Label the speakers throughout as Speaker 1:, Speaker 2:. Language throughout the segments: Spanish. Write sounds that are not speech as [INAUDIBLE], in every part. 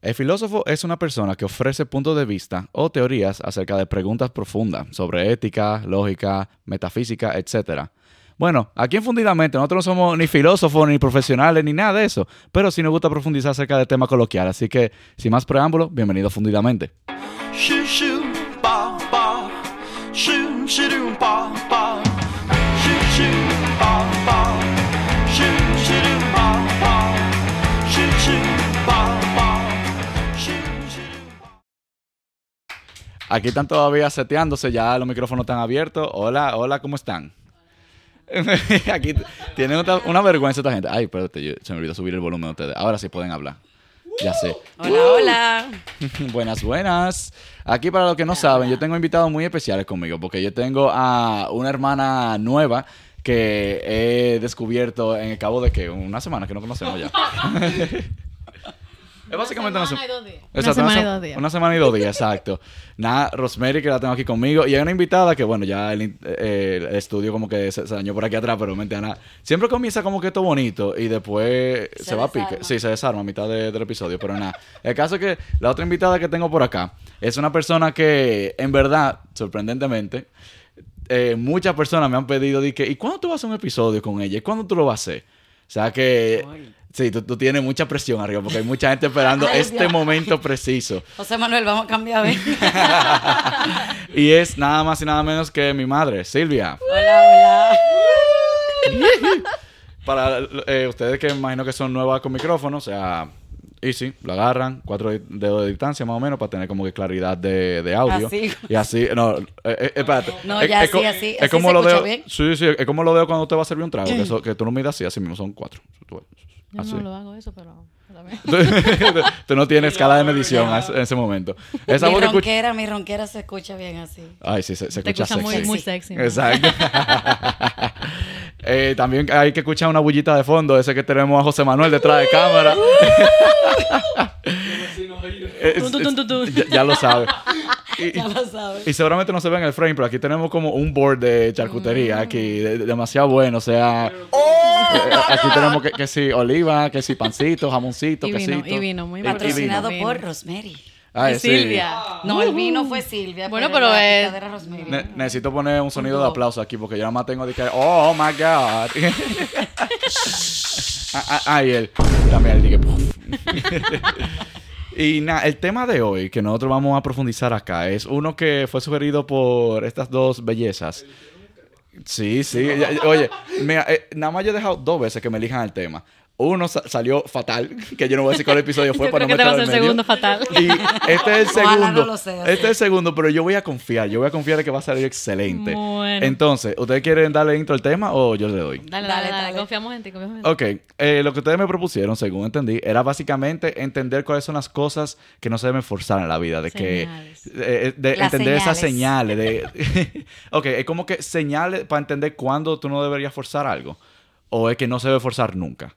Speaker 1: El filósofo es una persona que ofrece puntos de vista o teorías acerca de preguntas profundas sobre ética, lógica, metafísica, etc. Bueno, aquí en Fundidamente nosotros no somos ni filósofos, ni profesionales, ni nada de eso, pero sí nos gusta profundizar acerca de temas coloquiales. Así que, sin más preámbulos, bienvenido a Fundidamente. Aquí están todavía seteándose, ya los micrófonos están abiertos. Hola, hola, ¿cómo están? [LAUGHS] Aquí tienen una vergüenza esta gente. Ay, espérate, yo- se me olvidó subir el volumen de ustedes. Ahora sí pueden hablar. Ya sé.
Speaker 2: Hola, hola. [LAUGHS]
Speaker 1: buenas, buenas. Aquí para los que no saben, yo tengo invitados muy especiales conmigo porque yo tengo a una hermana nueva que he descubierto en el cabo de que una semana que no conocemos ya. [LAUGHS] es básicamente una,
Speaker 3: semana
Speaker 1: se-
Speaker 3: y dos días.
Speaker 1: Exacto,
Speaker 3: Una semana
Speaker 1: se-
Speaker 3: y dos días.
Speaker 1: Una semana y dos días, exacto. Nada, Rosemary, que la tengo aquí conmigo. Y hay una invitada que, bueno, ya el, eh, el estudio como que se, se dañó por aquí atrás, pero mente nada. Siempre comienza como que todo bonito y después se,
Speaker 2: Se
Speaker 1: va a pique. Sí, se desarma a mitad de- del episodio, pero nada. El caso es que la otra invitada que tengo por acá es una persona que, en verdad, sorprendentemente, eh, muchas personas me han pedido, de que, ¿y cuándo tú vas a hacer un episodio con ella? ¿Y cuándo tú lo vas a hacer? O sea que, sí, tú, tú tienes mucha presión arriba porque hay mucha gente esperando
Speaker 2: Ay,
Speaker 1: este momento preciso. [LAUGHS]
Speaker 2: José Manuel, vamos a cambiar. [LAUGHS]
Speaker 1: Y es nada más y nada menos que mi madre, Silvia.
Speaker 2: hola, hola. [LAUGHS]
Speaker 1: Para eh, ustedes que imagino que son nuevas con micrófono, o sea, easy, lo agarran, cuatro dedos de distancia más o menos para tener como que claridad de, de audio.
Speaker 2: Así.
Speaker 1: Y así, no, eh, eh, espérate.
Speaker 2: No, ya así, así,
Speaker 1: Es
Speaker 2: así
Speaker 1: como lo veo.
Speaker 2: bien.
Speaker 1: Sí, sí, es como lo veo cuando usted va a servir un trago, que, eso- que tú no midas así, así mismo son cuatro. Tú-
Speaker 3: Yo
Speaker 1: Así.
Speaker 3: no lo hago eso, pero también. [LAUGHS]
Speaker 1: tú no tienes escala de medición en ese momento. Esa
Speaker 2: Mi
Speaker 1: voz que escucha-
Speaker 2: ronquera, mi ronquera se escucha bien así.
Speaker 1: Ay, sí, se, se escucha
Speaker 3: escucha muy,
Speaker 1: sexy.
Speaker 3: muy sexy. ¿no?
Speaker 1: Exacto. [LAUGHS] Eh, también hay que escuchar una bullita de fondo, ese que tenemos a José Manuel detrás de cámara. [LAUGHS] Es- es- ya, ya lo sabe. Y,
Speaker 2: Ya lo sabes.
Speaker 1: y seguramente no se ve en el frame, pero aquí tenemos como un board de charcutería aquí, de- de- demasiado bueno. O sea, eh, [LAUGHS] aquí tenemos que, que si oliva, que si pancito, jamoncito,
Speaker 3: Y vino,
Speaker 1: quesito.
Speaker 3: y vino, muy
Speaker 1: Y- y
Speaker 3: bien.
Speaker 2: Patrocinado
Speaker 3: vino.
Speaker 2: por Rosemary.
Speaker 1: Ay,
Speaker 3: Y
Speaker 1: sí.
Speaker 3: Silvia.
Speaker 2: No, el vino fue Silvia.
Speaker 3: Bueno, pero es-.
Speaker 1: Ne- necesito poner un sonido de aplauso aquí porque yo nada más tengo de que, oh my god. [LAUGHS] Ah, ah, ah, [LAUGHS] y él también él dije. Y nada, el tema de hoy que nosotros vamos a profundizar acá es uno que fue sugerido por estas dos bellezas. Sí, sí. Oye, mira, eh, nada más yo he dejado dos veces que me elijan el tema. Uno sa- salió fatal, [LAUGHS] que yo no voy a decir cuál episodio fue
Speaker 3: Yo
Speaker 1: para
Speaker 3: creo
Speaker 1: no
Speaker 3: que te va a
Speaker 1: meterlo
Speaker 3: ser
Speaker 1: en medio.
Speaker 3: segundo fatal.
Speaker 1: Y este es el [LAUGHS]
Speaker 2: Ojalá
Speaker 1: segundo.
Speaker 2: no lo sea, sí.
Speaker 1: este es el segundo, pero yo voy a confiar. Yo voy a confiar en que va a salir excelente.
Speaker 3: Bueno.
Speaker 1: Entonces, ¿ustedes quieren darle intro al tema o yo le doy?
Speaker 3: Dale, dale,
Speaker 2: Dale,
Speaker 3: dale.
Speaker 2: dale.
Speaker 3: Confiamos en ti, confiamos en ti.
Speaker 1: Ok, eh, lo que ustedes me propusieron, según entendí, era básicamente entender cuáles son las cosas que no se deben forzar en la vida, de
Speaker 3: Señales.
Speaker 1: que eh, de
Speaker 2: Las
Speaker 1: entender esas
Speaker 2: señales.
Speaker 1: señales, de [LAUGHS] ok, es como que señales para entender cuándo tú no deberías forzar algo, o es que no se debe forzar nunca.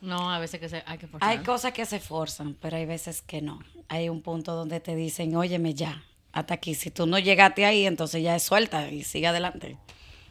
Speaker 3: No, a veces que se, hay que forzar.
Speaker 2: Hay cosas que se forzan, pero hay veces que no. Hay un punto donde te dicen, óyeme ya, hasta aquí. Si tú no llegaste ahí, entonces ya es suelta y sigue adelante.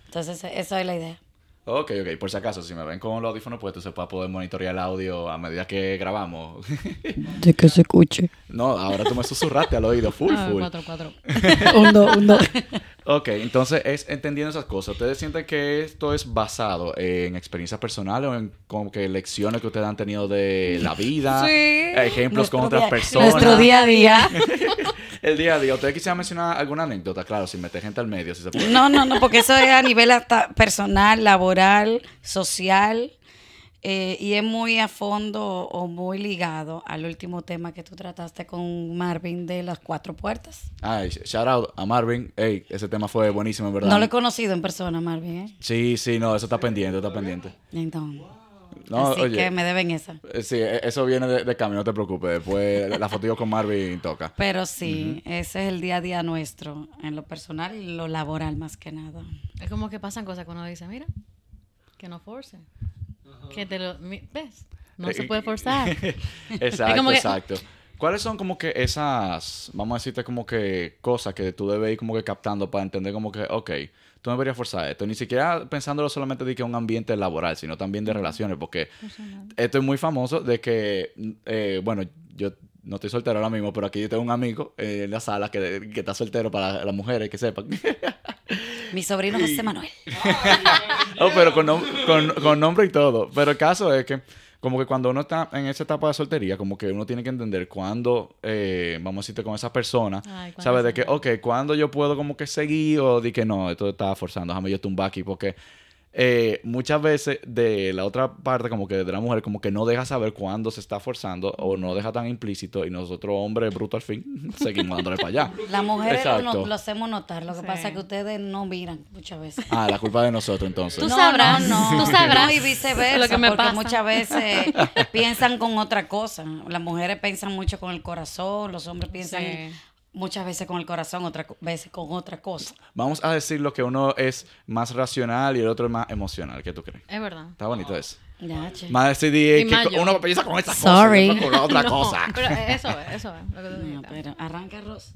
Speaker 2: Entonces, esa es la idea.
Speaker 1: Ok, ok, por si acaso, si me ven con los audífonos puestos, se puede poder monitorear el audio a medida que grabamos. [LAUGHS]
Speaker 2: De que se escuche.
Speaker 1: no, ahora tú me susurraste al oído, full,
Speaker 3: Ah,
Speaker 1: full.
Speaker 3: cuatro, cuatro. [LAUGHS]
Speaker 2: un, dos, un, dos. [LAUGHS]
Speaker 1: Ok, entonces es entendiendo esas cosas. ¿Ustedes sienten que esto es basado en experiencias personales o en como que lecciones que ustedes han tenido de la vida? [LAUGHS]
Speaker 3: Sí.
Speaker 1: Ejemplos con otras
Speaker 2: día-
Speaker 1: personas.
Speaker 2: Nuestro día a día. [LAUGHS]
Speaker 1: El día a día. ¿Ustedes quisieran mencionar alguna anécdota? Claro, sin meter gente al medio, si se puede.
Speaker 2: No, no, no, porque eso es a nivel hasta personal, laboral, social, eh, y es muy a fondo o muy ligado al último tema que tú trataste con Marvin de las cuatro puertas.
Speaker 1: Ay, shout out a Marvin. Ey, ese tema fue buenísimo, en verdad.
Speaker 2: No lo he conocido en persona, Marvin, ¿eh?
Speaker 1: Sí, sí, no, eso está pendiente, está pendiente.
Speaker 2: Entonces,
Speaker 1: No,
Speaker 2: así
Speaker 1: oye.
Speaker 2: que me deben esa.
Speaker 1: eh, Sí, eh, eso viene de, de camino, no te preocupes. Después la foto con Marvin toca.
Speaker 2: Pero sí, ese es el día a día nuestro, en lo personal y lo laboral más que nada.
Speaker 3: Es como que pasan cosas que uno dice, mira, que no force. Que te lo... ¿Ves? No se puede forzar. [LAUGHS]
Speaker 1: exacto,
Speaker 3: que-
Speaker 1: exacto. ¿Cuáles son como que esas, vamos a decirte como que cosas que tú debes ir como que captando para entender como que, ok, tú no deberías forzar esto? Ni siquiera pensándolo solamente de que un ambiente laboral, sino también de relaciones, porque esto es muy famoso de que, eh, bueno, yo no estoy soltero ahora mismo, pero aquí yo tengo un amigo eh, en la sala que, que está soltero para las mujeres que sepan.
Speaker 2: Mi sobrino José [LAUGHS] Manuel.
Speaker 1: Oh, pero con, nom- con, con nombre y todo. Pero el caso es que, como que cuando uno está en esa etapa de soltería, como que uno tiene que entender cuándo, eh, vamos a decirte, con esa persona,
Speaker 3: Ay,
Speaker 1: ¿sabes? De que, ok, cuándo yo puedo como que seguir o de que no, esto está forzando, déjame yo tumbar aquí, porque eh, muchas veces de la otra parte, como que de la mujer, como que no deja saber cuándo se está forzando o no deja tan implícito y nosotros, hombres brutos al fin, [LAUGHS] seguimos dándole para allá.
Speaker 2: Las mujeres lo, lo hacemos notar. Lo que
Speaker 3: Sí.
Speaker 2: pasa es que ustedes no miran muchas veces.
Speaker 1: Ah, la culpa de nosotros entonces.
Speaker 3: Tú sabrás, tú sabrás
Speaker 2: No, y viceversa,
Speaker 3: lo que me
Speaker 2: porque
Speaker 3: pasa.
Speaker 2: muchas veces [LAUGHS] piensan con otra cosa. Las mujeres piensan mucho con el corazón, los hombres piensan
Speaker 3: Sí.
Speaker 2: Muchas veces con el corazón, otras veces con otra cosa.
Speaker 1: Vamos a decir lo que uno es más racional y el otro es más emocional. ¿Qué tú crees?
Speaker 3: Es verdad.
Speaker 1: Está bonito eso.
Speaker 2: Ya.
Speaker 1: Más decidí que uno piensa con esta
Speaker 2: Sorry.
Speaker 1: con la otra [LAUGHS]
Speaker 3: No,
Speaker 1: cosa.
Speaker 3: Pero eh, eso es, eso es lo que tú
Speaker 2: No, pero arranca arroz.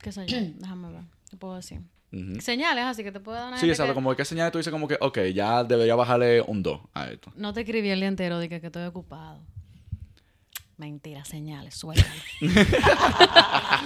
Speaker 3: ¿Qué sé yo? [CLEARS THROAT] Déjame ver. ¿Qué puedo decir? Señales, así que te puedo dar una
Speaker 1: Sí, exacto.
Speaker 3: que
Speaker 1: Como que señal tú dices como que, ok, ya debería bajarle un 2 a esto.
Speaker 3: No te escribí el día entero de que, que estoy ocupado. Mentira, señales, suéltalo. [LAUGHS]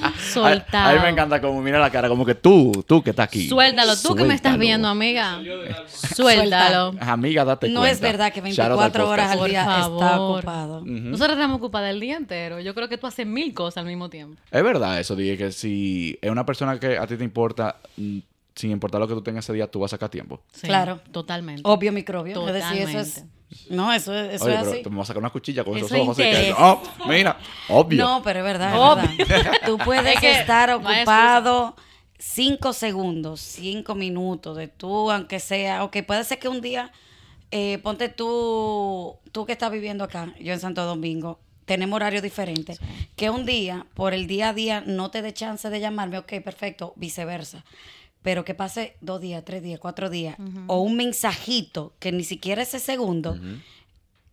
Speaker 1: A,
Speaker 3: Soltalo.
Speaker 1: a mí me encanta como mira la cara, como que tú, tú que estás aquí.
Speaker 3: Suéltalo. Tú que me estás viendo, amiga. Suéltalo.
Speaker 1: Amiga, date
Speaker 2: No
Speaker 1: cuenta.
Speaker 2: es verdad que
Speaker 1: Shout out al
Speaker 2: 24 horas al día está ocupado.
Speaker 3: Nosotros estamos ocupadas el día entero. Yo creo que tú haces mil cosas al mismo tiempo.
Speaker 1: Es verdad eso, dije que si es una persona que a ti te importa, mm, sin importar lo que tú tengas ese día, tú vas a sacar tiempo.
Speaker 3: Sí,
Speaker 2: Claro.
Speaker 3: Totalmente.
Speaker 2: Obvio microbio. Es decir, eso es. No, eso es, eso
Speaker 1: Oye,
Speaker 2: es
Speaker 1: pero
Speaker 2: así.
Speaker 1: te me vas a sacar una cuchilla con
Speaker 3: Eso
Speaker 1: esos ojos. así que- oh, mira, obvio.
Speaker 2: No, pero es verdad,
Speaker 3: Obvio.
Speaker 2: es verdad. Tú [LAUGHS] puedes
Speaker 3: Es que
Speaker 2: estar
Speaker 3: no
Speaker 2: ocupado cinco segundos, cinco minutos de tú, aunque sea, ok, puede ser que un día, eh, ponte tú, tú que estás viviendo acá, yo en Santo Domingo, tenemos horarios diferentes, que un día, por el día a día, no te dé chance de llamarme, ok, perfecto, viceversa. Pero que pase dos días, tres días, cuatro días, o un mensajito que ni siquiera ese segundo,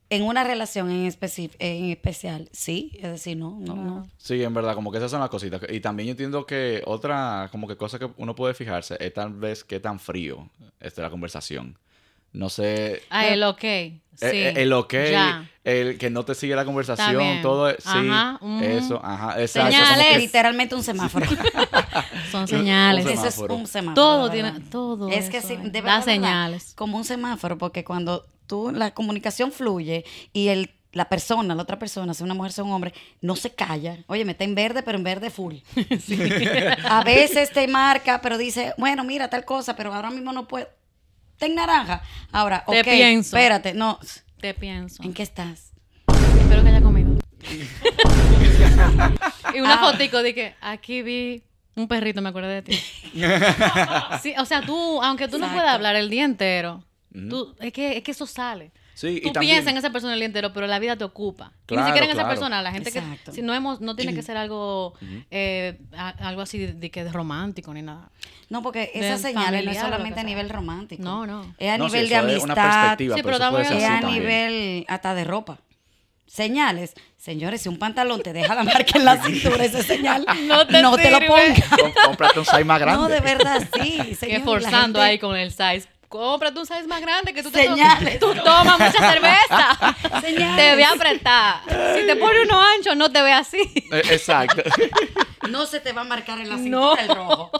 Speaker 2: en una relación en, especi- en especial, sí, es decir, no, no, no.
Speaker 1: Sí, en verdad, como que esas son las cositas. Y también yo entiendo que otra, como que cosa que uno puede fijarse es tal vez qué tan frío esté la conversación. No sé.
Speaker 3: Ah, el ok. Sí.
Speaker 1: eh, eh, el ok,
Speaker 3: Ya.
Speaker 1: el que no te sigue la conversación,
Speaker 3: bien.
Speaker 1: todo. Sí,
Speaker 3: Ajá, ujú.
Speaker 1: eso, ajá, exacto.
Speaker 3: Señales.
Speaker 1: que-
Speaker 2: Literalmente un semáforo. [LAUGHS]
Speaker 3: Son señales.
Speaker 1: Un
Speaker 2: Eso es un semáforo.
Speaker 3: Todo tiene- todo
Speaker 2: Es que sí,
Speaker 3: es.
Speaker 2: de
Speaker 3: Da
Speaker 2: verdad, verdad,
Speaker 3: señales.
Speaker 2: Como un semáforo, porque cuando tú, la comunicación fluye y el, la persona, la otra persona, sea una mujer, sea un hombre, no se calla. Oye, me está en verde, pero en verde full. [LAUGHS] A veces te marca, pero dice, bueno, mira tal cosa, pero ahora mismo no puedo. Está en naranja. Ahora,
Speaker 3: Te
Speaker 2: ok,
Speaker 3: pienso.
Speaker 2: espérate, no.
Speaker 3: Te pienso.
Speaker 2: ¿En qué estás?
Speaker 3: Espero que haya comido. [LAUGHS] y una
Speaker 2: Ah.
Speaker 3: fotico de que aquí vi un perrito, me acuerdo de ti. [LAUGHS] sí, o sea, tú, aunque tú no puedas hablar el día entero, tú, es, que, es que eso sale.
Speaker 1: Sí, y
Speaker 3: Tú
Speaker 1: también-
Speaker 3: piensas en esa persona el día entero, pero la vida te ocupa. y
Speaker 1: Claro,
Speaker 3: ni siquiera en esa persona, la gente
Speaker 2: Exacto.
Speaker 3: que si no hemos, no tiene que [CLEARS THROAT] ser algo, eh, a- algo así de, de que de romántico ni nada.
Speaker 2: No, porque esas señales no es solamente
Speaker 3: que
Speaker 2: a nivel romántico.
Speaker 3: No, no.
Speaker 2: Es a
Speaker 1: No, sí,
Speaker 2: nivel de
Speaker 1: es
Speaker 2: amistad.
Speaker 3: Sí,
Speaker 1: pero
Speaker 3: pero
Speaker 2: Es a
Speaker 1: también.
Speaker 2: nivel hasta de ropa. Señales. Señores, si un pantalón te deja la marca en la [LAUGHS] cintura, esa señal, [LAUGHS]
Speaker 3: No te
Speaker 2: lo pongas.
Speaker 1: Cómprate un size más grande.
Speaker 2: No, de verdad, sí. [LAUGHS]
Speaker 3: que forzando
Speaker 2: la
Speaker 3: ahí con el size. Cómprate un size más grande que tú te
Speaker 2: Señales.
Speaker 3: Tú tomas mucha cerveza. [LAUGHS]
Speaker 2: Señales.
Speaker 3: Te ve apretada. Si te pone uno ancho, no te ve así.
Speaker 1: Eh, Exacto. [LAUGHS]
Speaker 2: No se te va a marcar en la
Speaker 3: No.
Speaker 2: cintura el rojo.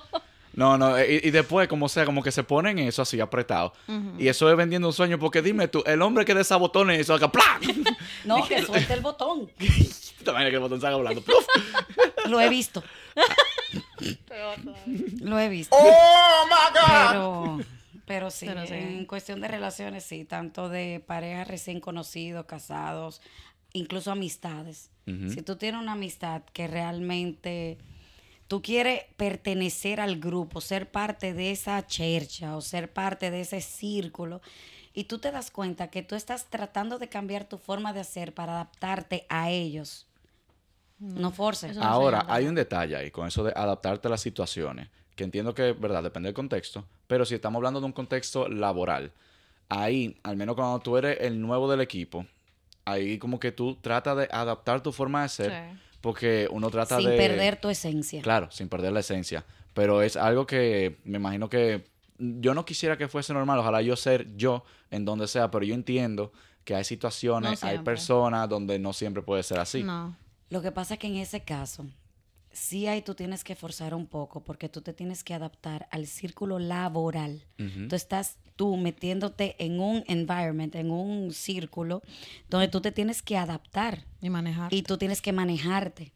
Speaker 1: No, no, y, y después, como sea, como que se ponen eso así apretado. Y eso es vendiendo un sueño, porque dime tú, el hombre que desabotone eso, acá, ¡plá!
Speaker 2: No, que suelte el botón. [LAUGHS]
Speaker 1: También que el botón salga volando. ¡pluf!
Speaker 2: Lo he visto. Lo he visto.
Speaker 4: Oh my God!
Speaker 2: Pero, pero sí,
Speaker 3: Pero sí.
Speaker 2: en cuestión de relaciones, sí, tanto de parejas recién conocidos, casados, incluso amistades. Si tú tienes una amistad que realmente tú quieres pertenecer al grupo, ser parte de esa chercha o ser parte de ese círculo, y tú te das cuenta que tú estás tratando de cambiar tu forma de hacer para adaptarte a ellos. No forces.
Speaker 3: No
Speaker 1: Ahora, hay un detalle ahí con eso de adaptarte a las situaciones, que entiendo que, verdad, depende del contexto, pero si estamos hablando de un contexto laboral, ahí, al menos cuando tú eres el nuevo del equipo, ahí como que tú tratas de adaptar tu forma de ser,
Speaker 3: Sí.
Speaker 1: porque uno trata
Speaker 2: sin
Speaker 1: de...
Speaker 2: perder tu esencia.
Speaker 1: Claro, sin perder la esencia. Pero es algo que me imagino que yo no quisiera que fuese normal. Ojalá yo ser yo en donde sea, pero yo entiendo que hay situaciones,
Speaker 3: No
Speaker 1: hay personas donde no siempre puede ser así.
Speaker 3: No.
Speaker 2: Lo que pasa es que en ese caso, sí hay, tú tienes que forzar un poco porque tú te tienes que adaptar al círculo laboral. Tú estás tú metiéndote en un environment, en un círculo donde tú te tienes que adaptar
Speaker 3: Y manejar.
Speaker 2: y tú tienes que manejarte.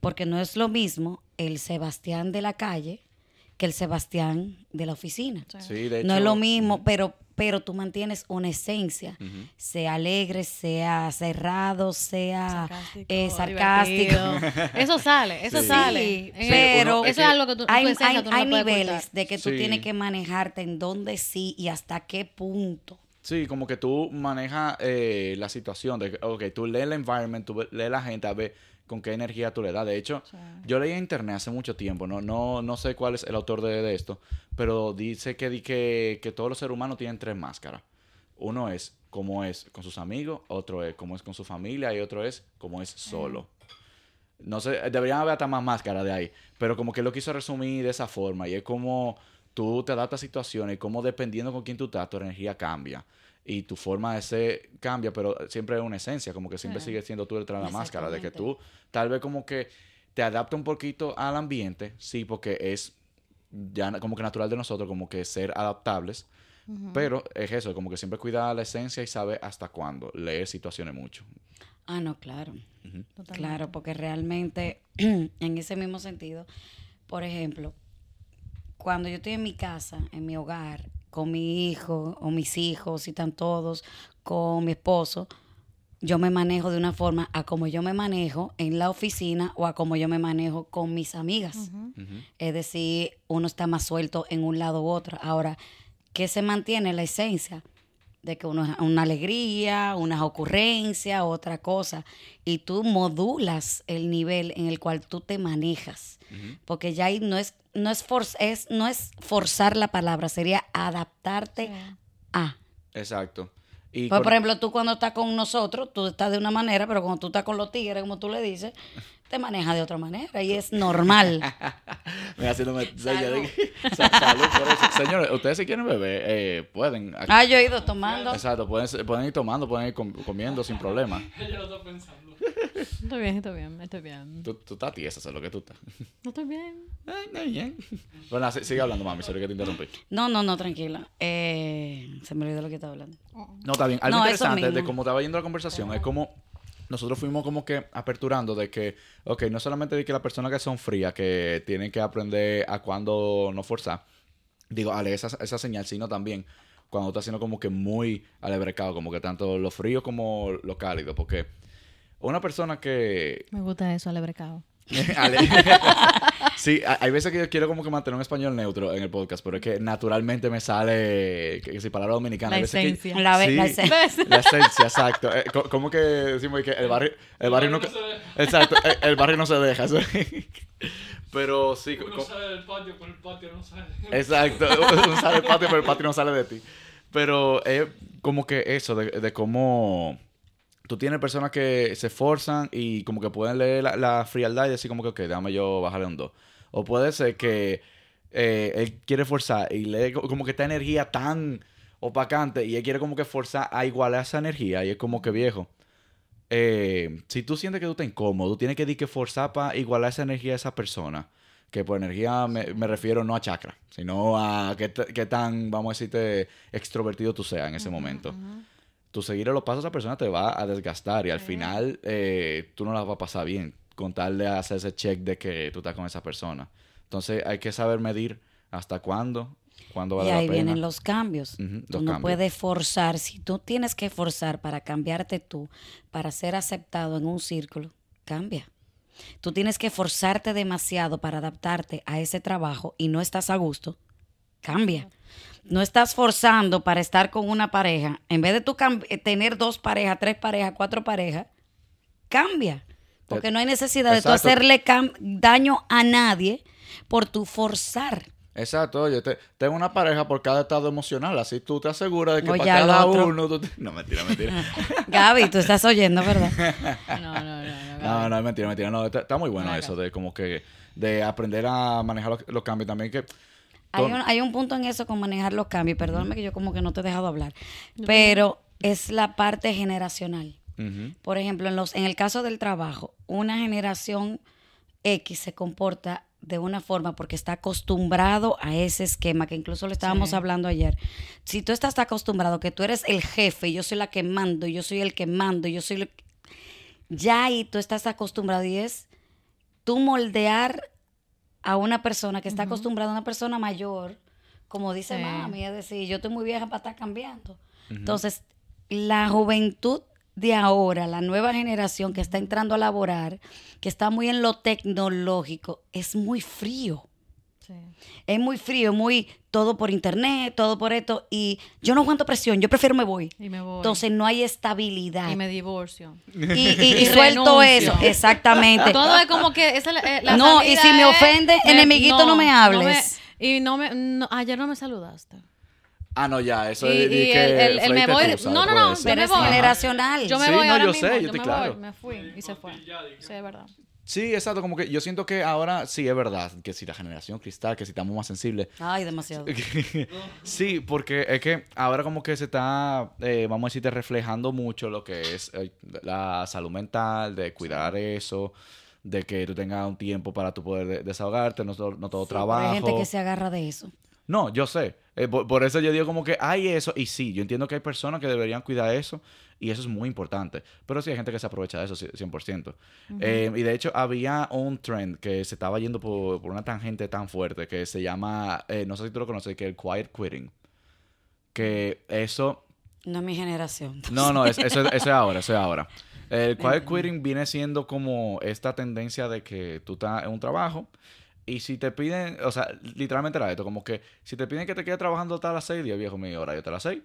Speaker 2: Porque no es lo mismo el Sebastián de la calle que el Sebastián de la oficina.
Speaker 1: Sí, de
Speaker 2: no es
Speaker 1: hecho-
Speaker 2: lo mismo, pero, pero tú mantienes una esencia, sea alegre, sea cerrado, sea
Speaker 3: sarcástico,
Speaker 2: eh, sarcástico. [LAUGHS]
Speaker 3: Eso sale, eso
Speaker 1: Sí.
Speaker 3: sale.
Speaker 2: Sí,
Speaker 3: En-
Speaker 2: pero
Speaker 1: uno-
Speaker 3: eso
Speaker 1: es
Speaker 3: algo que tú, tu
Speaker 2: hay,
Speaker 3: esencia,
Speaker 2: hay-
Speaker 3: tú no
Speaker 2: hay niveles
Speaker 3: ocultar.
Speaker 2: de que tú
Speaker 1: Sí.
Speaker 2: tienes que manejarte en dónde sí y hasta qué punto.
Speaker 1: Sí, como que tú manejas eh, la situación de, ok, tú lees el environment, tú lees la gente a ver con qué energía tú le das. De hecho, yo leí en internet hace mucho tiempo, no, no, no sé cuál es el autor de, de esto, pero dice que, di que, que todos los seres humanos tienen tres máscaras. Uno es como es con sus amigos, otro es como es con su familia y otro es como es solo. No sé, deberían haber hasta más máscaras de ahí, pero como que lo quiso resumir de esa forma y es como tú te adaptas a situaciones y como dependiendo con quién tú estás, tu energía cambia y tu forma de ser cambia, pero siempre es una esencia, como que siempre
Speaker 2: Sí.
Speaker 1: sigue siendo tú detrás de la máscara, de que tú tal vez como que te adapta un poquito al ambiente, sí, porque es ya como que natural de nosotros, como que ser adaptables, pero es eso, como que siempre cuidar la esencia y saber hasta cuándo, leer situaciones mucho.
Speaker 2: Ah, no, claro. Claro, porque realmente [CLEARS THROAT] en ese mismo sentido, por ejemplo, cuando yo estoy en mi casa, en mi hogar, con mi hijo o mis hijos, si están todos, con mi esposo, yo me manejo de una forma a como yo me manejo en la oficina o a como yo me manejo con mis amigas. Es decir, uno está más suelto en un lado u otro. Ahora, ¿qué se mantiene? La esencia de que uno es una alegría, unas ocurrencias, otra cosa. Y tú modulas el nivel en el cual tú te manejas. Porque ya ahí no es, no es, for- es, no es forzar la palabra, sería adaptarte a.
Speaker 1: Exacto. Y
Speaker 2: Pues, por ejemplo, tú cuando estás con nosotros, tú estás de una manera, pero cuando tú estás con los tigres, como tú le dices, te manejas de otra manera y es normal. [LAUGHS]
Speaker 1: Me haciéndome
Speaker 2: Salud.
Speaker 1: que- Sa- salud por eso. Señores, ustedes si quieren beber, eh, pueden.
Speaker 2: Ah, yo he ido tomando.
Speaker 1: Exacto, pueden, ser- pueden ir tomando, pueden ir com- comiendo sin problema. [LAUGHS]
Speaker 3: Estoy [LAUGHS] bien, estoy bien, estoy bien.
Speaker 1: Tú, tú estás tiesa, eso es lo que tú estás.
Speaker 3: No estoy bien.
Speaker 1: Ay, no, bien. Bueno, si- sigue hablando, mami, sorry que te interrumpí.
Speaker 2: No, no, no, tranquila. Eh, se me olvidó lo que estaba hablando.
Speaker 1: No, está bien. Algo
Speaker 2: No,
Speaker 1: interesante de cómo estaba yendo la conversación es como nosotros fuimos como que aperturando de que, ok, no solamente de que las personas que son frías, que tienen que aprender a cuándo no forzar, digo, a esa, esa señal, sino también cuando está haciendo como que muy alebrecado, como que tanto lo frío como lo cálido, porque una persona que
Speaker 3: Me gusta eso, alebrecado. [LAUGHS] [LAUGHS]
Speaker 1: Sí, ha- hay veces que yo quiero como que mantener un español neutro en el podcast, pero es que naturalmente me sale que, si palabra dominicana.
Speaker 3: La
Speaker 1: que-
Speaker 3: esencia.
Speaker 2: La
Speaker 1: Sí,
Speaker 2: la ese-
Speaker 1: la [LAUGHS] esencia, exacto. Eh, co- ¿Cómo que decimos que el barrio, el barrio nunca... Exacto, eh, el barrio no se deja. eso. Pero sí,
Speaker 5: Uno sale del patio, pero el patio no sale.
Speaker 1: Exacto, uno sale del patio, pero el patio no sale de ti. Pero es como que eso, de, de cómo tú tienes personas que se esforzan y como que pueden leer la, la frialdad y decir como que, ok, déjame yo bajarle un 2. O puede ser que eh, él quiere forzar y lee co- como que esta energía tan opacante y él quiere como que forzar a igualar esa energía y es como que viejo. eh, si tú sientes que tú estás incómodo, tú tienes que, di que forzar para igualar esa energía a esa persona. Que por energía me, me refiero no a chakra, sino a qué tan, vamos a decirte, extrovertido tú seas en ese momento. Tú seguir los pasos a esa persona te va a desgastar y al final eh, tú no la vas a pasar bien con tal de hacer ese check de que tú estás con esa persona. Entonces hay que saber medir hasta cuándo, cuándo vale
Speaker 2: Y
Speaker 1: la
Speaker 2: ahí
Speaker 1: pena.
Speaker 2: vienen los cambios. Tú
Speaker 1: los
Speaker 2: no
Speaker 1: cambios.
Speaker 2: puedes forzar. Si tú tienes que forzar para cambiarte tú, para ser aceptado en un círculo, cambia. Tú tienes que forzarte demasiado para adaptarte a ese trabajo y no estás a gusto, cambia. No estás forzando para estar con una pareja. En vez de tú eh, tener dos parejas, tres parejas, cuatro parejas, cambia. Porque no hay necesidad de tú
Speaker 1: Exacto.
Speaker 2: hacerle daño a nadie por tu forzar.
Speaker 1: Exacto, oye, te- tengo una pareja por cada estado emocional, así tú te aseguras de que
Speaker 2: Oye,
Speaker 1: para cada
Speaker 2: otro.
Speaker 1: uno... tú te- No, mentira, mentira. [LAUGHS]
Speaker 2: Gaby, tú estás oyendo, ¿verdad? [LAUGHS]
Speaker 3: No, no, no. no,
Speaker 1: no, no, es mentira, mentira. No, está, está muy bueno
Speaker 3: Ven
Speaker 1: eso de como que... De aprender a manejar los, los cambios también que...
Speaker 2: Hay un, hay un punto en eso con manejar los cambios. Perdóname que yo como que no te he dejado hablar. Pero es la parte generacional. Por ejemplo, en, los, en el caso del trabajo, una generación X se comporta de una forma porque está acostumbrado a ese esquema que incluso le estábamos
Speaker 3: Sí.
Speaker 2: hablando ayer. Si tú estás acostumbrado que tú eres el jefe, yo soy la que mando, yo soy el que mando, yo soy lo que- ya ahí tú estás acostumbrado y es tú moldear a una persona que está acostumbrada a una persona mayor, como dice
Speaker 3: Sí.
Speaker 2: mami, es decir, yo estoy muy vieja para estar cambiando. Entonces, la juventud de ahora, la nueva generación que está entrando a laborar, que está muy en lo tecnológico, es muy frío.
Speaker 3: Sí.
Speaker 2: Es muy frío, muy todo por internet, todo por esto. Y yo no aguanto presión, yo prefiero me voy.
Speaker 3: Y me voy.
Speaker 2: Entonces no hay estabilidad.
Speaker 3: y me divorcio.
Speaker 2: Y, y- [LAUGHS] y
Speaker 3: Y
Speaker 2: suelto
Speaker 3: renuncio.
Speaker 2: eso, exactamente.
Speaker 3: Todo es como que esa eh, la
Speaker 2: No, y si me ofende, enemiguito, no me hables.
Speaker 3: y no me no, ayer no me saludaste.
Speaker 1: Ah, no, ya, eso
Speaker 3: Y,
Speaker 1: es
Speaker 3: y
Speaker 1: que
Speaker 3: el, el- el me voy. No, no, no.
Speaker 2: Pero es
Speaker 3: voy.
Speaker 2: generacional.
Speaker 3: Yo me
Speaker 1: Sí,
Speaker 3: voy
Speaker 1: no,
Speaker 3: ahora
Speaker 1: yo
Speaker 3: mismo.
Speaker 1: sé, yo
Speaker 3: yo
Speaker 1: estoy
Speaker 3: me
Speaker 1: claro.
Speaker 3: voy. Me fui y se fue. Sí, es verdad.
Speaker 1: Sí, exacto, como que yo siento que ahora sí es verdad, que si la generación cristal, que si estamos más sensibles.
Speaker 2: Ay, demasiado. [LAUGHS]
Speaker 1: sí, porque es que ahora como que se está, eh, vamos a decirte, reflejando mucho lo que es eh, la salud mental, de cuidar eso, de que tú tengas un tiempo para tu poder de- desahogarte, no, todo- no todo
Speaker 2: Sí,
Speaker 1: trabajo.
Speaker 2: Hay gente que se agarra de eso.
Speaker 1: No, yo sé. Eh, por, por eso yo digo como que hay eso. Y sí, yo entiendo que hay personas que deberían cuidar eso. Y eso es muy importante. Pero sí hay gente que se aprovecha de eso ci- 100%. Eh, y de hecho había un trend que se estaba yendo por, por una tangente tan fuerte que se llama, eh, no sé si tú lo conoces, que es el quiet quitting. Que eso...
Speaker 2: No es mi generación.
Speaker 1: No, no, es- eso, es- eso es ahora, eso es ahora. El [LAUGHS] quiet quitting viene siendo como esta tendencia de que tú estás en un trabajo y si te piden, o sea, literalmente era esto, como que si te piden que te quedes trabajando hasta las 6, digo, viejo mío, ahora yo te las 6.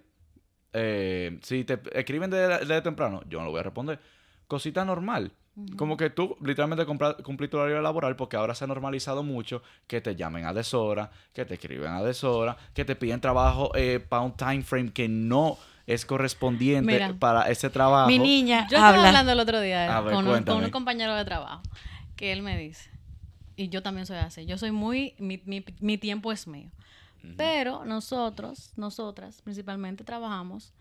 Speaker 1: Eh, si te escriben de, de temprano, yo no lo voy a responder. Cosita normal. Como que tú literalmente cumplís tu horario laboral porque ahora se ha normalizado mucho que te llamen a deshora, que te escriben a deshora, que te piden trabajo para un time frame que no es correspondiente
Speaker 3: Mira,
Speaker 1: para ese trabajo.
Speaker 2: Mi niña
Speaker 3: Yo estaba
Speaker 2: habla.
Speaker 3: hablando el otro día
Speaker 1: ver,
Speaker 3: con, un, con un compañero de trabajo que él me dice, y yo también soy así, yo soy muy, mi, mi, mi tiempo es mío. Pero nosotros, nosotras principalmente trabajamos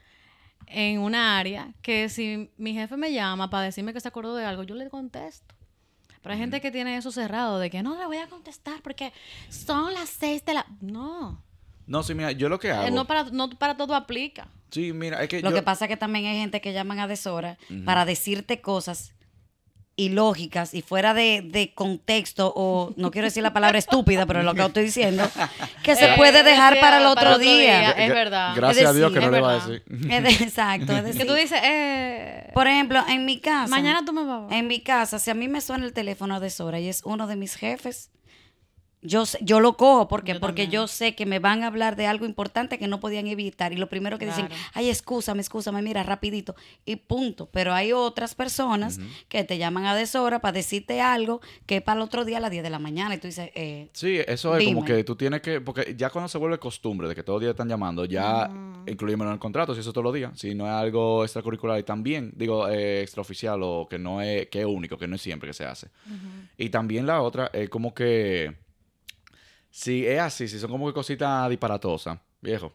Speaker 3: en una área que si mi jefe me llama para decirme que se acordó de algo, yo le contesto. Pero hay gente que tiene eso cerrado, de que no le voy a contestar porque son las seis de la... No,
Speaker 1: No, sí, mira, yo lo que hago.
Speaker 3: eh, no, para, no para todo aplica.
Speaker 1: Sí, mira, es que
Speaker 2: Lo
Speaker 1: yo-
Speaker 2: que pasa es que también hay gente que llaman a deshora para decirte cosas ilógicas y fuera de, de contexto o no quiero decir la palabra estúpida, pero es lo que estoy diciendo, que se
Speaker 3: Eh,
Speaker 2: puede dejar para el otro,
Speaker 3: para
Speaker 2: día.
Speaker 3: es verdad.
Speaker 1: Gracias
Speaker 2: Es
Speaker 1: a Dios que no
Speaker 3: es
Speaker 1: le va a
Speaker 3: verdad.
Speaker 1: decir.
Speaker 2: Es de- exacto, es decir, [LAUGHS]
Speaker 3: Que tú dices, eh,
Speaker 2: por ejemplo, en mi casa,
Speaker 3: mañana tú me vas
Speaker 2: en mi casa, si a mí me suena el teléfono a deshora y es uno de mis jefes, yo, sé- yo lo cojo porque
Speaker 3: Yo
Speaker 2: porque
Speaker 3: también.
Speaker 2: yo sé que me van a hablar de algo importante que no podían evitar. Y lo primero que dicen, ay, excúsame, excúsame, mira, rapidito y punto. Pero hay otras personas que te llaman a deshora para decirte algo que es para el otro día a las 10 de la mañana. Y tú dices, eh,
Speaker 1: Sí, eso es como que tú tienes que, porque ya cuando se vuelve costumbre de que todos los días están llamando, ya incluimos en el contrato, si eso todos los días, si no es algo extracurricular y también, digo, eh, extraoficial o que no es, que es único, que no es siempre que se hace. Y también la otra es como que, si es así, si son como que cositas disparatosas, viejo,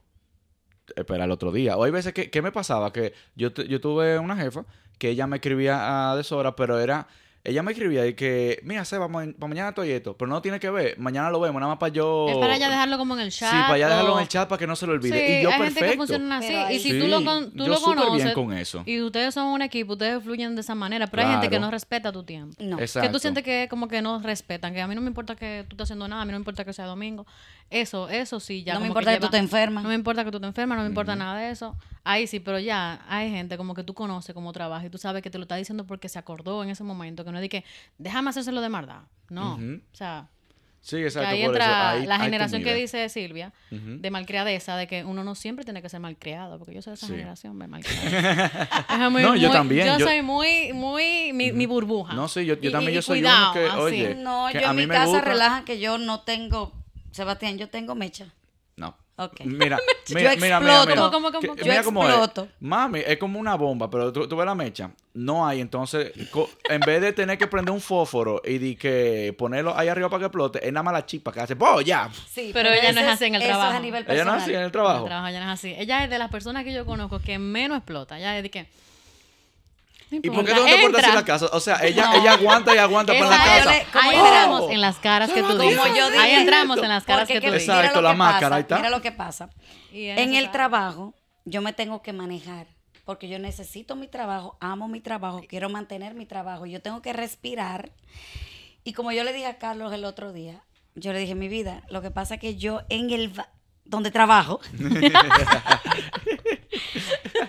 Speaker 1: espera el otro día. O hay veces que, ¿qué me pasaba? Que yo, yo tuve una jefa que ella me escribía a deshora, pero era... Ella me escribía y que, mira, Seba, ma- para mañana estoy esto, pero no tiene que ver, mañana lo vemos, nada más para yo...
Speaker 3: Es para ya dejarlo como en el chat.
Speaker 1: Sí, para ya dejarlo en el chat para que no se lo olvide.
Speaker 3: Sí,
Speaker 1: y yo
Speaker 3: hay
Speaker 1: perfecto.
Speaker 3: gente que funciona así.
Speaker 2: Pero
Speaker 3: Y si
Speaker 1: Sí,
Speaker 3: tú lo, con- tú
Speaker 1: yo
Speaker 3: lo
Speaker 1: bien
Speaker 3: conoces
Speaker 1: con eso.
Speaker 3: y ustedes son un equipo, ustedes fluyen de esa manera, pero hay gente que no respeta tu tiempo.
Speaker 2: no.
Speaker 1: Exacto.
Speaker 3: Que tú sientes que como que no respetan, que a mí no me importa que tú estés haciendo nada, a mí no me importa que sea domingo. Eso, eso sí, ya
Speaker 2: No me importa que tú
Speaker 3: lleva-
Speaker 2: te enfermas.
Speaker 3: No me importa que tú te enfermas, no me importa nada de eso. Ahí sí, pero ya hay gente como que tú conoces cómo trabaja y tú sabes que te lo está diciendo porque se acordó en ese momento, que no es de que déjame hacérselo de maldad. No, o sea,
Speaker 1: Sí,
Speaker 3: que
Speaker 1: exacto.
Speaker 3: ahí
Speaker 1: por eso.
Speaker 3: entra
Speaker 1: Ahí-
Speaker 3: la generación que dice Silvia, de malcriadeza, de que uno no siempre tiene que ser malcriado, porque yo soy de esa
Speaker 1: Sí.
Speaker 3: generación de malcriada. [LAUGHS] Muy-
Speaker 1: No, yo también,
Speaker 3: Yo,
Speaker 1: yo-
Speaker 3: soy muy, muy, mi, mi burbuja.
Speaker 1: No, sí, yo- yo
Speaker 3: Y-
Speaker 1: también
Speaker 3: y-
Speaker 1: yo soy
Speaker 3: cuidado,
Speaker 1: uno que,
Speaker 3: así.
Speaker 1: oye,
Speaker 2: No,
Speaker 1: que
Speaker 2: yo
Speaker 1: a
Speaker 2: en
Speaker 1: mí
Speaker 2: mi casa
Speaker 1: gusta-
Speaker 2: relajan que yo no tengo, Sebastián, yo tengo mecha.
Speaker 1: No.
Speaker 2: Ok.
Speaker 1: Mira, [LAUGHS]
Speaker 2: Yo
Speaker 1: mira, mira, mira,
Speaker 2: exploto.
Speaker 1: mira.
Speaker 3: ¿Cómo, cómo, cómo?
Speaker 2: Yo
Speaker 1: mira cómo es.
Speaker 2: exploto.
Speaker 1: Mami, es como una bomba, pero tú, tú ves la mecha. No hay, entonces, en vez de tener que prender un fósforo y de que ponerlo ahí arriba para que explote, es nada más la chispa que hace, ¡oh, ya!
Speaker 2: Sí,
Speaker 3: Pero ella no es así en el
Speaker 2: eso
Speaker 3: trabajo.
Speaker 2: es a nivel
Speaker 1: Ella no
Speaker 2: personal.
Speaker 1: es así en el
Speaker 3: El
Speaker 1: trabajo.
Speaker 3: trabajo ya no es así. Ella es de las personas que yo conozco que menos explota. Ella es de que.
Speaker 1: ¿Y por qué tú no te portas en la casa? O sea, ella,
Speaker 2: No.
Speaker 1: ella aguanta y aguanta para la casa.
Speaker 3: Ahí entramos en las caras que tú dices.
Speaker 2: yo dije,
Speaker 3: Ahí entramos en las caras que tú dices.
Speaker 1: Exacto, la máscara, ahí está.
Speaker 2: Mira lo que pasa. En el trabajo, yo me tengo que manejar. Porque yo necesito mi trabajo, amo mi trabajo, quiero mantener mi trabajo. Yo tengo que respirar. Y como yo le dije a Carlos el otro día, yo le dije, mi vida, lo que pasa es que yo en el... donde trabajo, [LAUGHS] [LAUGHS]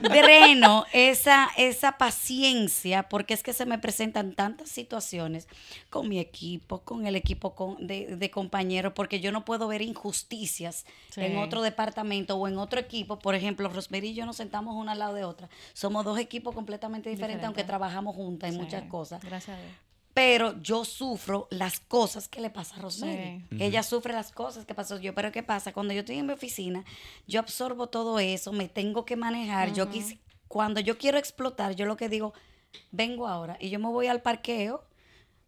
Speaker 2: dreno esa, esa paciencia, porque es que se me presentan tantas situaciones con mi equipo, con el equipo con- de, de compañeros, porque yo no puedo ver injusticias
Speaker 3: Sí.
Speaker 2: en otro departamento o en otro equipo. Por ejemplo, Rosemary y yo nos sentamos una al lado de otra. Somos dos equipos completamente diferentes,
Speaker 3: Diferente.
Speaker 2: aunque trabajamos juntas en
Speaker 3: Sí,
Speaker 2: muchas cosas.
Speaker 3: Gracias a Dios.
Speaker 2: Pero yo sufro las cosas que le pasa a Rosemary.
Speaker 3: Sí.
Speaker 2: Ella sufre las cosas que pasó yo. Pero ¿qué pasa? Cuando yo estoy en mi oficina, yo absorbo todo eso, me tengo que manejar. Yo quis- cuando yo quiero explotar, yo lo que digo, vengo ahora. Y yo me voy al parqueo,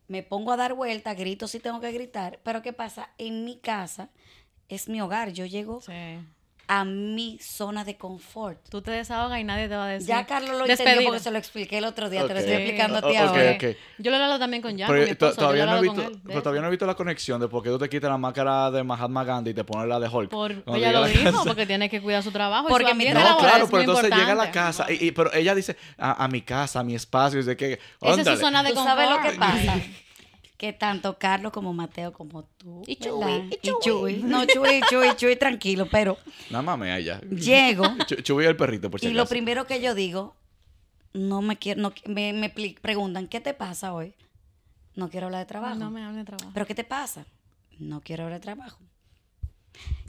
Speaker 2: me pongo a dar vueltas, grito si tengo que gritar. Pero ¿qué pasa? En mi casa es mi hogar. Yo llego
Speaker 3: Sí.
Speaker 2: A mi zona de confort.
Speaker 3: Tú te desahogas y nadie te va a decir.
Speaker 2: Ya Carlos lo entendió porque se lo expliqué el otro día. Te lo estoy explicando a ti ahora.
Speaker 3: Yo lo he hablado también con Jan,
Speaker 1: Pero
Speaker 3: esposo.
Speaker 1: todavía, no he visto,
Speaker 3: con él de
Speaker 1: pero todavía no he visto la conexión de por qué tú te quitas la máscara de Mahatma Gandhi y te pones la de Hulk.
Speaker 3: Por, ella
Speaker 1: llega
Speaker 3: lo dijo,
Speaker 1: casa.
Speaker 3: porque tiene que cuidar su trabajo.
Speaker 2: Porque
Speaker 3: y su
Speaker 2: mi
Speaker 1: No,
Speaker 2: trabajo
Speaker 1: claro,
Speaker 3: es
Speaker 1: pero
Speaker 3: muy
Speaker 1: entonces llega a la casa y, y- pero ella dice a, a mi casa, a mi espacio, y de que
Speaker 3: Esa es su zona de
Speaker 2: ¿Tú
Speaker 3: confort.
Speaker 2: sabes lo que pasa? [LAUGHS] Que tanto Carlos como Mateo como tú.
Speaker 3: Y Chuy,
Speaker 2: ¿verdad?
Speaker 3: y Chuy.
Speaker 2: No, Chuy, Chuy, Chuy, tranquilo, pero
Speaker 1: Nada mames a ella.
Speaker 2: llego [LAUGHS]
Speaker 1: Chu- Chubi el perrito, por si
Speaker 2: y lo primero que yo digo, no me quiero, no, me, me preguntan, ¿qué te pasa hoy? No quiero hablar de trabajo.
Speaker 3: No me hablen de trabajo.
Speaker 2: ¿Pero qué te pasa? No quiero hablar de trabajo.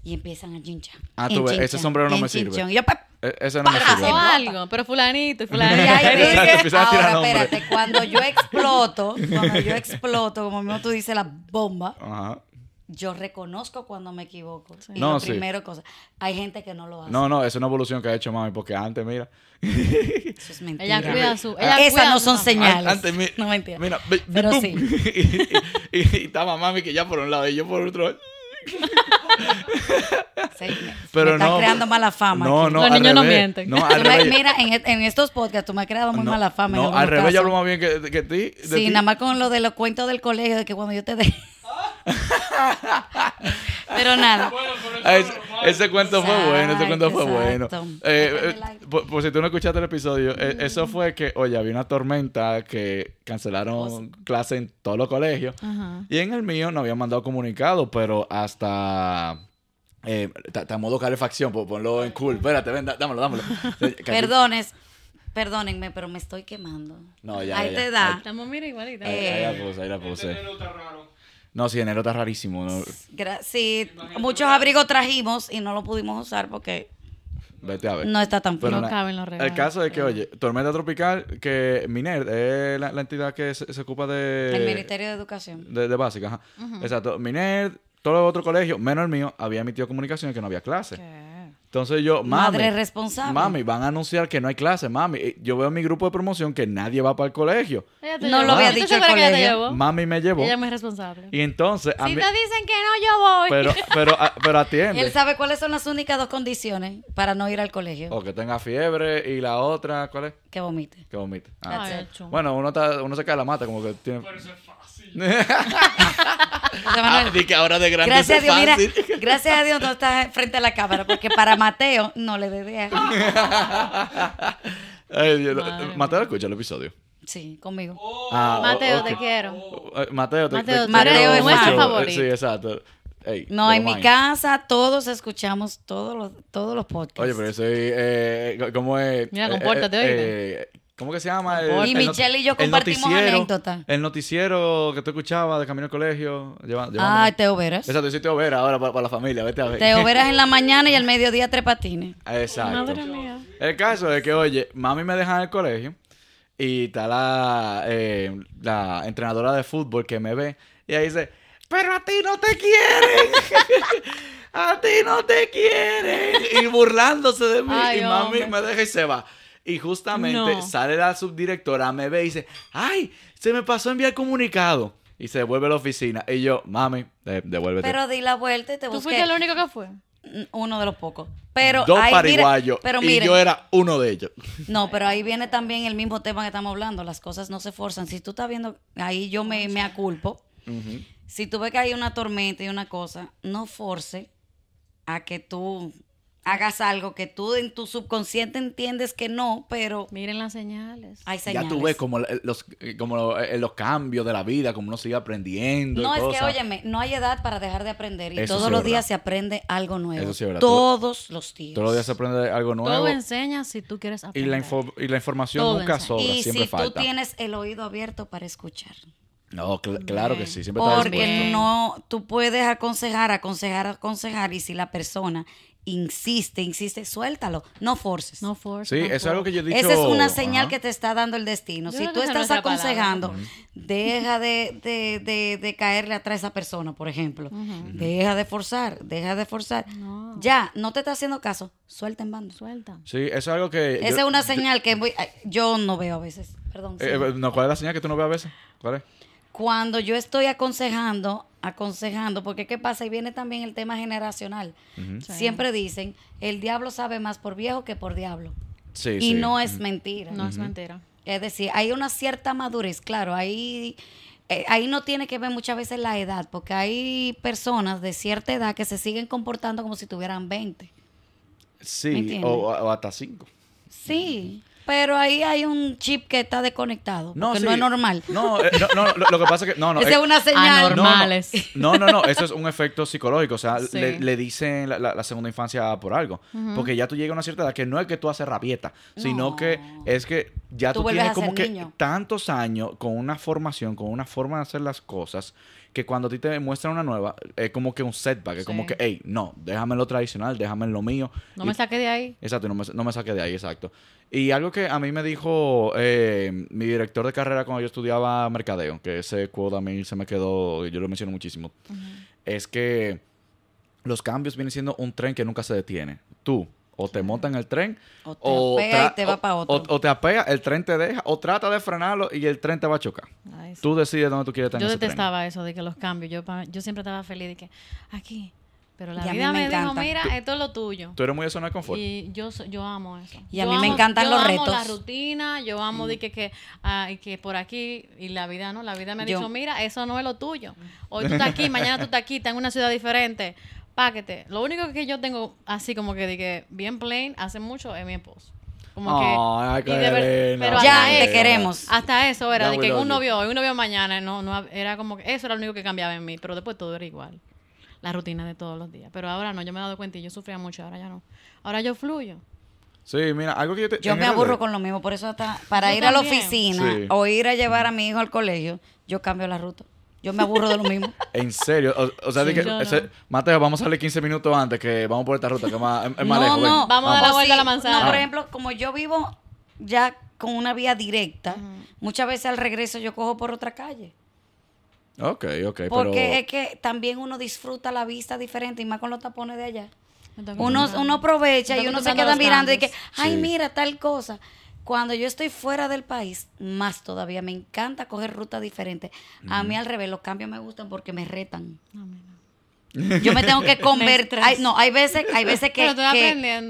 Speaker 2: Y empiezan a chinchar.
Speaker 1: Ah, tú ves, ese sombrero no me sirve.
Speaker 2: Y yo, pa-
Speaker 1: E- Ese no me sirve.
Speaker 3: Algo, pero fulanito [LAUGHS] y
Speaker 2: Y
Speaker 3: fulanito.
Speaker 2: ahí
Speaker 1: tirar
Speaker 2: ahora, espérate, cuando yo [LAUGHS] exploto, cuando yo exploto, como mismo tú dices, la bomba,
Speaker 1: Ajá.
Speaker 2: yo reconozco cuando me equivoco. Y
Speaker 1: No,
Speaker 2: lo
Speaker 1: sí.
Speaker 2: primero cosa, hay gente que no lo hace.
Speaker 1: No, no, es una evolución que ha hecho mami, porque antes, mira.
Speaker 2: Eso es mentira.
Speaker 3: Ella cuida su. Ella
Speaker 2: Esas
Speaker 3: cuida
Speaker 2: no
Speaker 3: su
Speaker 2: son señales.
Speaker 1: Antes, mi-
Speaker 2: no mentira.
Speaker 1: Mira, ve-
Speaker 2: Pero sí. [LAUGHS]
Speaker 1: y, y- y estaba mami que ya por un lado y yo por otro.
Speaker 2: Sí, me-
Speaker 1: Pero
Speaker 2: me estás
Speaker 1: no.
Speaker 2: creando mala fama.
Speaker 1: No,
Speaker 2: aquí.
Speaker 1: no,
Speaker 3: Los niños no
Speaker 1: revés.
Speaker 3: mienten.
Speaker 1: No, al revés.
Speaker 2: mira, en, en estos podcasts tú me has creado muy
Speaker 1: No,
Speaker 2: mala fama.
Speaker 1: No, al revés yo
Speaker 2: casos.
Speaker 1: hablo más bien que, que ti.
Speaker 2: Sí,
Speaker 1: ti.
Speaker 2: nada más con lo de los cuentos del colegio, de que cuando yo te dé. [LAUGHS] Pero nada.
Speaker 5: Bueno,
Speaker 1: Ah, ese, cuento fue bueno, ese cuento fue
Speaker 2: Exacto,
Speaker 1: bueno. Eh, eh, por, por si tú no escuchaste el episodio, eh, eso fue que, oye, había una tormenta que cancelaron clase en todos los colegios. Y en el mío no habían mandado comunicado, pero hasta... Eh, ta- ta- modo calefacción, ponlo en cool. Espérate, ven, dá- dámelo, dámelo. [LAUGHS]
Speaker 2: Perdones, perdónenme, pero me estoy quemando.
Speaker 1: No, ya,
Speaker 2: Ahí
Speaker 1: ya,
Speaker 2: te
Speaker 1: ya.
Speaker 2: da.
Speaker 3: Estamos, mira, igualita.
Speaker 1: Ahí,
Speaker 2: Eh,
Speaker 1: ahí la puse, ahí la
Speaker 5: Este
Speaker 1: puse.
Speaker 5: está raro.
Speaker 1: No, sí, enero está rarísimo. ¿no?
Speaker 2: Sí, muchos abrigos trajimos y no lo pudimos usar porque
Speaker 1: Vete a ver.
Speaker 2: no está tan.
Speaker 3: No caben los regalos.
Speaker 1: El caso es que, oye, tormenta tropical, que MINER es la, la entidad que se, se ocupa de...
Speaker 2: El Ministerio de Educación.
Speaker 1: De, de básica, ajá. Exacto. MINER, todos los otros colegios, menos el mío, había emitido comunicación que no había clase.
Speaker 3: ¿Qué?
Speaker 1: Entonces yo, mami.
Speaker 2: Madre responsable.
Speaker 1: Mami, van a anunciar que no hay clase, mami. Eh, Yo veo mi grupo de promoción que nadie va para el colegio.
Speaker 2: No
Speaker 3: llevó.
Speaker 2: lo había
Speaker 3: ¿Tú
Speaker 2: dicho el
Speaker 3: te
Speaker 2: colegio.
Speaker 3: llevó?
Speaker 1: Mami me llevó.
Speaker 3: Ella es muy responsable.
Speaker 1: Y entonces, a
Speaker 3: si
Speaker 1: mí-
Speaker 3: te dicen que no, yo voy.
Speaker 1: pero, [LAUGHS] pero, a- pero atiende.
Speaker 2: Él sabe cuáles son las únicas dos condiciones para no ir al colegio.
Speaker 1: O que tenga fiebre y la otra, ¿cuál es?
Speaker 2: Que vomite.
Speaker 1: Que vomite. Ah.
Speaker 3: Ay.
Speaker 1: Bueno, uno, está, uno se cae la mata, como que tiene...
Speaker 5: Pero eso es
Speaker 2: Manuel,
Speaker 1: Ah, di que ahora de grande
Speaker 2: gracias a Dios, mira, [LAUGHS] gracias a Dios no estás frente a la cámara, porque para Mateo no le debe [LAUGHS]
Speaker 1: Ay, Dios,
Speaker 3: Madre
Speaker 1: Mateo escucha el episodio.
Speaker 2: Sí, conmigo.
Speaker 1: Ah,
Speaker 3: Mateo, te quiero.
Speaker 1: Eh, Mateo, te,
Speaker 3: Mateo,
Speaker 1: te-
Speaker 2: Mateo
Speaker 1: quiero
Speaker 2: es nuestro
Speaker 1: Eh,
Speaker 3: favorito.
Speaker 1: Sí, exacto.
Speaker 2: No, en mi casa todos escuchamos todos los, todos los podcasts.
Speaker 1: Oye, pero eso es. Eh, ¿Cómo es?
Speaker 3: Mira,
Speaker 1: Eh,
Speaker 3: compórtate,
Speaker 1: eh, eh, ¿Cómo que se llama? El-.
Speaker 2: Y
Speaker 1: el
Speaker 2: Michelle y yo compartimos
Speaker 1: noticiero-
Speaker 2: anécdotas.
Speaker 1: El noticiero que tú escuchabas de camino al colegio. Lleva,
Speaker 2: Ah. Teo Veras.
Speaker 1: Exacto, yo soy Teo Vera ahora para, para la familia. Vete a ver.
Speaker 2: Teo Veras [LAUGHS] en la mañana y al mediodía tres patines.
Speaker 1: Exacto.
Speaker 3: Madre mía.
Speaker 1: El caso es que, oye, mami me deja en el colegio y está la, eh, la entrenadora de fútbol que me ve y ahí dice, pero a ti no te quieren. [LAUGHS] a ti no te quieren. Y burlándose de mí.
Speaker 3: Ay,
Speaker 1: y mami
Speaker 3: hombre.
Speaker 1: me deja y se va. Y justamente
Speaker 3: No.
Speaker 1: sale la subdirectora, me ve y dice, ay, se me pasó a enviar comunicado. Y se devuelve a la oficina. Y yo, mami, de- devuélvete.
Speaker 2: Pero di la vuelta y te
Speaker 3: ¿Tú
Speaker 2: busqué.
Speaker 3: fuiste el único que fue?
Speaker 2: mm, uno de los pocos. Pero
Speaker 1: Dos
Speaker 2: ahí,
Speaker 1: pariguayos
Speaker 2: pero
Speaker 1: y
Speaker 2: miren,
Speaker 1: yo era uno de ellos. [LAUGHS]
Speaker 2: no, pero ahí viene también el mismo tema que estamos hablando. Las cosas no se forzan. Si tú estás viendo, ahí yo me, me aculpo. Si tú ves que hay una tormenta y una cosa, no force a que tú hagas algo que tú en tu subconsciente entiendes que no, pero
Speaker 3: Miren las señales.
Speaker 2: hay señales.
Speaker 1: Ya tú ves como los, como eh, los cambios de la vida, como uno sigue aprendiendo. y
Speaker 2: No, es que, óyeme, no hay edad para dejar de aprender. Y
Speaker 1: Eso
Speaker 2: todos
Speaker 1: sí
Speaker 2: los
Speaker 1: verdad.
Speaker 2: días se aprende algo nuevo.
Speaker 1: Eso sí es verdad.
Speaker 2: Todos los días.
Speaker 1: Todos los días se aprende algo nuevo.
Speaker 3: Todo enseña si tú quieres
Speaker 1: Y
Speaker 3: aprender.
Speaker 1: la, info- y la información
Speaker 3: Todo
Speaker 1: nunca
Speaker 3: enseña.
Speaker 1: sobra,
Speaker 2: Y
Speaker 1: siempre
Speaker 2: si
Speaker 1: falta.
Speaker 2: tú tienes el oído abierto para escuchar.
Speaker 1: No, cl- claro que sí, siempre está
Speaker 2: Porque no, tú puedes aconsejar, aconsejar, aconsejar. Y si la persona insiste, insiste, suéltalo. No forces.
Speaker 3: No force.
Speaker 1: Sí,
Speaker 3: no
Speaker 1: eso es algo que yo he dicho.
Speaker 2: Esa es una señal
Speaker 1: Ajá.
Speaker 2: que te está dando el destino.
Speaker 3: Yo
Speaker 2: si tú estás
Speaker 3: palabra.
Speaker 2: aconsejando, deja de, de, de, de caerle atrás a esa persona, por ejemplo. Deja de forzar, deja de forzar.
Speaker 3: No.
Speaker 2: Ya, no te está haciendo caso, suelta en bando.
Speaker 3: Suelta.
Speaker 1: Sí, eso es algo que.
Speaker 2: Esa
Speaker 1: yo-
Speaker 2: es una señal que yo no veo a veces. Perdón.
Speaker 1: Eh,
Speaker 2: sí.
Speaker 1: eh, no, ¿Cuál es la señal que tú no ves a veces? ¿Cuál es?
Speaker 2: Cuando yo estoy aconsejando, aconsejando, porque ¿qué pasa? Y viene también el tema generacional. Siempre dicen, el diablo sabe más por viejo que por diablo.
Speaker 1: Sí,
Speaker 2: y
Speaker 1: sí.
Speaker 2: no es mentira.
Speaker 3: No es mentira.
Speaker 2: Es decir, hay una cierta madurez, claro, ahí, eh, ahí no tiene que ver muchas veces la edad, porque hay personas de cierta edad que se siguen comportando como si tuvieran 20. ¿Me
Speaker 1: Sí, o, o hasta cinco.
Speaker 2: Sí, pero ahí hay un chip que está desconectado,
Speaker 1: No, sí.
Speaker 2: no es normal.
Speaker 1: No, eh, no, no, lo, que pasa es que. No, no,
Speaker 2: Esa
Speaker 1: eh,
Speaker 2: es una señal.
Speaker 1: no, no. No, no, no, eso es un efecto psicológico. O sea,
Speaker 3: Sí.
Speaker 1: le, le dicen la, la- la segunda infancia por algo. Porque ya tú llegas a una cierta edad que no es que tú haces rabieta, sino
Speaker 2: No.
Speaker 1: que es que ya
Speaker 2: Tú
Speaker 1: tú, tienes como que
Speaker 2: niño.
Speaker 1: tantos años con una formación, con una forma de hacer las cosas, que cuando a ti te muestran una nueva, es como que un setback. Es como que, hey, no, déjame lo tradicional, déjame lo mío.
Speaker 3: No
Speaker 1: Y-
Speaker 3: me saqué de ahí.
Speaker 1: Exacto, no me, no me saqué de ahí, exacto. Y algo que a mí me dijo eh, mi director de carrera cuando yo estudiaba mercadeo, que ese quote a mí se me quedó, yo lo menciono muchísimo, es que los cambios vienen siendo un tren que nunca se detiene. Tú o te montas en el tren
Speaker 2: O te apea
Speaker 1: tra-
Speaker 2: y te va
Speaker 1: o-
Speaker 2: pa' otro.
Speaker 1: O, o te apea, el tren te deja, o trata de frenarlo y el tren te va a chocar.
Speaker 3: Ay, sí.
Speaker 1: Tú decides dónde tú quieres estar en
Speaker 3: Yo
Speaker 1: ese tren.
Speaker 3: detestaba eso de que los cambios. Yo, pa- yo siempre estaba feliz de que aquí. Pero la
Speaker 2: Y
Speaker 3: vida
Speaker 2: me
Speaker 3: me, dijo, mira, esto es lo tuyo.
Speaker 1: Tú eres muy de zona de confort.
Speaker 3: Y yo, yo amo eso.
Speaker 2: Y a
Speaker 3: Yo
Speaker 2: mí me
Speaker 3: amo-
Speaker 2: encantan
Speaker 3: yo
Speaker 2: los
Speaker 3: amo
Speaker 2: retos.
Speaker 3: la rutina, yo amo de que, que, ah, y que por aquí, y la vida, ¿no? La vida me ha
Speaker 2: Yo-
Speaker 3: dicho, mira, eso no es lo tuyo. Hoy tú [LAUGHS] estás aquí, mañana tú estás aquí, estás en una ciudad diferente. Páquete. Lo único que yo tengo así como que, de que bien plain hace mucho es mi esposo. Como que.
Speaker 1: Ay,
Speaker 3: y de ver-
Speaker 1: Carolina.
Speaker 3: pero
Speaker 2: Ya, te
Speaker 3: eso-
Speaker 2: queremos.
Speaker 3: Hasta eso era,
Speaker 1: Ya,
Speaker 3: de que un novio hoy, un novio mañana, no, no, era como que eso era lo único que cambiaba en mí, pero después todo era igual. La rutina de todos los días. Pero ahora no, yo me he dado cuenta y yo sufría mucho, ahora ya no. Ahora yo fluyo.
Speaker 1: Sí, mira, algo que yo te...
Speaker 2: Yo me aburro con lo mismo, por eso hasta para
Speaker 3: Yo
Speaker 2: ir a la oficina
Speaker 1: Sí.
Speaker 2: o ir a llevar a mi hijo al colegio, yo cambio la ruta. Yo me aburro de lo mismo. [LAUGHS]
Speaker 1: En serio, o, o sea, de
Speaker 3: Sí,
Speaker 1: que,
Speaker 3: no.
Speaker 1: ese- Mateo, vamos a salir 15 minutos antes que vamos por esta ruta, que es más, es- más
Speaker 2: no,
Speaker 1: lejos.
Speaker 2: no.
Speaker 3: Vamos a dar la vuelta a la
Speaker 2: sí,
Speaker 3: manzana.
Speaker 2: No, por ejemplo, como yo vivo ya con una vía directa, muchas veces al regreso yo cojo por otra calle.
Speaker 1: Ok, ok,
Speaker 2: Porque
Speaker 1: pero...
Speaker 2: es que también uno disfruta la vista diferente y más con los tapones de allá.
Speaker 3: Que
Speaker 2: Uno, uno aprovecha y uno
Speaker 3: que
Speaker 2: se queda mirando y que, ay,
Speaker 1: Sí.
Speaker 2: mira tal cosa. Cuando yo estoy fuera del país, más todavía, me encanta coger rutas diferentes. A mí al revés, los cambios me gustan porque me retan.
Speaker 3: No.
Speaker 2: Yo me tengo que [LAUGHS] convertir. no, hay veces, hay veces [LAUGHS] que,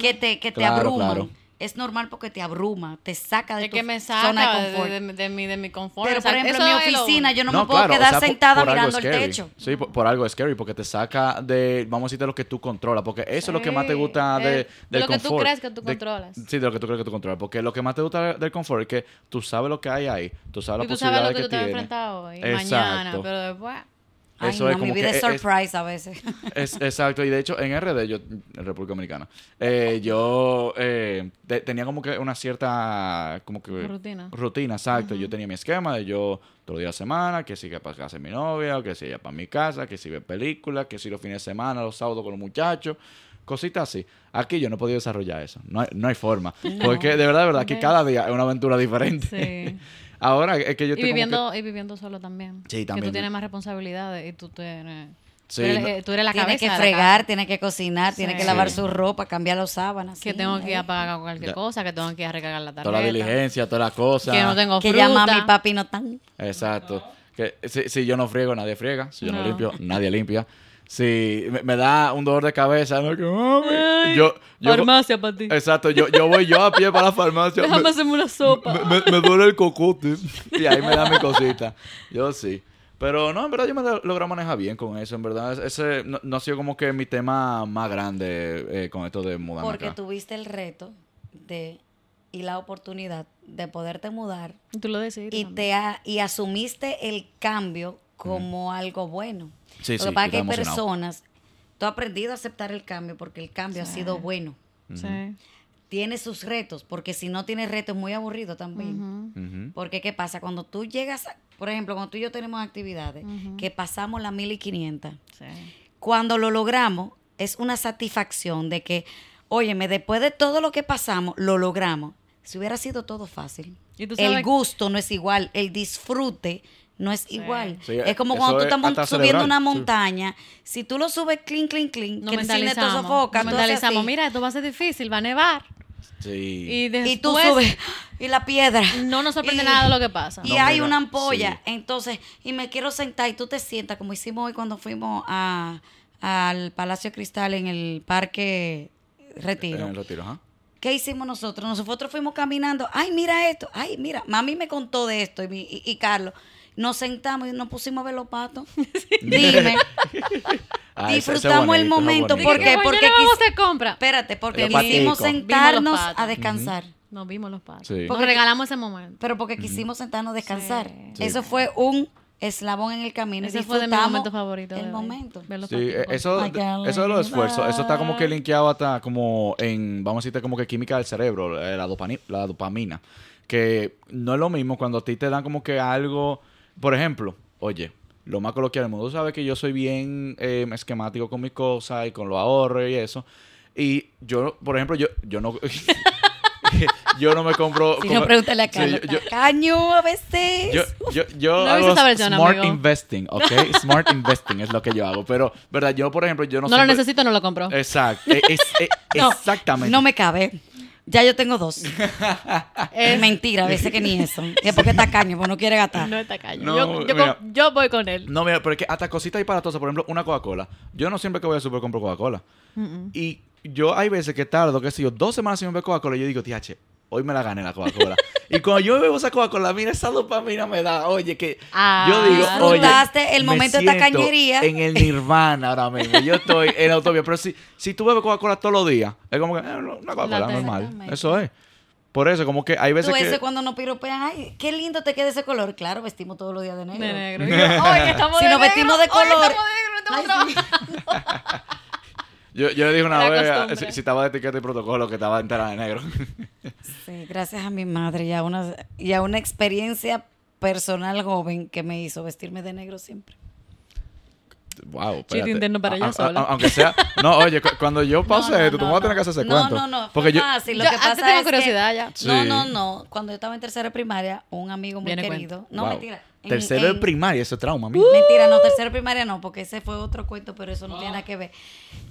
Speaker 2: que, te, que te
Speaker 1: Claro,
Speaker 2: abruman.
Speaker 1: claro.
Speaker 2: Es normal porque te abruma, te saca de
Speaker 3: Es
Speaker 2: tu
Speaker 3: que me
Speaker 2: zona
Speaker 3: saca
Speaker 2: de
Speaker 3: de,
Speaker 2: confort.
Speaker 3: de- de mi, de mi confort.
Speaker 2: Pero, por ejemplo, en mi oficina, yo no, me puedo
Speaker 1: claro,
Speaker 2: quedar
Speaker 1: o sea, por-
Speaker 2: sentada
Speaker 1: por
Speaker 2: mirando el techo.
Speaker 1: Sí, por, por algo es scary, porque te saca de, vamos a decir, de lo que tú controlas, porque eso es lo que más te gusta
Speaker 3: eh,
Speaker 1: de,
Speaker 3: de
Speaker 1: del
Speaker 3: lo que tú crees que tú
Speaker 1: De-
Speaker 3: controlas.
Speaker 1: sí, de lo que tú crees que tú controlas, porque lo que más te gusta del confort es que tú sabes lo que hay ahí, tú sabes
Speaker 3: Y
Speaker 1: las
Speaker 3: tú sabes lo que tú te vas a
Speaker 1: tienes.
Speaker 3: enfrentar hoy, mañana, pero después...
Speaker 2: Ay,
Speaker 1: Eso
Speaker 2: no,
Speaker 1: es
Speaker 2: mi
Speaker 1: como
Speaker 2: vida
Speaker 1: que
Speaker 2: es
Speaker 1: es-
Speaker 2: surprise a veces. [LAUGHS]
Speaker 1: Es, exacto, y de hecho en RD, yo, en República Dominicana, eh, yo eh, te- tenía como que una cierta como que
Speaker 3: Rutina.
Speaker 1: rutina, exacto. Yo tenía mi esquema de yo todos los días de semana, que siga para casa de mi novia, o que siga para mi casa, que si ve películas, que si los fines de semana, los sábados con los muchachos, cositas así. Aquí yo no he podido desarrollar eso, no hay, no hay forma. [LAUGHS] Porque de verdad, de verdad, aquí
Speaker 3: ¿Ves?
Speaker 1: cada día es una aventura diferente.
Speaker 3: Sí. [LAUGHS]
Speaker 1: Ahora es que yo
Speaker 3: Y
Speaker 1: estoy como
Speaker 3: viviendo, y viviendo solo también.
Speaker 1: Sí,
Speaker 3: Que
Speaker 1: también.
Speaker 3: tú tienes más responsabilidades y tú tienes...
Speaker 1: Sí,
Speaker 3: tú, eres,
Speaker 1: no-
Speaker 3: eh, tú eres la
Speaker 2: tiene que fregar, tiene que cocinar, tiene
Speaker 3: Sí.
Speaker 2: que lavar
Speaker 1: Sí.
Speaker 2: su ropa, cambiar las sábanas.
Speaker 3: Que
Speaker 2: sí,
Speaker 3: tengo que ir a pagar cualquier
Speaker 1: Ya.
Speaker 3: cosa, que tengo que ir a recargar la
Speaker 1: que
Speaker 3: tarjeta.
Speaker 1: toda la diligencia, todas las cosas.
Speaker 3: Que no tengo
Speaker 2: Que
Speaker 3: fruta.
Speaker 2: ya mami y papi no están.
Speaker 1: Exacto. Que si, si yo no friego, nadie friega. Si yo no,
Speaker 3: No.
Speaker 1: limpio, nadie limpia. Sí, me, me da un dolor de cabeza. ¿no? Que, mami, yo, yo,
Speaker 3: Farmacia para ti.
Speaker 1: Exacto, yo, yo voy yo a pie para la farmacia.
Speaker 3: Déjame
Speaker 1: me-
Speaker 3: hacerme una sopa.
Speaker 1: me, me- me duele el cocote. [LAUGHS] Y ahí me da mi cosita. Yo sí. Pero no, en verdad yo me lo- logro manejar bien con eso. En verdad, ese no, no ha sido como que mi tema más grande eh, con esto de mudarme
Speaker 2: Porque
Speaker 1: acá.
Speaker 2: tuviste el reto de y la oportunidad de poderte mudar
Speaker 3: Y tú lo decidiste.
Speaker 2: y te ha- y asumiste el cambio como algo bueno.
Speaker 1: Sí,
Speaker 2: Lo
Speaker 1: sí,
Speaker 2: que pasa es que hay
Speaker 1: emocionado.
Speaker 2: personas, tú has aprendido a aceptar el cambio porque el cambio ha sido bueno.
Speaker 3: Sí.
Speaker 2: Tiene sus retos, porque si no tiene retos es muy aburrido también. Porque ¿qué pasa? Cuando tú llegas, a- por ejemplo, cuando tú y yo tenemos actividades, que pasamos las 1500,
Speaker 3: Sí.
Speaker 2: cuando lo logramos, es una satisfacción de que, óyeme, después de todo lo que pasamos, lo logramos. Si hubiera sido todo fácil.
Speaker 3: Y tú
Speaker 2: El gusto no es igual, el disfrute no es igual.
Speaker 1: Sí,
Speaker 2: es como cuando tú
Speaker 1: es
Speaker 2: estás subiendo
Speaker 1: celebrar,
Speaker 2: una
Speaker 1: sí.
Speaker 2: montaña, si tú lo subes clean, clean, clean, que el cine te
Speaker 3: mentalizamos.
Speaker 2: sofoca,
Speaker 3: mentalizamos. Mira, esto va a ser difícil, va a nevar.
Speaker 1: Sí.
Speaker 3: Y después
Speaker 2: y tú subes, [GASPS] y la piedra.
Speaker 3: no nos sorprende
Speaker 2: y-
Speaker 3: nada de lo que pasa.
Speaker 2: Y
Speaker 1: No,
Speaker 2: hay
Speaker 1: mira,
Speaker 2: una ampolla,
Speaker 1: sí.
Speaker 2: entonces, y me quiero sentar y tú te sientas, como hicimos hoy cuando fuimos a, al Palacio Cristal en el Parque Retiro.
Speaker 1: En el retiro, ajá.
Speaker 2: ¿Qué hicimos nosotros? Nosotros fuimos caminando, ay, mira esto, ay, mira, mami me contó de esto y, mi- y- y Carlos. Nos sentamos y nos pusimos a ver los patos. [LAUGHS] Dime, [LAUGHS]
Speaker 1: Ah,
Speaker 2: disfrutamos el
Speaker 1: bonito,
Speaker 2: momento. ¿Por qué?
Speaker 3: Porque
Speaker 2: Porque
Speaker 3: vamos
Speaker 2: quis-
Speaker 3: a compra.
Speaker 2: Espérate, porque quisimos sentarnos a descansar.
Speaker 3: Nos vimos los patos.
Speaker 1: Sí.
Speaker 3: Porque regalamos ese momento.
Speaker 2: Pero porque quisimos sentarnos a descansar.
Speaker 3: Sí.
Speaker 2: Eso fue un eslabón en el camino. y
Speaker 3: Ese fue de mis
Speaker 2: disfrutamos
Speaker 3: momentos favoritos.
Speaker 2: El momento.
Speaker 1: Sí, eh, eso, eso de los esfuerzos, eso está como que linkeado hasta como en, vamos a decirte, como que química del cerebro, eh, la, dopani- la dopamina. Que no es lo mismo cuando a ti te dan como que algo, por ejemplo, oye, lo más coloquial del mundo, tú sabes que yo soy bien eh, esquemático con mis cosas y con los ahorros y eso. Y yo, por ejemplo, yo, yo no... [LAUGHS] yo no me compro...
Speaker 2: Si
Speaker 1: como-
Speaker 2: no, pregúntale a
Speaker 1: Sí,
Speaker 2: Carlos.
Speaker 1: yo- yo-
Speaker 2: Tacaño a veces.
Speaker 1: yo, yo, yo
Speaker 3: No
Speaker 1: hago
Speaker 3: versión,
Speaker 1: smart
Speaker 3: amigo.
Speaker 1: investing, [LAUGHS] ¿ok? Smart investing es lo que yo hago. Pero, ¿verdad? Yo, por ejemplo, yo no
Speaker 3: No lo necesito, no lo compro.
Speaker 1: Exacto. e- es- e- [LAUGHS]
Speaker 2: No,
Speaker 1: exactamente.
Speaker 2: No me cabe. Ya yo tengo dos. [LAUGHS] es mentira, a veces que ni eso. Es porque está caño, porque no quiere gastar.
Speaker 3: No está caño.
Speaker 1: No,
Speaker 3: yo, yo,
Speaker 1: mira.
Speaker 3: con- yo voy con él.
Speaker 1: No, mira, pero es que hasta cositas disparatosas, por ejemplo, una Coca-Cola. Yo no siempre que voy al super compro Coca-Cola. Y yo hay veces que tardo, qué sé yo, dos semanas sin beber Coca-Cola y yo digo, TH, hoy me la gané la Coca-Cola. y cuando yo bebo esa Coca-Cola, mira, esa dopamina me da, oye, que
Speaker 3: Ah.
Speaker 1: yo digo, oye,
Speaker 2: el
Speaker 1: me
Speaker 2: momento de
Speaker 1: siento
Speaker 2: tacañería.
Speaker 1: En el nirvana ahora mismo. Yo estoy en la autovía. Pero si, si tú bebes Coca-Cola todos los días, es como que, eh, una Coca-Cola
Speaker 3: La
Speaker 1: normal. Eso es. Por eso, como que hay veces
Speaker 2: Tú
Speaker 1: que...
Speaker 2: ese cuando nos piropean, ay, qué lindo te queda ese color. Claro, vestimos todos los días de negro.
Speaker 3: De negro. Y [LAUGHS] yo, Oye, estamos
Speaker 2: Si
Speaker 3: de
Speaker 2: nos
Speaker 3: negro.
Speaker 2: vestimos de
Speaker 3: Oye,
Speaker 2: color.
Speaker 3: estamos de negro, estamos
Speaker 2: Ay, sí. [LAUGHS]
Speaker 1: Yo, yo le dije una
Speaker 3: La
Speaker 1: vez,
Speaker 3: costumbre.
Speaker 1: si, si estaba de etiqueta y protocolo, que estaba entera de negro.
Speaker 2: Sí, gracias a mi madre y a una, y a una experiencia personal joven que me hizo vestirme de negro siempre.
Speaker 1: wow,
Speaker 3: interno para ella sola.
Speaker 1: aunque sea... No, oye, cu- cuando yo [LAUGHS] pase
Speaker 2: No, no,
Speaker 1: esto, tú
Speaker 2: no,
Speaker 1: me vas a tener que hacer ese
Speaker 2: no,
Speaker 1: cuento.
Speaker 2: No, no,
Speaker 1: Porque yo...
Speaker 2: fácil. Lo
Speaker 3: Yo-
Speaker 2: que pasa
Speaker 3: tengo
Speaker 2: es
Speaker 3: curiosidad
Speaker 2: que,
Speaker 3: ya.
Speaker 2: No,
Speaker 1: Sí.
Speaker 2: no, no. Cuando yo estaba en tercera primaria, un amigo muy
Speaker 3: Viene
Speaker 2: querido. No,
Speaker 1: Wow.
Speaker 2: mentira. En-
Speaker 1: Tercero de primaria, ese trauma, mí.
Speaker 2: Mentira, no, tercero de primaria no, porque ese fue otro cuento, pero eso no tiene nada que ver.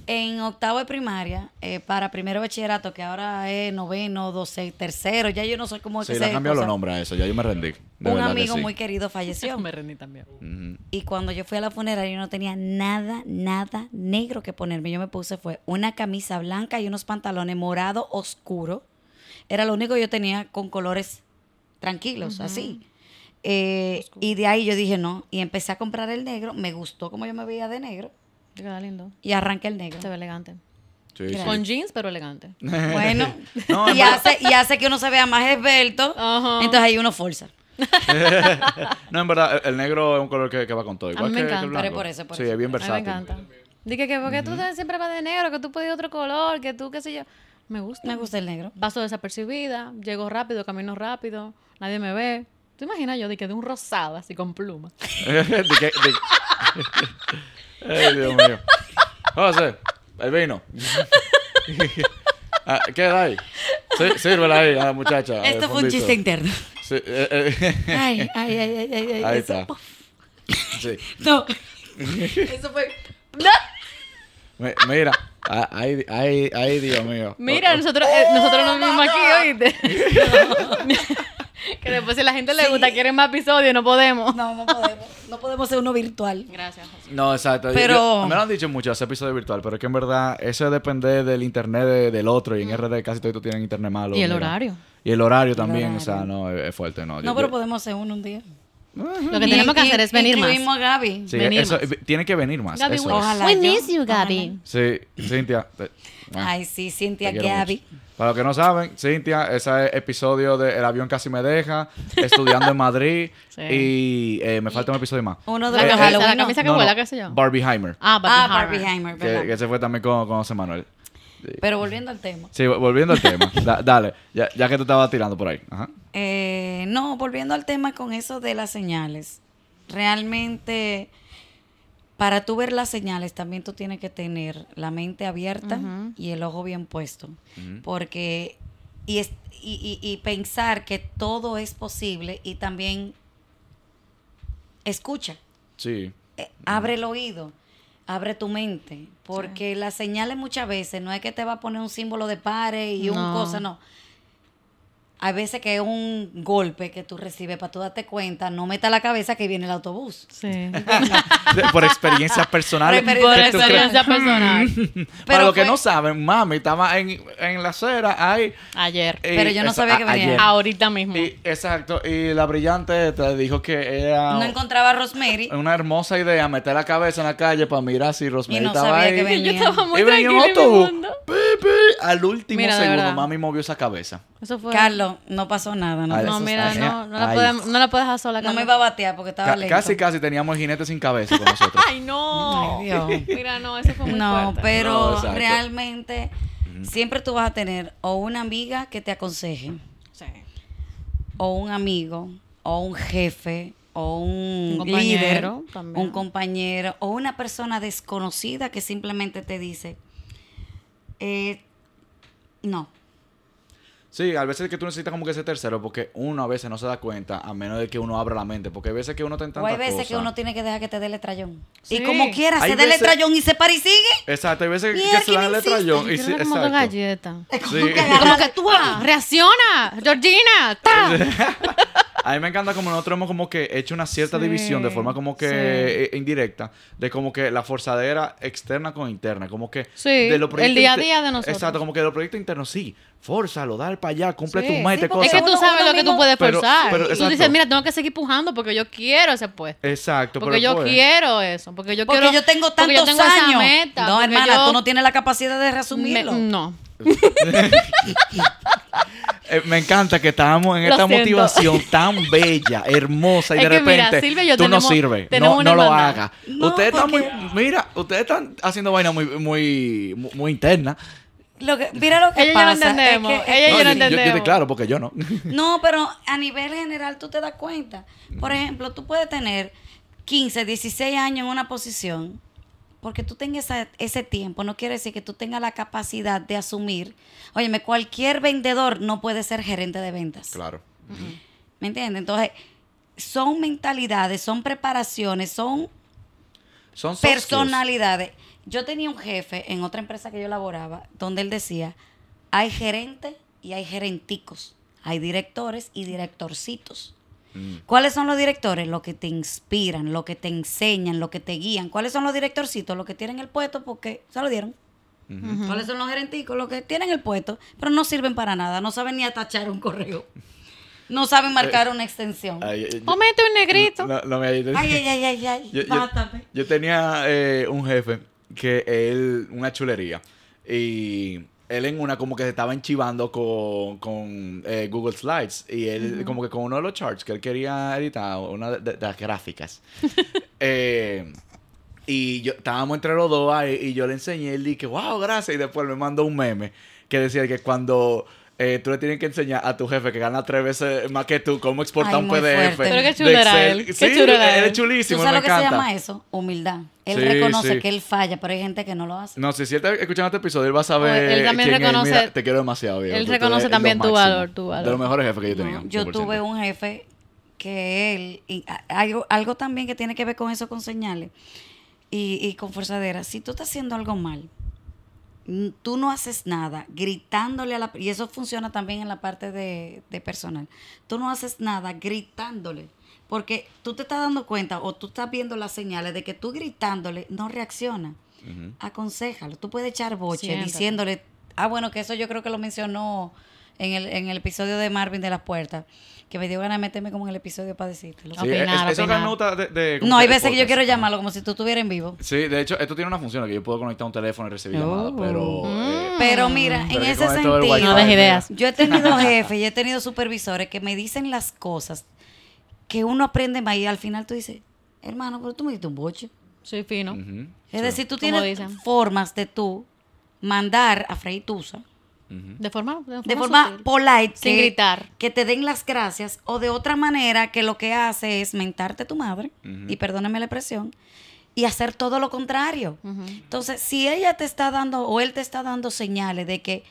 Speaker 2: En octavo de primaria, eh, para primero bachillerato, que ahora es noveno, doce, tercero, ya yo no sé cómo es
Speaker 1: Sí,
Speaker 2: que
Speaker 1: le
Speaker 2: se
Speaker 1: cambiado los nombres a eso, ya yo me rendí. De
Speaker 2: Un
Speaker 1: que
Speaker 2: amigo
Speaker 1: sí.
Speaker 2: muy querido falleció. [LAUGHS]
Speaker 3: Me rendí también.
Speaker 2: Y cuando yo fui a la funeraria, yo no tenía nada, nada negro que ponerme. Yo me puse fue una camisa blanca y unos pantalones morado oscuro. Era lo único que yo tenía con colores tranquilos, así. Eh, y de ahí yo dije no. Y empecé a comprar el negro. Me gustó como yo me veía de negro.
Speaker 3: Te queda lindo.
Speaker 2: Y arranqué el negro.
Speaker 3: Se ve elegante.
Speaker 1: Sí, sí.
Speaker 3: Con jeans, pero elegante. [LAUGHS]
Speaker 2: Bueno, [LAUGHS]
Speaker 1: No,
Speaker 2: y, hace, y hace que uno se vea más esbelto. Entonces ahí uno forza. [LAUGHS]
Speaker 1: No, en verdad, el, negro es un color que, que va con todo. Igual
Speaker 3: mí me
Speaker 1: que- que el
Speaker 3: encanta.
Speaker 2: por eso, por
Speaker 1: sí,
Speaker 2: eso,
Speaker 1: es bien
Speaker 3: A mí me
Speaker 1: versátil.
Speaker 3: encanta. Dije que porque tú te- siempre vas de negro, que tú puedes ir otro color, que tú qué sé yo. Me gusta.
Speaker 2: Me gusta el negro.
Speaker 3: Paso desapercibida, llego rápido, camino rápido, nadie me ve. ¿Tú imaginas yo de que de un rosado así con pluma? [LAUGHS]
Speaker 1: De que- de- Ay, Dios mío. José, el vino. [LAUGHS] Ah, ¿Qué da ahí? Sí, sírvela ahí a la muchacha.
Speaker 2: Esto fue un chiste interno.
Speaker 1: Sí, eh, eh,
Speaker 2: Ay, ay, ay, ay, ay. ay,
Speaker 1: Ahí
Speaker 2: eso-
Speaker 1: está. Sí.
Speaker 2: No. Eso fue. [LAUGHS]
Speaker 1: Mi- Mira, ah, ay, ay, ay, Dios mío.
Speaker 3: Mira, nosotros, eh, nosotros nos vimos aquí, ¿oíste? [LAUGHS] Que después si a la gente le gusta, quieren más episodios, no podemos.
Speaker 2: No, no podemos. No podemos ser uno virtual.
Speaker 3: Gracias, José.
Speaker 1: No, exacto.
Speaker 2: Pero-
Speaker 1: yo- me lo han dicho mucho, ese episodio virtual, pero es que en verdad eso depende del internet de- del otro y en RD casi todos tienen internet malo.
Speaker 3: Y el
Speaker 1: mira.
Speaker 3: horario.
Speaker 1: Y el horario también,
Speaker 2: horario.
Speaker 1: o sea, no, es, es fuerte, no.
Speaker 2: No,
Speaker 1: Yo-
Speaker 2: pero
Speaker 1: yo-
Speaker 2: podemos hacer uno un día.
Speaker 3: Lo que tenemos que hacer es venir más.
Speaker 2: Incluimos a Gaby.
Speaker 1: Sí,
Speaker 3: venir
Speaker 1: eso,
Speaker 3: más.
Speaker 1: eh, tiene que venir más.
Speaker 3: Gaby,
Speaker 1: eso
Speaker 3: we,
Speaker 1: es.
Speaker 2: Ojalá
Speaker 3: we
Speaker 2: yo,
Speaker 3: miss you. Gaby.
Speaker 1: Sí, Cintia. te- bueno,
Speaker 2: Ay, sí,
Speaker 1: te
Speaker 2: Cintia
Speaker 1: quiero
Speaker 2: Gaby.
Speaker 1: mucho. Para los que no saben, Cintia, ese es episodio de El avión casi me deja, estudiando en Madrid [LAUGHS]
Speaker 3: Sí.
Speaker 1: y eh, me falta un episodio más.
Speaker 2: Uno de
Speaker 3: La
Speaker 2: los
Speaker 3: camisa,
Speaker 2: Halloween.
Speaker 3: la
Speaker 2: no.
Speaker 3: camisa que
Speaker 1: No, no,
Speaker 3: vuela, qué sé yo.
Speaker 1: Barbieheimer,
Speaker 3: Ah, Barbie
Speaker 2: Ah. Barbieheimer,
Speaker 1: que,
Speaker 2: ¿verdad?
Speaker 1: que se fue también con, con José Manuel.
Speaker 2: Pero volviendo al tema.
Speaker 1: Sí, volviendo al tema. Da- dale, ya, ya que tú estabas tirando por ahí. Ajá.
Speaker 2: Eh, no, volviendo al tema con eso de las señales. Realmente, para tú ver las señales, también tú tienes que tener la mente abierta y el ojo bien puesto. Porque, y, es- y, y- y pensar que todo es posible y también escucha.
Speaker 1: Sí.
Speaker 2: eh, abre el oído, abre tu mente, porque las señales muchas veces no es que te va a poner un símbolo de pare y un cosa, no. Hay veces que es un golpe que tú recibes para tú darte cuenta, no meta la cabeza que viene el autobús.
Speaker 3: Sí.
Speaker 1: Por experiencias personales.
Speaker 2: Por
Speaker 1: que
Speaker 3: Por experiencia personal. [LAUGHS]
Speaker 1: Para los que no saben, mami estaba en, en la acera ahí.
Speaker 3: Ayer.
Speaker 1: eh,
Speaker 2: Pero yo no
Speaker 1: esa-
Speaker 2: sabía que venía.
Speaker 1: ayer.
Speaker 3: Ahorita mismo.
Speaker 1: Y, exacto. Y la brillante te dijo que era
Speaker 2: No encontraba a Rosemary
Speaker 1: una hermosa idea meter la cabeza en la calle para mirar si Rosemary
Speaker 2: y no
Speaker 1: estaba
Speaker 2: sabía
Speaker 1: ahí.
Speaker 2: que
Speaker 3: Yo
Speaker 2: venía.
Speaker 3: estaba muy
Speaker 1: y venía un autobús. Pi, pi, al último
Speaker 3: Mira,
Speaker 1: segundo, mami movió esa cabeza.
Speaker 3: Eso fue.
Speaker 2: Carlos, no pasó nada. No,
Speaker 1: Ay,
Speaker 3: No, mira,
Speaker 1: está-
Speaker 3: no, no, la
Speaker 1: Ay.
Speaker 3: podemos- no la puedes dejar sola.
Speaker 2: no
Speaker 3: Carlos.
Speaker 2: me iba a batear porque estaba
Speaker 1: Ca-
Speaker 2: lento.
Speaker 1: casi, casi teníamos el jinete sin cabeza con [LAUGHS] nosotros.
Speaker 3: Ay, no.
Speaker 2: Ay, Dios. [LAUGHS]
Speaker 3: Mira, no, eso fue muy
Speaker 2: No,
Speaker 3: fuerte.
Speaker 2: pero
Speaker 1: No,
Speaker 2: realmente siempre tú vas a tener o una amiga que te aconseje,
Speaker 3: Sí.
Speaker 2: o un amigo, o un jefe, o un,
Speaker 3: Un compañero
Speaker 2: líder,
Speaker 3: también.
Speaker 2: un compañero, o una persona desconocida que simplemente te dice, eh, no,
Speaker 1: Sí, a veces que tú necesitas como que ese tercero porque uno a veces no se da cuenta a menos de que uno abra la mente. Porque hay veces que uno está en
Speaker 2: o
Speaker 1: tantas
Speaker 2: hay veces que uno tiene que dejar que te dé el estrellón.
Speaker 3: Sí.
Speaker 2: Y como quiera,
Speaker 1: Hay
Speaker 2: se dé el estrellón y se para y sigue.
Speaker 1: Exacto, hay veces que se dan el estrellón. Y sí,
Speaker 3: como
Speaker 1: exacto.
Speaker 3: galleta.
Speaker 2: Es como
Speaker 1: Sí.
Speaker 2: que agarra-
Speaker 3: Como que tú, ah, reacciona, Georgina, ta. [LAUGHS]
Speaker 1: A mí me encanta como nosotros hemos como que hecho una cierta
Speaker 3: Sí,
Speaker 1: división de forma como que
Speaker 3: sí.
Speaker 1: eh, indirecta de como que la forzadera externa con interna, como que
Speaker 3: Sí,
Speaker 1: de los
Speaker 3: el día a día de nosotros.
Speaker 1: Exacto, como que de los proyectos internos sí, fórzalo, dale para allá, cumple
Speaker 3: Sí,
Speaker 1: tu meta,
Speaker 2: sí, porque
Speaker 3: Es que
Speaker 1: cosas.
Speaker 3: tú sabes lo que tú puedes
Speaker 1: Pero-
Speaker 3: forzar.
Speaker 1: pero,
Speaker 3: tú dices, mira, tengo que seguir pujando porque yo quiero ese puesto.
Speaker 1: Exacto,
Speaker 3: Porque
Speaker 1: pero
Speaker 3: yo
Speaker 1: pues,
Speaker 3: quiero eso. Porque yo
Speaker 2: Porque
Speaker 3: quiero.
Speaker 2: yo tengo
Speaker 3: porque yo
Speaker 2: tantos
Speaker 3: tengo esa
Speaker 2: años.
Speaker 3: meta,
Speaker 2: no,
Speaker 3: porque
Speaker 2: hermana,
Speaker 3: yo
Speaker 2: tú no tienes la capacidad de
Speaker 3: me-
Speaker 2: resumirlo.
Speaker 3: no. [LAUGHS]
Speaker 1: eh, me encanta que estábamos en
Speaker 3: Lo
Speaker 1: esta
Speaker 3: siento.
Speaker 1: motivación [LAUGHS] tan bella, hermosa y
Speaker 3: Es
Speaker 1: de
Speaker 3: que mira,
Speaker 1: repente
Speaker 3: Silvia y yo
Speaker 1: tú no sirves, no, no lo hagas.
Speaker 2: No,
Speaker 1: ustedes están muy, mira, ustedes están haciendo vaina muy, muy, muy, muy interna.
Speaker 2: Lo que, mira lo que
Speaker 3: Ella no
Speaker 2: pasa. es
Speaker 3: entendemos.
Speaker 2: que- es
Speaker 3: Ella
Speaker 2: que
Speaker 3: yo no
Speaker 1: yo, yo claro porque yo no.
Speaker 2: No, pero a nivel general tú te das cuenta. Por ejemplo, tú puedes tener 15, 16 años en una posición, porque tú tengas esa- ese tiempo, no quiere decir que tú tengas la capacidad de asumir. Óyeme, cualquier vendedor no puede ser gerente de ventas.
Speaker 1: Claro.
Speaker 2: ¿Me entiendes? Entonces, son mentalidades, son preparaciones, son personalidades. Yo tenía un jefe en otra empresa que yo laboraba, donde él decía, hay gerentes y hay gerenticos, hay directores y directorcitos.
Speaker 1: Mm.
Speaker 2: ¿Cuáles son los directores? Los que te inspiran, los que te enseñan, los que te guían. ¿Cuáles son los directorcitos? Los que tienen el puesto porque se lo dieron. ¿Cuáles son los gerenticos? Los que tienen el puesto, pero no sirven para nada. No saben ni atachar un correo. No saben marcar una extensión.
Speaker 1: Yo-
Speaker 3: Pomete un negrito.
Speaker 1: no, no me-
Speaker 2: ay, ay, ay, ay. [LAUGHS]
Speaker 1: yo, yo tenía eh, un jefe que él, una chulería, y él en una como que se estaba enchivando con, con eh, Google Slides, y él como que con uno de los charts que él quería editar, una de, de- de las gráficas. [LAUGHS] Eh, y yo estábamos entre los dos ahí, y yo le enseñé, él dije, wow, gracias, y después me mandó un meme que decía que cuando... eh, tú le tienes que enseñar a tu jefe que gana tres veces más que tú cómo exportar
Speaker 2: Ay,
Speaker 1: un PDF.
Speaker 2: fuerte.
Speaker 3: Pero qué
Speaker 1: de
Speaker 3: chulo era él, qué
Speaker 1: Sí,
Speaker 3: chulo era
Speaker 1: él
Speaker 3: él.
Speaker 1: es chulísimo,
Speaker 2: ¿Tú sabes
Speaker 1: me
Speaker 2: lo que se llama eso? Humildad. Él
Speaker 1: Sí,
Speaker 2: reconoce
Speaker 1: sí.
Speaker 2: que él falla, pero hay gente que no lo hace.
Speaker 1: No, si si él está escuchando este episodio, él va a saber.
Speaker 3: Él también
Speaker 1: quién es.
Speaker 3: reconoce-
Speaker 1: Mira, te quiero demasiado, viejo.
Speaker 3: él
Speaker 1: Tú
Speaker 3: reconoce también tu valor, tu valor.
Speaker 1: De los mejores jefes que yo he
Speaker 2: No, yo
Speaker 1: 100%.
Speaker 2: tuve un jefe que él, y a- algo, algo también que tiene que ver con eso, con señales y, y con forzadera. Si tú estás haciendo algo mal, tú no haces nada gritándole a la... Y eso funciona también en la parte de, de personal. Tú no haces nada gritándole. Porque tú te estás dando cuenta o tú estás viendo las señales de que tú gritándole no reacciona. Aconsejalo. Tú puedes echar boche
Speaker 3: Siéntate.
Speaker 2: diciéndole... Ah, bueno, que eso yo creo que lo mencionó en el, en el episodio de Marvin de las Puertas. Que me dio ganas de meterme como en el episodio para decírtelo.
Speaker 1: Sí,
Speaker 3: Opinar,
Speaker 1: es- eso
Speaker 3: opinar.
Speaker 1: nota de,
Speaker 2: No, hay veces que yo quiero llamarlo como si tú estuvieras en vivo.
Speaker 1: Sí, de hecho, esto tiene una función que yo puedo conectar un teléfono y recibir
Speaker 2: Oh.
Speaker 1: llamadas, pero... eh,
Speaker 2: Pero mira,
Speaker 1: Pero
Speaker 2: en ese sentido,
Speaker 3: No des ideas.
Speaker 2: yo he tenido jefes y he tenido supervisores que me dicen las cosas que uno aprende más y al final tú dices, hermano, pero tú me diste un boche.
Speaker 3: Soy fino.
Speaker 2: Es
Speaker 1: sí,
Speaker 2: decir, tú tienes
Speaker 3: dicen.
Speaker 2: formas de tú mandar a freír tusa
Speaker 3: De forma, de forma,
Speaker 2: de forma
Speaker 3: sutil.
Speaker 2: polite,
Speaker 3: Sin
Speaker 2: que-
Speaker 3: gritar.
Speaker 2: que te den las gracias o de otra manera que lo que hace es mentarte tu madre y perdóname la expresión y hacer todo lo contrario. Entonces, si ella te está dando o él te está dando señales de que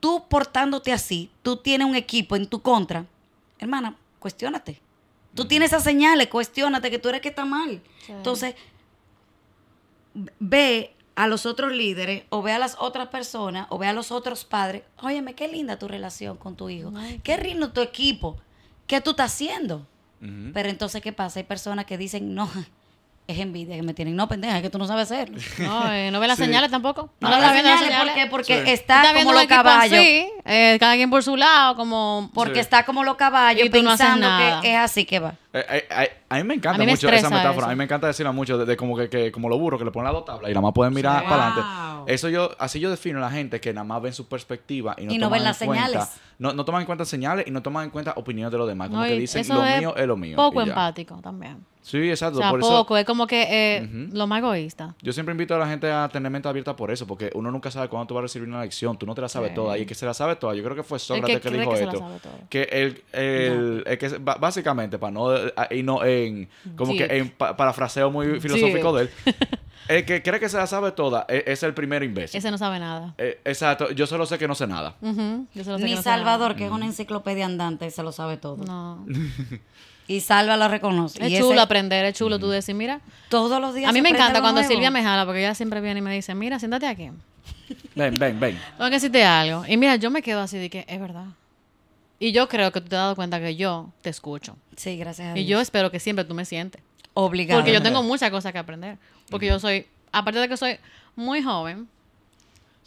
Speaker 2: tú portándote así, tú tienes un equipo en tu contra, hermana, cuestiónate. Tú tienes esas señales, cuestiónate que tú eres que está mal. Entonces, ve a los otros líderes o ve a las otras personas o ve a los otros padres, óyeme, qué linda tu relación con tu hijo, qué lindo tu equipo, qué tú estás haciendo. Pero entonces, ¿qué pasa? Hay personas que dicen, no, es envidia que me tienen. No, pendeja, es que tú no sabes hacerlo. [LAUGHS]
Speaker 3: No, eh, no ve las
Speaker 1: Sí.
Speaker 3: tampoco tampoco. No,
Speaker 2: No,
Speaker 3: las
Speaker 2: las señales,
Speaker 3: señales.
Speaker 2: ¿por qué? Porque
Speaker 1: Sí.
Speaker 2: está
Speaker 3: Está
Speaker 2: como los caballos.
Speaker 3: así, eh, cada quien por su lado, como...
Speaker 2: Porque
Speaker 1: Sí.
Speaker 2: está como los caballos
Speaker 3: Y tú no haces
Speaker 2: pensando
Speaker 3: nada.
Speaker 2: que es así que va.
Speaker 1: Eh, eh, eh, a mí me encanta
Speaker 3: A mí me
Speaker 1: mucho esa metáfora.
Speaker 3: eso.
Speaker 1: A mí me encanta decirla mucho de, de como que, que- como los burros que le ponen las dos tablas y nada más pueden mirar
Speaker 2: Sí.
Speaker 1: para
Speaker 2: Wow.
Speaker 1: adelante. Eso yo, así yo defino a la gente que nada más ven su perspectiva y no,
Speaker 2: Y no
Speaker 1: toman
Speaker 2: ven
Speaker 1: en
Speaker 2: las
Speaker 1: cuenta-
Speaker 2: señales.
Speaker 1: No, no toman en cuenta señales y no toman en cuenta opiniones de los demás. Como
Speaker 3: No,
Speaker 1: que dicen lo mío es lo mío.
Speaker 3: Poco empático también.
Speaker 1: Sí,
Speaker 3: O
Speaker 1: exacto.
Speaker 3: sea,
Speaker 1: por
Speaker 3: poco.
Speaker 1: eso
Speaker 3: Es como que eh, lo más egoísta.
Speaker 1: yo siempre invito a la gente a tener mente abierta por eso, porque uno nunca sabe cuándo tú vas a recibir una lección. Tú no te la sabes
Speaker 3: Sí.
Speaker 1: toda. Y el que se la sabe toda, yo creo que fue Sócrates que,
Speaker 3: cree
Speaker 1: dijo
Speaker 3: que
Speaker 1: esto. Que el, el, el que ba- básicamente, para no, y no en, como que en pa- parafraseo muy filosófico de él, [LAUGHS] el que cree que se la sabe toda e- es, el primer imbécil.
Speaker 3: Ese no sabe nada.
Speaker 1: Eh, exacto, yo solo sé que no sé nada.
Speaker 3: Ujú, yo solo sé que
Speaker 2: Ni
Speaker 3: no.
Speaker 2: Salvador, que es una enciclopedia andante, se lo sabe todo.
Speaker 3: No. [LAUGHS]
Speaker 2: Y Salva lo reconoce.
Speaker 3: Es
Speaker 2: y
Speaker 3: chulo
Speaker 2: ese
Speaker 3: aprender, es chulo tú decir, mira.
Speaker 2: todos los días
Speaker 3: A mí me encanta cuando
Speaker 2: nuevo.
Speaker 3: Silvia me jala, porque ella siempre viene y me dice, mira, siéntate aquí.
Speaker 1: Ven, ven, ven.
Speaker 3: Tengo que decirte algo. Y mira, yo me quedo así de que es verdad. Y yo creo que tú te has dado cuenta que yo te escucho.
Speaker 2: Sí, gracias a
Speaker 3: Y
Speaker 2: Dios.
Speaker 3: yo espero que siempre tú me sientes.
Speaker 2: Obligado.
Speaker 3: Porque yo tengo muchas cosas que aprender. Porque yo soy, aparte de que soy muy joven,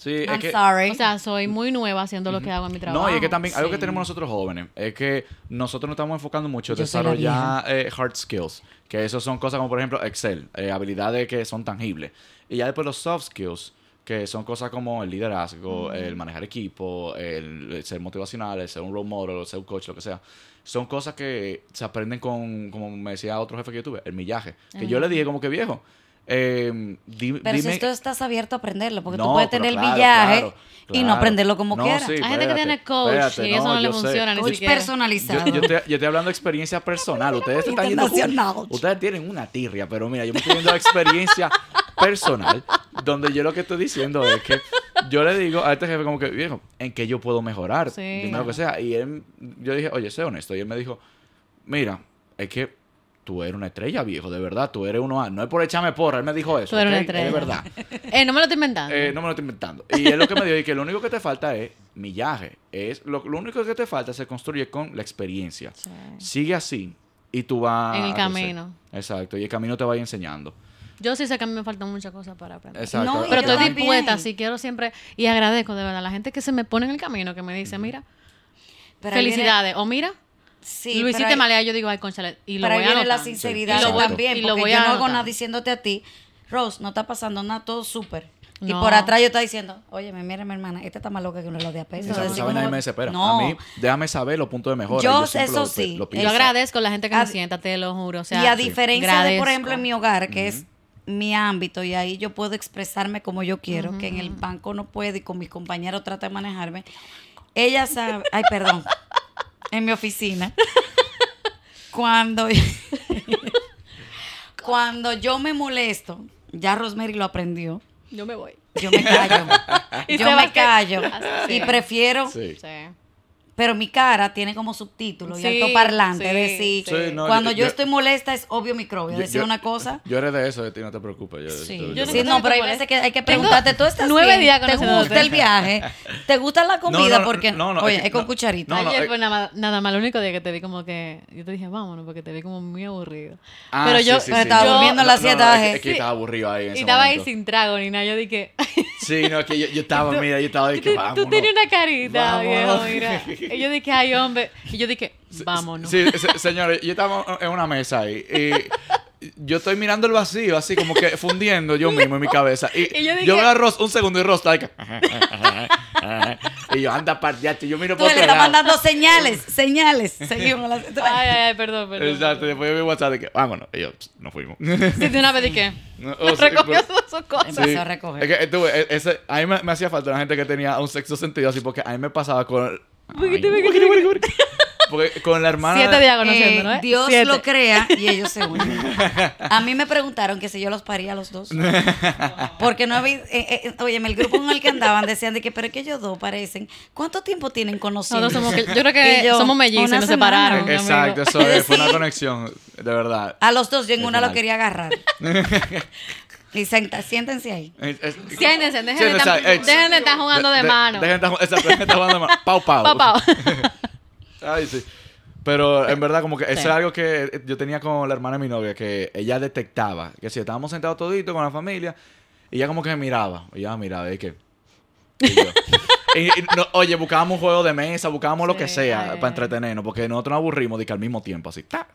Speaker 1: Sí, es
Speaker 2: I'm
Speaker 1: que,
Speaker 2: sorry.
Speaker 3: o sea, soy muy nueva haciendo lo que hago en mi trabajo.
Speaker 1: No, y es que también algo que tenemos nosotros jóvenes es que nosotros nos estamos enfocando mucho en desarrollar eh, hard skills, que eso son cosas como por ejemplo Excel, eh, habilidades que son tangibles. Y ya después los soft skills, que son cosas como el liderazgo, el manejar equipo, el, el ser motivacional, el ser un role model, el ser un coach, lo que sea. Son cosas que se aprenden con, como me decía otro jefe que yo tuve, el millaje. Que yo le dije como que viejo, eh, di-
Speaker 2: Pero
Speaker 1: dime...
Speaker 2: si tú estás abierto a aprenderlo, porque tú puedes tener el villaje
Speaker 1: claro,
Speaker 2: y no aprenderlo como
Speaker 1: No,
Speaker 2: quieras.
Speaker 1: sí,
Speaker 3: Hay gente que tiene coach
Speaker 1: espérate,
Speaker 3: y eso no, le funciona ni
Speaker 2: Coach
Speaker 3: siquiera.
Speaker 2: personalizado.
Speaker 1: Yo, yo, te, yo estoy hablando de experiencia personal. Ustedes están yendo. Ustedes tienen una tirria, pero mira, yo me estoy viendo experiencia personal, donde yo lo que estoy diciendo es que yo le digo a este jefe como que, viejo, ¿en qué yo puedo mejorar?
Speaker 3: Sí.
Speaker 1: Dime lo que sea. Y él, yo dije, oye, sé honesto. Y él me dijo, mira, es que tú eres una estrella, viejo, de verdad, tú eres uno A. No es por echarme porra, él me dijo eso.
Speaker 3: Tú eres una estrella.
Speaker 1: Es verdad. [LAUGHS]
Speaker 3: Eh, no me lo estoy inventando.
Speaker 1: Eh, no me lo estoy inventando. Y es lo que me dijo, y que lo único que te falta es millaje. Es, lo, lo único que te falta se construye con la experiencia.
Speaker 3: Sí.
Speaker 1: Sigue así y tú vas...
Speaker 3: En el camino.
Speaker 1: Exacto, y el camino te va a ir enseñando.
Speaker 3: Yo sí sé que a mí me faltan muchas cosas para aprender.
Speaker 1: Exacto.
Speaker 2: No,
Speaker 3: Pero estoy
Speaker 2: también.
Speaker 3: dispuesta, sí quiero siempre, y agradezco de verdad a la gente que se me pone en el camino, que me dice, mira,
Speaker 2: Pero ahí viene-
Speaker 3: felicidades, o mira,
Speaker 2: Sí,
Speaker 3: lo
Speaker 2: pero
Speaker 3: hiciste
Speaker 2: ahí-
Speaker 3: mal, y ahí yo digo, ay, conchale, y lo
Speaker 2: Pero ahí
Speaker 3: voy a
Speaker 2: viene la
Speaker 3: anotar.
Speaker 2: sinceridad
Speaker 1: Sí,
Speaker 2: también,
Speaker 3: Y lo
Speaker 2: porque
Speaker 3: voy
Speaker 2: yo
Speaker 3: a
Speaker 2: no hago nada diciéndote a ti, Rose, no está pasando nada, todo súper. Y
Speaker 3: No.
Speaker 2: por atrás yo está diciendo, oye, mira mi hermana, esta está más loca que una de a peso.
Speaker 1: Esa,
Speaker 2: Así
Speaker 1: esa
Speaker 2: como-
Speaker 1: vaina me desespera.
Speaker 2: No,
Speaker 1: A mí, déjame saber los puntos de mejora.
Speaker 2: Yo,
Speaker 1: y siempre
Speaker 2: eso
Speaker 1: lo-
Speaker 2: sí,
Speaker 1: lo
Speaker 3: yo agradezco a la gente que me
Speaker 2: A-
Speaker 3: sienta, te lo juro. O sea,
Speaker 2: y a diferencia de, por ejemplo, en mi hogar, que es mi ámbito, y ahí yo puedo expresarme como yo quiero, que en el banco no puedo y con mis compañeros trata de manejarme. Ella sabe, ay, perdón, en mi oficina, [LAUGHS] cuando, [LAUGHS] cuando yo me molesto, ya Rosemary lo aprendió,
Speaker 3: Yo me voy.
Speaker 2: yo me callo, [LAUGHS] yo me
Speaker 3: que-
Speaker 2: callo
Speaker 3: Así.
Speaker 2: y prefiero
Speaker 1: Sí.
Speaker 2: Pero mi cara tiene como subtítulo y
Speaker 3: Sí,
Speaker 2: altoparlante.
Speaker 3: sí,
Speaker 2: es decir,
Speaker 1: sí. Sí, no,
Speaker 2: cuando
Speaker 1: yo-
Speaker 2: yo,
Speaker 1: yo-
Speaker 2: estoy molesta es obvio microbio.
Speaker 1: Yo-
Speaker 2: Decir
Speaker 1: yo-
Speaker 2: una cosa.
Speaker 1: Yo eres de eso, de ti, no te preocupes. Yo,
Speaker 2: Sí,
Speaker 1: yo-
Speaker 2: sí,
Speaker 3: te
Speaker 2: no, pero hay veces que hay que preguntarte, ¿tú estás
Speaker 3: nueve días
Speaker 2: ¿Te
Speaker 3: conociéndote.
Speaker 2: gusta el [LAUGHS] viaje? ¿Te gusta la comida?
Speaker 1: No, no,
Speaker 2: Porque,
Speaker 1: no, no,
Speaker 2: oye,
Speaker 1: es
Speaker 2: es,
Speaker 1: que
Speaker 2: con
Speaker 1: no,
Speaker 2: cucharita.
Speaker 1: no, no,
Speaker 3: Ayer
Speaker 1: eh,
Speaker 3: fue nada, nada más, lo único día que te vi como que, yo te dije, vámonos, porque te vi como muy aburrido.
Speaker 1: Ah,
Speaker 3: pero
Speaker 1: sí,
Speaker 3: yo,
Speaker 2: estaba durmiendo en la sietaje.
Speaker 1: es que- estaba aburrido ahí en
Speaker 3: y estaba ahí sin trago ni nada, yo dije, [LAUGHS]
Speaker 1: Sí, no, que yo, yo estaba, mira, yo estaba de que vámonos.
Speaker 3: tú tenías una carita,
Speaker 1: Vámonos.
Speaker 3: viejo, mira. Y yo dije, ay, hombre. Y yo dije, vámonos.
Speaker 1: Sí, se- señores, yo estaba en una mesa ahí y yo estoy mirando el vacío, así como que fundiendo yo mismo en mi cabeza. Y, [LAUGHS]
Speaker 3: Y yo
Speaker 1: yo,
Speaker 3: dije-
Speaker 1: veo a Ross un segundo y Ross [LAUGHS] que- y yo, anda, partiate. Yo miro
Speaker 2: Tú
Speaker 1: por
Speaker 2: le
Speaker 1: otro
Speaker 2: estás mandando señales, señales. Seguimos la [LAUGHS]
Speaker 3: Ay, ay, ay, perdón, perdón.
Speaker 1: Exacto, después yo vi WhatsApp de que vámonos. Y yo, "Pss, nos fuimos.
Speaker 3: Sí, de una vez dije,
Speaker 1: No,
Speaker 3: me
Speaker 1: o sea,
Speaker 3: recogió
Speaker 1: pero-
Speaker 3: sus cosas.
Speaker 2: Empezó a recoger.
Speaker 1: Es que, tú, e- ese, a mí me, me hacía falta una gente que tenía un sexto sentido así, porque a mí me pasaba con. Ay. Porque con la hermana.
Speaker 3: Siete días
Speaker 2: Eh,
Speaker 3: conociendo, ¿no?
Speaker 2: Dios
Speaker 3: Siete.
Speaker 2: lo crea y ellos se unen. [LAUGHS] A mí me preguntaron que si yo los paría a los dos. Porque no había. Eh, eh, óyeme, el grupo en el que andaban decían de que, pero es que ellos dos parecen. ¿Cuánto tiempo tienen conociendo?
Speaker 3: Somos, yo creo que
Speaker 2: Y yo,
Speaker 3: somos mellizos,
Speaker 2: una
Speaker 3: nos separaron.
Speaker 1: Exacto, eso
Speaker 2: Es
Speaker 1: fue una [LAUGHS] conexión, de verdad.
Speaker 2: A los dos, yo en una lo quería agarrar. [LAUGHS] y senta- siéntense ahí.
Speaker 3: Siéntense, dejen de estar-
Speaker 1: eh,
Speaker 3: jugando de mano.
Speaker 1: Dejen de estar jugando de mano. Pau, pau.
Speaker 3: Pau, pau.
Speaker 1: Ay, sí. Pero en verdad, como que eso
Speaker 2: Sí.
Speaker 1: es algo que yo tenía con la hermana de mi novia, que ella detectaba que si estábamos sentados toditos con la familia, y ella como que miraba, ella miraba, y que. y yo- [LAUGHS] y- y no, oye, buscábamos un juego de mesa, buscábamos lo que sea para entretenernos, porque nosotros nos aburrimos de que al mismo tiempo, así. ¡ta!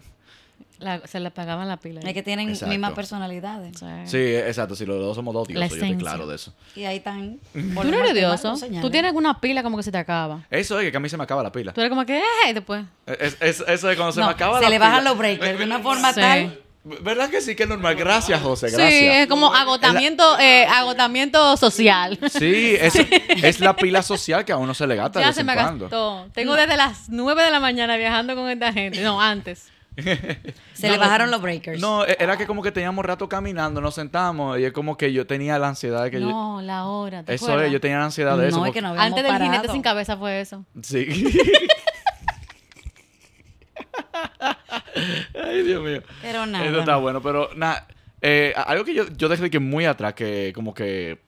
Speaker 3: La- se le pagaban la pila.
Speaker 2: Es que tienen
Speaker 1: Exacto.
Speaker 2: mismas personalidades.
Speaker 3: Sí.
Speaker 1: Sí, exacto, si los dos somos dos odiosos, yo estoy claro de eso.
Speaker 2: Y ahí están.
Speaker 3: Tú no eres odioso. Tú
Speaker 2: tienes
Speaker 3: tienes una pila como que se te acaba.
Speaker 1: Eso es que a mí se me acaba la pila.
Speaker 3: Tú eres como que, eh, y después.
Speaker 1: Es- es- eso es cuando se
Speaker 2: No,
Speaker 1: me acaba
Speaker 2: se
Speaker 1: la
Speaker 2: le
Speaker 1: pila.
Speaker 2: bajan los breakers de una forma
Speaker 3: Sí.
Speaker 2: tal.
Speaker 1: ¿Verdad que sí que es normal? Gracias, José,
Speaker 3: Sí,
Speaker 1: gracias.
Speaker 3: es como agotamiento, eh, agotamiento social.
Speaker 1: Sí, es, es la pila social que a uno se le gasta
Speaker 3: ya se me gastó. Tengo desde las 9 de la mañana viajando con esta gente. No, antes. [LAUGHS]
Speaker 2: Se le bajaron los breakers.
Speaker 1: No, e- era que como que teníamos rato caminando, nos sentamos y es como que yo tenía la ansiedad de que yo...
Speaker 3: No, la hora. ¿te
Speaker 1: Eso
Speaker 3: acuerdas?
Speaker 1: es, yo tenía la ansiedad de eso.
Speaker 2: No, es
Speaker 1: porque-
Speaker 2: que no
Speaker 3: Antes del jinete sin cabeza fue eso.
Speaker 1: Sí. [LAUGHS] Ay, Dios mío.
Speaker 2: Pero nada.
Speaker 1: Eso está bueno, pero nada. eh, algo que yo, yo dejé que muy atrás, que como que.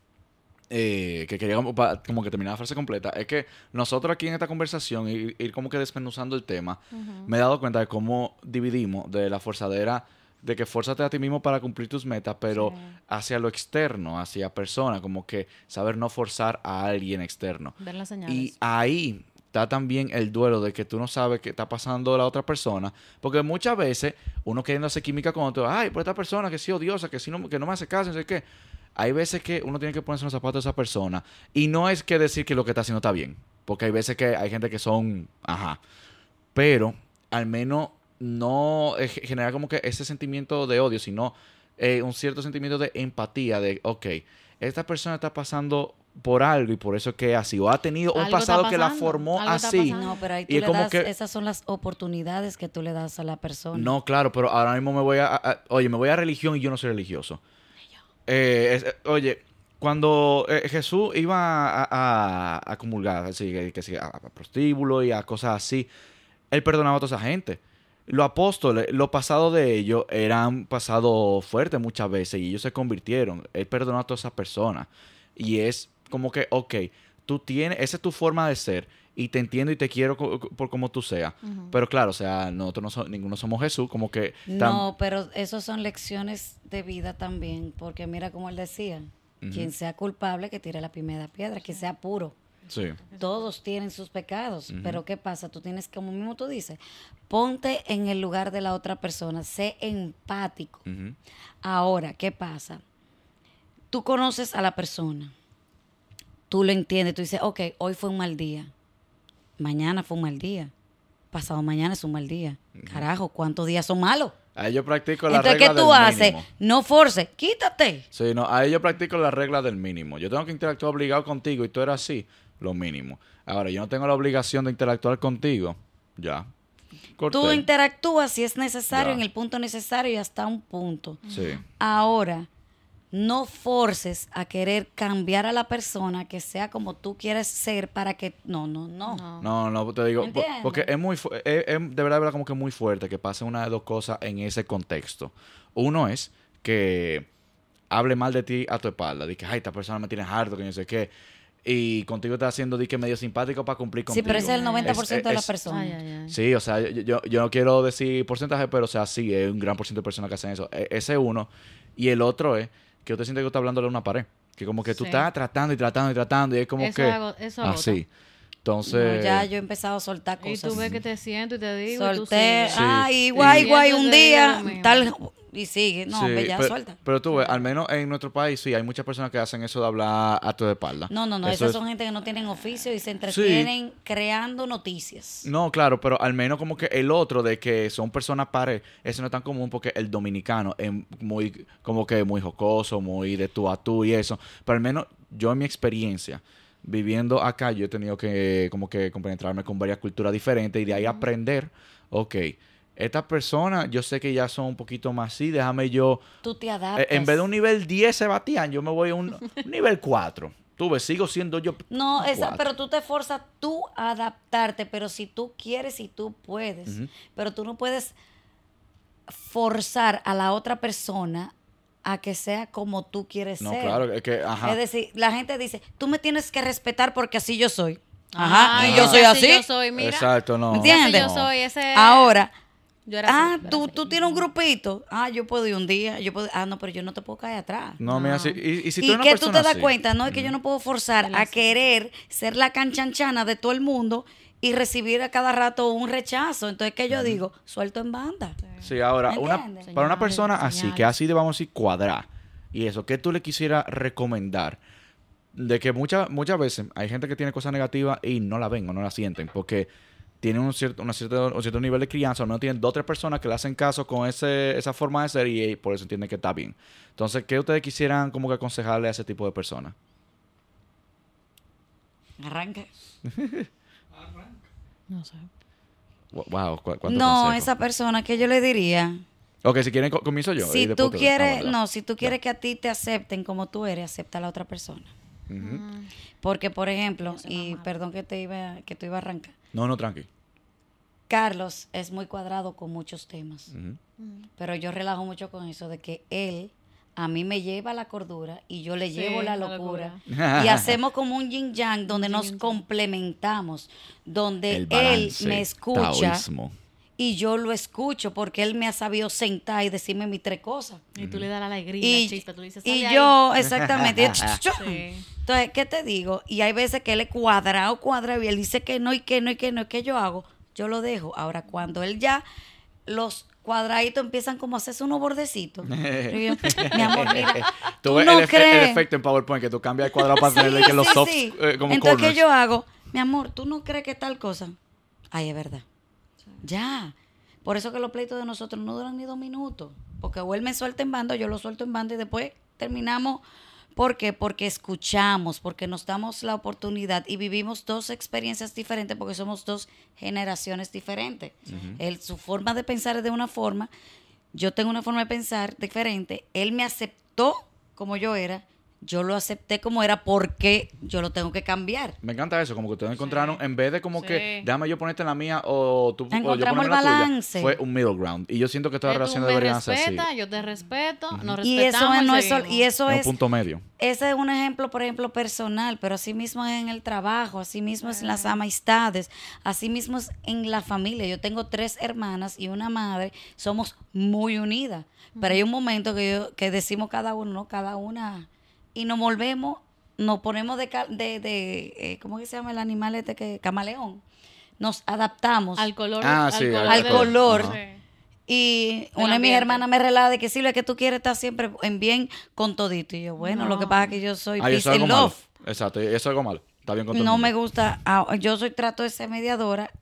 Speaker 1: Eh, que quería como, que terminar la frase completa, es que nosotros aquí en esta conversación, ir, ir como que desmenuzando el tema, me he dado cuenta de cómo dividimos de la forzadera, de que fórzate a ti mismo para cumplir tus metas, pero hacia lo externo, hacia persona, como que saber no forzar a alguien externo.
Speaker 3: Ver las señales.
Speaker 1: Y ahí está también el duelo de que tú no sabes qué está pasando la otra persona. Porque muchas veces uno queriendo hacer química con otro, ay, por esta persona que sí odiosa, que, sí no, que no me hace caso, no sé qué. Hay veces que uno tiene que ponerse en los zapatos de esa persona. Y no es que decir que lo que está haciendo está bien. Porque hay veces que hay gente que son, ajá. Pero al menos no eh, generar como que ese sentimiento de odio, sino eh, un cierto sentimiento de empatía, de, ok, esta persona está pasando por algo y por eso es que es así, o ha tenido un pasado que la formó así.
Speaker 2: No, pero ahí tú
Speaker 1: Y
Speaker 2: le
Speaker 1: como
Speaker 2: das,
Speaker 1: que-
Speaker 2: esas son las oportunidades que tú le das a la persona.
Speaker 1: No, claro, pero ahora mismo me voy a- oye, me voy a religión y yo no soy religioso. Eh, eh, oye, cuando eh, Jesús iba a, a- comulgar, así, que, a, prostíbulo y a cosas así, él perdonaba a toda esa gente. Los apóstoles, lo pasado de ellos eran pasado fuerte muchas veces y ellos se convirtieron. Él perdonó a todas esas personas. Y es como que, ok, tú tienes, esa es tu forma de ser y te entiendo y te quiero co- co- por como tú seas. Pero claro, o sea, nosotros no so- ninguno somos Jesús, como que...
Speaker 2: No, pero eso son lecciones de vida también, porque mira como él decía, quien sea culpable que tire la primera piedra, que sea puro.
Speaker 1: Sí.
Speaker 2: Todos tienen sus pecados, pero ¿qué pasa? Tú tienes, como mismo tú dices, ponte en el lugar de la otra persona, sé empático. Ahora, ¿qué pasa? Tú conoces a la persona, tú lo entiendes, tú dices, ok, hoy fue un mal día, mañana fue un mal día, pasado mañana es un mal día. Carajo, ¿cuántos días son malos?
Speaker 1: Ahí yo practico la
Speaker 2: Entonces,
Speaker 1: regla
Speaker 2: ¿qué tú
Speaker 1: del
Speaker 2: haces?
Speaker 1: mínimo.
Speaker 2: No force, quítate.
Speaker 1: Sí, no, ahí yo practico la regla del mínimo. Yo tengo que interactuar obligado contigo y tú eres así, lo mínimo. Ahora, yo no tengo la obligación de interactuar contigo, ya. Corté.
Speaker 2: Tú interactúas si es necesario,
Speaker 1: Ya.
Speaker 2: en el punto necesario y hasta un punto.
Speaker 1: Sí.
Speaker 2: Ahora, no forces a querer cambiar a la persona que sea como tú quieres ser para que... No, no, no.
Speaker 3: No.
Speaker 1: No, no, te digo, porque es muy, fu- es, es de verdad, de verdad como que muy fuerte que pase una de dos cosas en ese contexto. Uno es que hable mal de ti a tu espalda, de que, ay, esta persona me tiene harto, que no sé qué, y contigo está haciendo de que medio simpático para cumplir
Speaker 2: Sí,
Speaker 1: contigo.
Speaker 2: pero ese es el 90% de las
Speaker 1: es-
Speaker 2: personas.
Speaker 3: Ay, ay, ay.
Speaker 1: Sí, o sea, yo, yo, no quiero decir porcentaje, pero o sea, sí, es un gran porcentaje de personas que hacen eso. E- ese es uno. Y el otro es que usted siente que está hablándole a una pared. Que como que tú
Speaker 3: Sí.
Speaker 1: estás tratando y tratando y tratando y es como
Speaker 3: Eso
Speaker 1: que...
Speaker 3: hago- eso
Speaker 1: así.
Speaker 2: No,
Speaker 1: Entonces...
Speaker 2: ya yo he empezado a soltar
Speaker 3: Y
Speaker 2: cosas.
Speaker 3: tú ves que te siento y te digo. y tú
Speaker 2: Solté,
Speaker 3: sigues.
Speaker 1: Sí.
Speaker 2: ay, guay,
Speaker 3: Y
Speaker 2: guay, un día, tal, y sigue. No,
Speaker 1: Sí,
Speaker 2: hombre, ya
Speaker 1: pero,
Speaker 2: suelta.
Speaker 1: Pero tú ves, al menos en nuestro país sí hay muchas personas que hacen eso de hablar a tu espalda.
Speaker 2: No, no, no,
Speaker 1: Eso
Speaker 2: esas
Speaker 1: es-
Speaker 2: son gente que no tienen oficio y se entretienen creando noticias.
Speaker 1: No, claro, pero al menos como que el otro de que son personas pares, eso no es tan común porque el dominicano es muy, como que muy jocoso, muy de tú a tú y eso. Pero al menos yo en mi experiencia, viviendo acá, yo he tenido que como que compenetrarme con varias culturas diferentes y de ahí aprender, ok, estas personas yo sé que ya son un poquito más así, déjame yo,
Speaker 2: Tú te
Speaker 1: eh,
Speaker 2: adaptas.
Speaker 1: en vez de un nivel 10 Sebastián, yo me voy a un [LAUGHS] nivel 4. Tú ves, sigo siendo yo.
Speaker 2: No, esa, pero tú te forzas tú a adaptarte, pero si tú quieres y tú puedes, pero tú no puedes forzar a la otra persona a que sea como tú quieres
Speaker 1: No,
Speaker 2: ser.
Speaker 1: claro, es que, ajá.
Speaker 2: Es decir, la gente dice, tú me tienes que respetar porque así yo soy. Ajá, y yo
Speaker 1: Ajá.
Speaker 2: soy
Speaker 3: así
Speaker 2: así.
Speaker 3: Yo soy, mira.
Speaker 1: Exacto, no.
Speaker 2: ¿Entiendes?
Speaker 3: Yo soy, ese.
Speaker 2: Ahora,
Speaker 3: Yo era
Speaker 2: ah,
Speaker 3: así,
Speaker 2: tú,
Speaker 3: así.
Speaker 2: tú tienes un grupito. Ah, yo puedo ir un día. Yo puedo, ah, no, pero yo no te puedo caer atrás.
Speaker 1: No, mira, si, y, y si tú
Speaker 2: y
Speaker 1: eres una
Speaker 2: que tú te das
Speaker 1: así,
Speaker 2: cuenta, no es que yo no puedo forzar a querer ser la canchanchana de todo el mundo y recibir a cada rato un rechazo. Entonces, que yo digo? Suelto en banda.
Speaker 1: Sí, ahora,
Speaker 2: ¿Me
Speaker 1: una, para una
Speaker 3: Señales,
Speaker 1: persona así, que así de, vamos a decir, cuadrar, y eso, ¿qué tú le quisieras recomendar? De que muchas muchas veces hay gente que tiene cosas negativas y no la ven o no la sienten, porque tienen un cierto, una cierto, un cierto nivel de crianza, o no tienen dos o tres personas que le hacen caso con ese, esa forma de ser y, por eso entienden que está bien. Entonces, ¿qué ustedes quisieran como que aconsejarle a ese tipo de personas?
Speaker 2: Arranca. [LAUGHS]
Speaker 3: No sé.
Speaker 1: Wow, ¿cu- cuánto
Speaker 2: No,
Speaker 1: consejo?
Speaker 2: esa persona que yo le diría,
Speaker 1: Ok, si quieren, co- comienzo yo.
Speaker 2: si tú quieres,
Speaker 1: ah,
Speaker 2: no, si tú quieres que a ti te acepten como tú eres, acepta a la otra persona.
Speaker 1: Ujú.
Speaker 2: Porque, por ejemplo, y perdón que te iba, que te iba a arrancar,
Speaker 1: No, no, tranqui.
Speaker 2: Carlos es muy cuadrado con muchos temas.
Speaker 1: Ujú.
Speaker 2: Pero yo relajo mucho con eso de que él a mí me lleva la cordura y yo le
Speaker 3: Sí,
Speaker 2: llevo la
Speaker 3: la
Speaker 2: locura.
Speaker 3: locura.
Speaker 2: y hacemos como un yin yang donde nos complementamos, donde él me escucha
Speaker 1: taoísmo.
Speaker 2: Y yo lo escucho porque él me ha sabido sentar y decirme mis tres cosas.
Speaker 3: Y tú le das la alegría,
Speaker 2: Y,
Speaker 3: la chispa, tú dices,
Speaker 2: y
Speaker 3: "Sal de ahí".
Speaker 2: yo, [LAUGHS] exactamente. yo.
Speaker 3: Sí.
Speaker 2: Entonces, ¿qué te digo? Y hay veces que él es cuadrado, cuadrado, y él dice que no, y que no, y que no, y que yo hago, yo lo dejo. Ahora, cuando él ya, los cuadraditos empiezan como a hacerse unos bordecitos. [LAUGHS] yo mi amor, [LAUGHS] mira,
Speaker 1: Tú
Speaker 2: tú
Speaker 1: ves
Speaker 2: no
Speaker 1: el, efe- el
Speaker 2: crees.
Speaker 1: efecto en PowerPoint que tú cambias el cuadrado para
Speaker 2: Sí,
Speaker 1: tenerle que los
Speaker 2: sí,
Speaker 1: eh, como
Speaker 2: Entonces,
Speaker 1: corners.
Speaker 2: ¿qué yo hago? Mi amor, ¿tú no crees que tal cosa? Ay, es verdad. Ya. Por eso que los pleitos de nosotros no duran ni dos minutos. Porque o él me suelta en banda, o yo lo suelto en banda y después terminamos. ¿Por qué? Porque escuchamos, porque nos damos la oportunidad y vivimos dos experiencias diferentes porque somos dos generaciones diferentes. Él, su forma de pensar es de una forma, yo tengo una forma de pensar diferente. Él me aceptó como yo era, yo lo acepté como era porque yo lo tengo que cambiar.
Speaker 1: Me encanta eso, como que ustedes encontraron, en vez de como que, déjame yo ponerte en la mía o tú o yo ponerme
Speaker 2: el
Speaker 1: la tuya,
Speaker 2: balance.
Speaker 1: fue un middle ground. Y yo siento que todas las relaciones deberían ser así.
Speaker 3: yo te respeto, nos
Speaker 2: Y eso, es, no es sol- y eso
Speaker 1: Es un punto medio.
Speaker 2: ese es un ejemplo, por ejemplo, personal, pero así mismo es en el trabajo, así mismo es en las amistades, así mismo es en la familia. Yo tengo tres hermanas y una madre, somos muy unidas, pero hay un momento que, yo- que decimos cada uno, ¿no? cada una, y nos volvemos, nos ponemos de, de, de eh, ¿cómo que se llama el animal este que, camaleón? Nos adaptamos.
Speaker 3: Al color.
Speaker 1: Ah, sí, al
Speaker 2: color.
Speaker 3: Sí.
Speaker 2: Y una de mis hermanas me relata de que Silvia, que tú quieres estar siempre en bien con todito. Y yo, bueno, lo que pasa es que yo soy
Speaker 1: Ay, eso
Speaker 2: peace and
Speaker 1: malo.
Speaker 2: love.
Speaker 1: Exacto, y eso es algo malo. Está bien con todo
Speaker 2: No me gusta, ah, yo soy trato de ser mediadora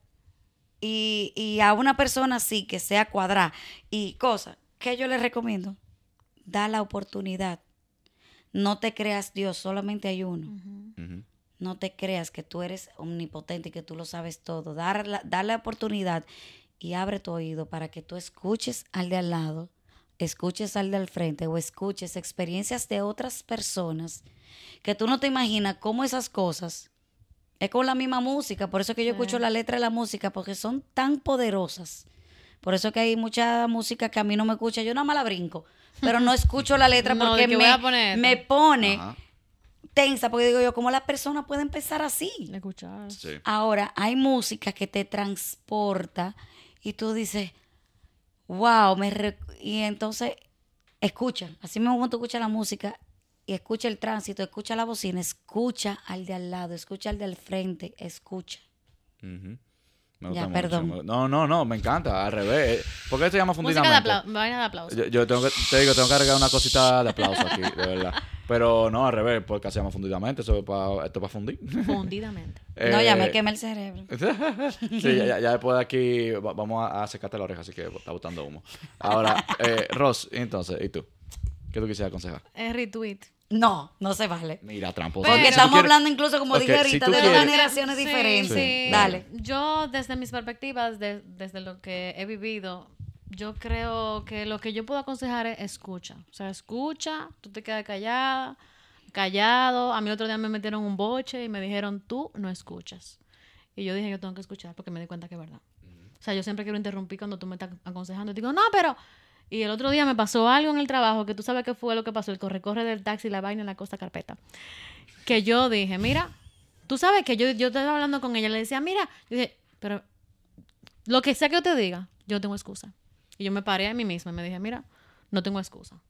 Speaker 2: y, y a una persona así que sea cuadrada y cosas, que yo le recomiendo? Da la oportunidad. No te creas Dios, solamente hay uno. No te creas que tú eres omnipotente y que tú lo sabes todo. Dar la, dar la oportunidad y abre tu oído para que tú escuches al de al lado, escuches al del frente o escuches experiencias de otras personas que tú no te imaginas cómo esas cosas es con la misma música. Por eso que yo escucho la letra de la música, porque son tan poderosas. Por eso que hay mucha música que a mí no me escucha. Yo nada más la brinco, pero no escucho la letra
Speaker 3: No,
Speaker 2: porque me, me pone
Speaker 1: Ajá.
Speaker 2: tensa, porque digo yo, ¿cómo la persona puede empezar así?
Speaker 3: Le escuchas.
Speaker 1: Sí.
Speaker 2: Ahora, hay música que te transporta y tú dices, wow, me re-". y entonces escucha, así mismo cuando tú escuchas la música y escucha el tránsito, escucha la bocina, escucha al de al lado, escucha al del frente, escucha.
Speaker 1: Me
Speaker 2: Ya,
Speaker 1: gusta mucho.
Speaker 2: perdón.
Speaker 1: No, no, no, me encanta, al revés. ¿Por qué se llama
Speaker 3: Música de
Speaker 1: fundidamente?
Speaker 3: Vaina de aplauso.
Speaker 1: Yo, yo tengo que, te digo, tengo que agregar una cosita de aplauso aquí, de verdad. Pero no, al revés, porque se llama fundidamente, eso es pa- esto es para fundir.
Speaker 3: Fundidamente. [LAUGHS]
Speaker 2: no, ya me
Speaker 1: Eh,
Speaker 2: quema el cerebro. [LAUGHS]
Speaker 1: Sí, ya, ya- ya después de aquí va- vamos a, a secarte la oreja, así que está botando humo. Ahora, eh, Ross, entonces, ¿y tú? ¿Qué tú quisieras aconsejar?
Speaker 3: Es retweet.
Speaker 2: No, no se vale.
Speaker 1: Mira, tramposo.
Speaker 2: Porque
Speaker 1: Si
Speaker 2: estamos
Speaker 1: quieres-
Speaker 2: hablando incluso, como
Speaker 1: Ok,
Speaker 2: dije ahorita, de
Speaker 1: quieres-
Speaker 2: dos generaciones
Speaker 3: Sí,
Speaker 2: diferentes.
Speaker 3: sí.
Speaker 2: Dale.
Speaker 3: Yo, desde mis perspectivas, de- desde lo que he vivido, yo creo que lo que yo puedo aconsejar es escucha. O sea, escucha, tú te quedas callada, callado. A mí el otro día me metieron un boche y me dijeron, tú no escuchas. Y yo dije, yo tengo que escuchar porque me di cuenta que es verdad. O sea, yo siempre quiero interrumpir cuando tú me estás aconsejando. Y digo, no, pero... Y el otro día me pasó algo en el trabajo que tú sabes qué fue lo que pasó, el corre-corre del taxi, la vaina en la costa carpeta. Que yo dije, mira, tú sabes que yo, yo estaba hablando con ella, le decía, mira, yo dije, pero lo que sea que yo te diga, yo tengo excusa. Y yo me paré a mí misma y me dije, mira, no tengo excusa.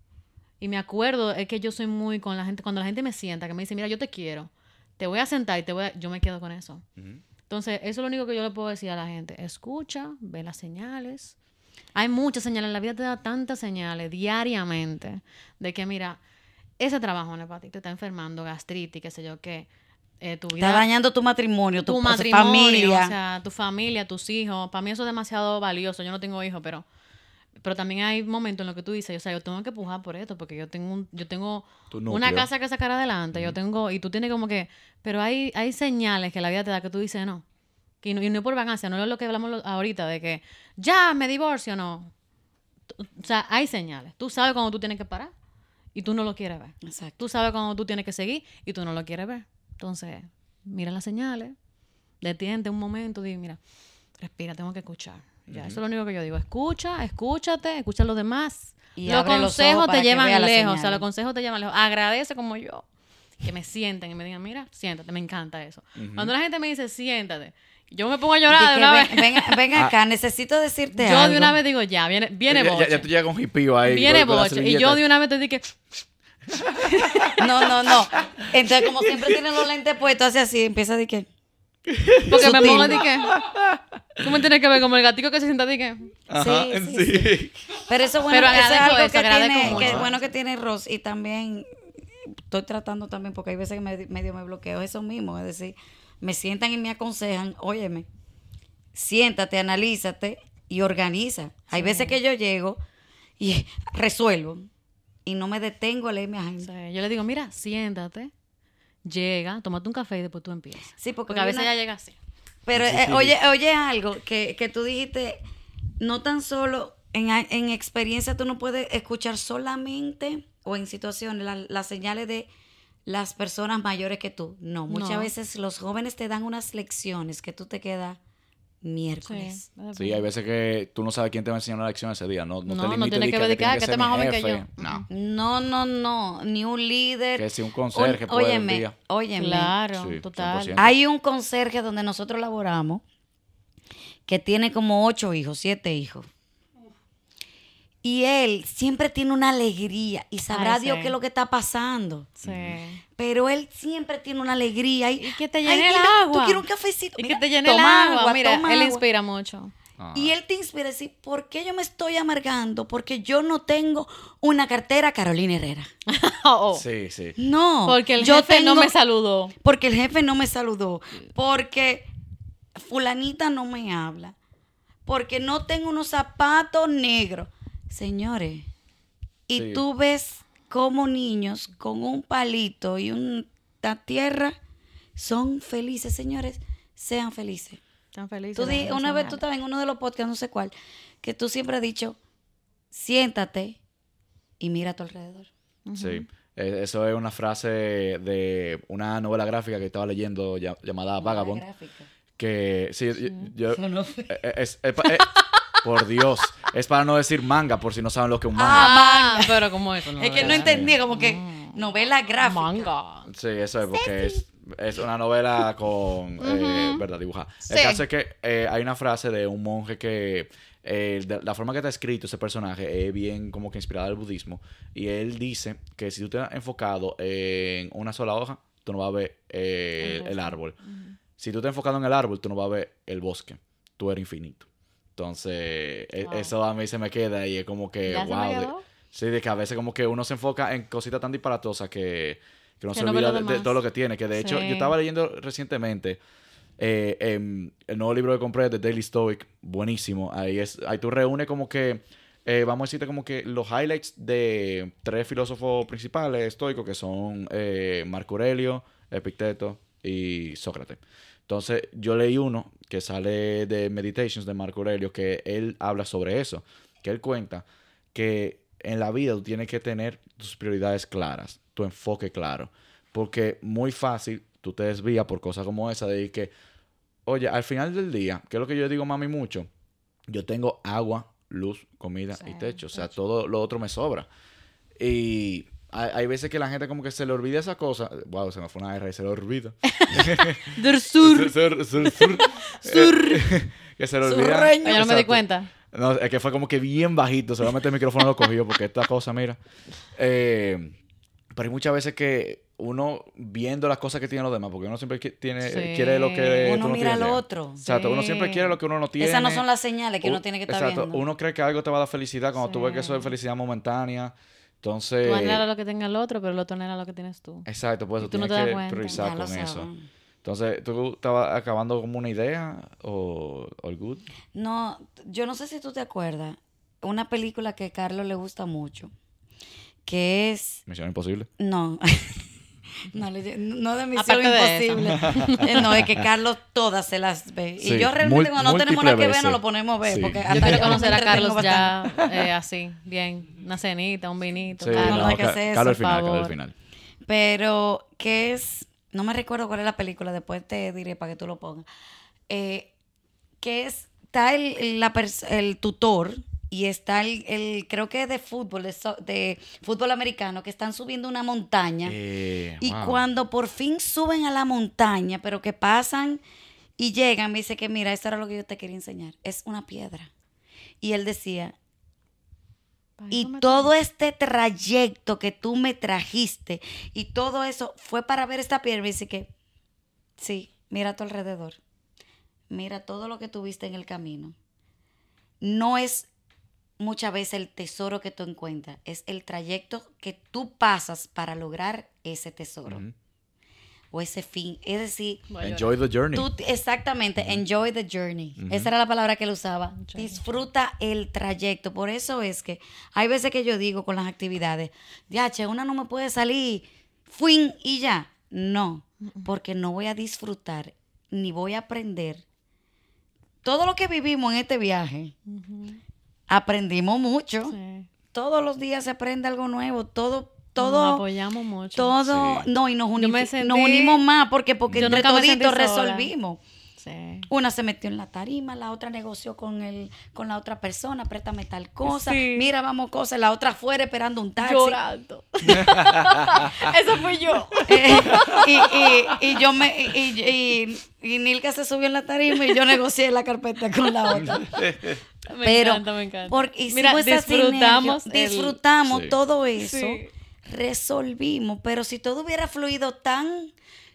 Speaker 3: Y me acuerdo, es que yo soy muy con la gente, cuando la gente me sienta, que me dice, mira, yo te quiero, te voy a sentar y te voy a, yo me quedo con eso. Entonces, eso es lo único que yo le puedo decir a la gente. Escucha, ve las señales. Hay muchas señales, la vida te da tantas señales diariamente de que, mira, ese trabajo, Ana te está enfermando, gastritis, qué sé yo qué. eh, tu vida
Speaker 2: Está dañando tu matrimonio, tu,
Speaker 3: tu matrimonio,
Speaker 2: familia.
Speaker 3: o sea, tu familia, tus hijos. Para mí eso es demasiado valioso. Yo no tengo hijos, pero pero también hay momentos en los que tú dices, o sea, yo tengo que pujar por esto porque yo tengo un, yo tengo una casa que sacar adelante, yo tengo y tú tienes como que, pero hay hay señales que la vida te da que tú dices, no. Que no, y no es por vacancia, no es lo que hablamos ahorita de que ya me divorcio, no. O sea, hay señales. Tú sabes cuando tú tienes que parar y tú no lo quieres ver.
Speaker 2: Exacto.
Speaker 3: Tú sabes cuando tú tienes que seguir y tú no lo quieres ver. Entonces, mira las señales, detente un momento, di, mira, respira, tengo que escuchar. Ya, eso es lo único que yo digo. Escucha, escúchate, escucha a los demás.
Speaker 2: Y
Speaker 3: los consejos te llevan lejos, o sea, los consejos te llevan lejos. Agradece como yo. Que me sienten y me digan, mira, siéntate, me encanta eso. Cuando la gente me dice, siéntate, yo me pongo a llorar de una
Speaker 2: ven,
Speaker 3: vez.
Speaker 2: ven- [LAUGHS] ven acá, necesito decirte
Speaker 3: Yo
Speaker 2: algo.
Speaker 3: de una vez digo, ya, viene, viene
Speaker 1: ya, ya-
Speaker 3: boche.
Speaker 1: ya tú llegas con hipío ahí.
Speaker 3: viene
Speaker 1: con-
Speaker 3: boche. Y yo de una vez te dije, [LAUGHS]
Speaker 2: No, no, no. Entonces, como siempre tiene los lentes puestos, hace así, empieza a decir que.
Speaker 3: porque me pongo de que... Tú me tienes que ver como el gatico que se sienta de que...
Speaker 1: Ajá,
Speaker 2: Sí, sí,
Speaker 1: sí.
Speaker 2: Pero eso, bueno,
Speaker 3: Pero
Speaker 2: eso es algo
Speaker 3: eso,
Speaker 2: que
Speaker 3: agradezco
Speaker 2: tiene,
Speaker 3: mucho.
Speaker 2: que bueno que tiene Ross y también estoy tratando también porque hay veces que me- medio me bloqueo eso mismo, es decir, me sientan y me aconsejan, óyeme, siéntate, analízate y organiza. Hay veces que yo llego y resuelvo y no me detengo a leer mi agenda.
Speaker 3: yo le digo, mira, siéntate, llega, tómate un café y después tú empiezas.
Speaker 2: Sí, porque,
Speaker 3: Porque a veces
Speaker 2: una-
Speaker 3: ya llega así.
Speaker 2: Pero eh, oye, oye algo que, que tú dijiste, no tan solo en, en experiencia tú no puedes escuchar solamente o en situaciones la- las señales de las personas mayores que tú. No, muchas
Speaker 3: No.
Speaker 2: veces los jóvenes te dan unas lecciones que tú te quedas miércoles.
Speaker 1: Sí, hay veces que tú no sabes quién te va a enseñar una lección ese día. No, no,
Speaker 3: No,
Speaker 1: te
Speaker 3: no
Speaker 1: limites
Speaker 3: tienes
Speaker 1: di
Speaker 3: que ver de que, ah, que esté más joven que yo.
Speaker 1: No.
Speaker 2: No, no, no, ni un líder.
Speaker 1: Que si un conserje puede un
Speaker 2: óyeme,
Speaker 1: día.
Speaker 2: óyeme.
Speaker 3: Claro,
Speaker 1: Sí,
Speaker 3: total.
Speaker 1: 100%.
Speaker 2: Hay un conserje donde nosotros laboramos que tiene como ocho hijos, siete hijos. Y él siempre tiene una alegría y sabrá
Speaker 3: Ay,
Speaker 2: Dios
Speaker 3: sí.
Speaker 2: qué es lo que está pasando.
Speaker 3: Sí.
Speaker 2: Pero él siempre tiene una alegría. Y,
Speaker 3: Y que te
Speaker 2: "Ay,
Speaker 3: llene el
Speaker 2: dime, ¿Tú
Speaker 3: agua".
Speaker 2: quieres un cafecito?
Speaker 3: Y
Speaker 2: Mira,
Speaker 3: que te llene el
Speaker 2: toma
Speaker 3: agua. Mira,
Speaker 2: toma
Speaker 3: él
Speaker 2: agua.
Speaker 3: inspira mucho.
Speaker 1: Ah.
Speaker 2: Y él te inspira a decir, ¿por qué yo me estoy amargando? Porque yo no tengo una cartera Carolina Herrera. [LAUGHS]
Speaker 3: Oh,
Speaker 1: Sí, sí.
Speaker 2: No.
Speaker 3: Porque el
Speaker 2: yo
Speaker 3: jefe no me saludó.
Speaker 2: Porque el jefe no me saludó. Porque fulanita no me habla. Porque no tengo unos zapatos negros. Señores, y
Speaker 1: Sí.
Speaker 2: tú ves como niños con un palito y una tierra son felices, señores. Sean felices.
Speaker 3: Tan feliz.
Speaker 2: Tú di- una vez tú estabas en uno de los podcasts, no sé cuál, que tú siempre has dicho, siéntate y mira a tu alrededor.
Speaker 1: Sí. Eh, Eso es una frase de una novela gráfica que estaba leyendo llamada Vagabond.
Speaker 2: Gráfica.
Speaker 1: Que sí, yo-
Speaker 2: Eso no fue.
Speaker 1: es- por Dios, es para no decir manga, por si no saben lo que es un manga.
Speaker 3: Ah, pero como eso.
Speaker 2: Es que no entendía, como que novela gráfica.
Speaker 3: Manga.
Speaker 1: Sí, eso es porque es, es una novela con, eh, ¿verdad? Dibujada. El caso es que eh, hay una frase de un monje que eh, de- la forma que está escrito ese personaje es bien como que inspirada del budismo y él dice que si tú te has enfocado en una sola hoja, tú no vas a ver eh, el, árbol. Si tú te has enfocado en el árbol, tú no vas a ver el bosque. Tú eres infinito. Entonces, e-
Speaker 3: Wow.
Speaker 1: eso a mí se me queda y es como que,
Speaker 3: ¿Ya se me
Speaker 1: wow. de- sí, de que a veces como que uno se enfoca en cositas tan disparatosas que, que se
Speaker 3: no ve
Speaker 1: olvida de, todo lo que tiene. Que de hecho, yo estaba leyendo recientemente eh, em, el nuevo libro que compré de Daily Stoic, buenísimo. Ahí, es, ahí tú reúnes como que, eh, vamos a decirte como que los highlights de tres filósofos principales estoicos que son eh, Marco Aurelio, Epicteto y Sócrates. Entonces, yo leí uno que sale de Meditations de Marco Aurelio, que él habla sobre eso, que él cuenta que en la vida tú tienes que tener tus prioridades claras, tu enfoque claro, porque muy fácil tú te desvías por cosas como esa de que, oye, al final del día, que es lo que yo digo mami mucho, yo tengo agua, luz, comida y techo, o sea, todo lo otro me sobra. Y hay, hay veces que la gente como que se le olvida esa cosa, wow, se me fue una R, se le olvida. [LAUGHS]
Speaker 3: Del sur.
Speaker 1: Sur, sur, sur. Eh, que se le olvida.
Speaker 2: Surreño.
Speaker 3: Yo no me di cuenta.
Speaker 1: No, es que fue como que bien bajito. Solamente el micrófono lo cogió porque esta cosa, mira. Eh, pero hay muchas veces que uno viendo las cosas que tienen los demás, porque uno siempre tiene,
Speaker 3: Sí.
Speaker 1: quiere lo que
Speaker 2: Uno mira lo otro.
Speaker 1: Exacto, uno
Speaker 3: Sí.
Speaker 1: siempre quiere lo que uno no tiene.
Speaker 2: Esas no son las señales que uno tiene que estar
Speaker 1: Exacto,
Speaker 2: viendo.
Speaker 1: uno cree que algo te va a dar felicidad cuando tú ves que eso es
Speaker 3: Sí.
Speaker 1: felicidad momentánea. Entonces,
Speaker 3: Tú anhelas lo que tenga el otro, pero el otro anhela lo que tienes tú.
Speaker 1: exacto, pues
Speaker 3: Y
Speaker 1: tú
Speaker 3: no
Speaker 1: tienes
Speaker 3: te
Speaker 1: que priorizar con eso.
Speaker 2: saben.
Speaker 1: Entonces, ¿tú estabas acabando como una idea o all good?
Speaker 2: No, yo no sé si tú te acuerdas. Una película que a Carlos le gusta mucho. Que es.
Speaker 1: Misión Imposible.
Speaker 2: No. [LAUGHS] [LAUGHS] no, le- no de Misión
Speaker 3: Aparte de
Speaker 2: Imposible. Eh, no, es que Carlos todas se las ve.
Speaker 1: Sí,
Speaker 2: y yo realmente cuando no tenemos nada que ver, no lo ponemos a ver.
Speaker 1: Sí.
Speaker 2: Porque hasta
Speaker 3: Yo quiero conocer a Carlos ya eh, así, bien. Una cenita, un vinito.
Speaker 1: Sí,
Speaker 2: Carlos,
Speaker 1: no,
Speaker 2: hay que
Speaker 1: Ca-
Speaker 2: hacer
Speaker 1: Carlos al
Speaker 2: eso,
Speaker 1: final,
Speaker 3: por
Speaker 1: Carlos al
Speaker 3: favor.
Speaker 1: final.
Speaker 2: Pero que es, no me recuerdo cuál es la película, después te diré para que tú lo pongas. Eh, que es, está el, la el tutor y está el, el- creo que es de fútbol, de, so- de fútbol americano, que están subiendo una montaña.
Speaker 1: Eh,
Speaker 2: Y
Speaker 1: wow.
Speaker 2: cuando por fin suben a la montaña, pero que pasan y llegan, me dice que mira, eso era lo que yo te quería enseñar. Es una piedra. Y él decía, y todo este trayecto que tú me trajiste y todo eso fue para ver esta piedra. Me dice que, sí, mira a tu alrededor. Mira todo lo que tuviste en el camino. No es muchas veces el tesoro que tú encuentras, es el trayecto que tú pasas para lograr ese tesoro o ese fin. Es decir,
Speaker 1: Enjoy the journey.
Speaker 2: Tú, exactamente, enjoy the journey. Esa era la palabra que él usaba. Disfruta el trayecto. Por eso es que hay veces que yo digo con las actividades, ya, che, una no me puede salir, fuin y ya. No, porque no voy a disfrutar ni voy a aprender. Todo lo que vivimos en este viaje, aprendimos mucho.
Speaker 3: Sí.
Speaker 2: Todos los días se aprende algo nuevo. Todo,
Speaker 3: Nos
Speaker 2: todo,
Speaker 3: apoyamos mucho.
Speaker 2: todo.
Speaker 1: Sí.
Speaker 2: No, y nos, unifi-
Speaker 3: sentí-
Speaker 2: nos unimos más porque, porque entre toditos
Speaker 3: sola. Sí.
Speaker 2: Una se metió en la tarima, la otra negoció con el, con la otra persona, préstame tal cosa,
Speaker 3: Sí.
Speaker 2: mira, vamos cosas, la otra afuera esperando un taxi.
Speaker 3: Llorando. [LAUGHS] Eso fui yo.
Speaker 2: Eh, y, y, y yo me y, y, y Nilka se subió en la tarima y yo negocié la carpeta con la otra. [LAUGHS]
Speaker 3: Me
Speaker 2: Pero
Speaker 3: encanta, me encanta.
Speaker 2: porque
Speaker 3: Mira, disfrutamos.
Speaker 2: sinergia, disfrutamos
Speaker 1: Sí.
Speaker 2: todo eso,
Speaker 3: Sí.
Speaker 2: resolvimos, pero si todo hubiera fluido tan,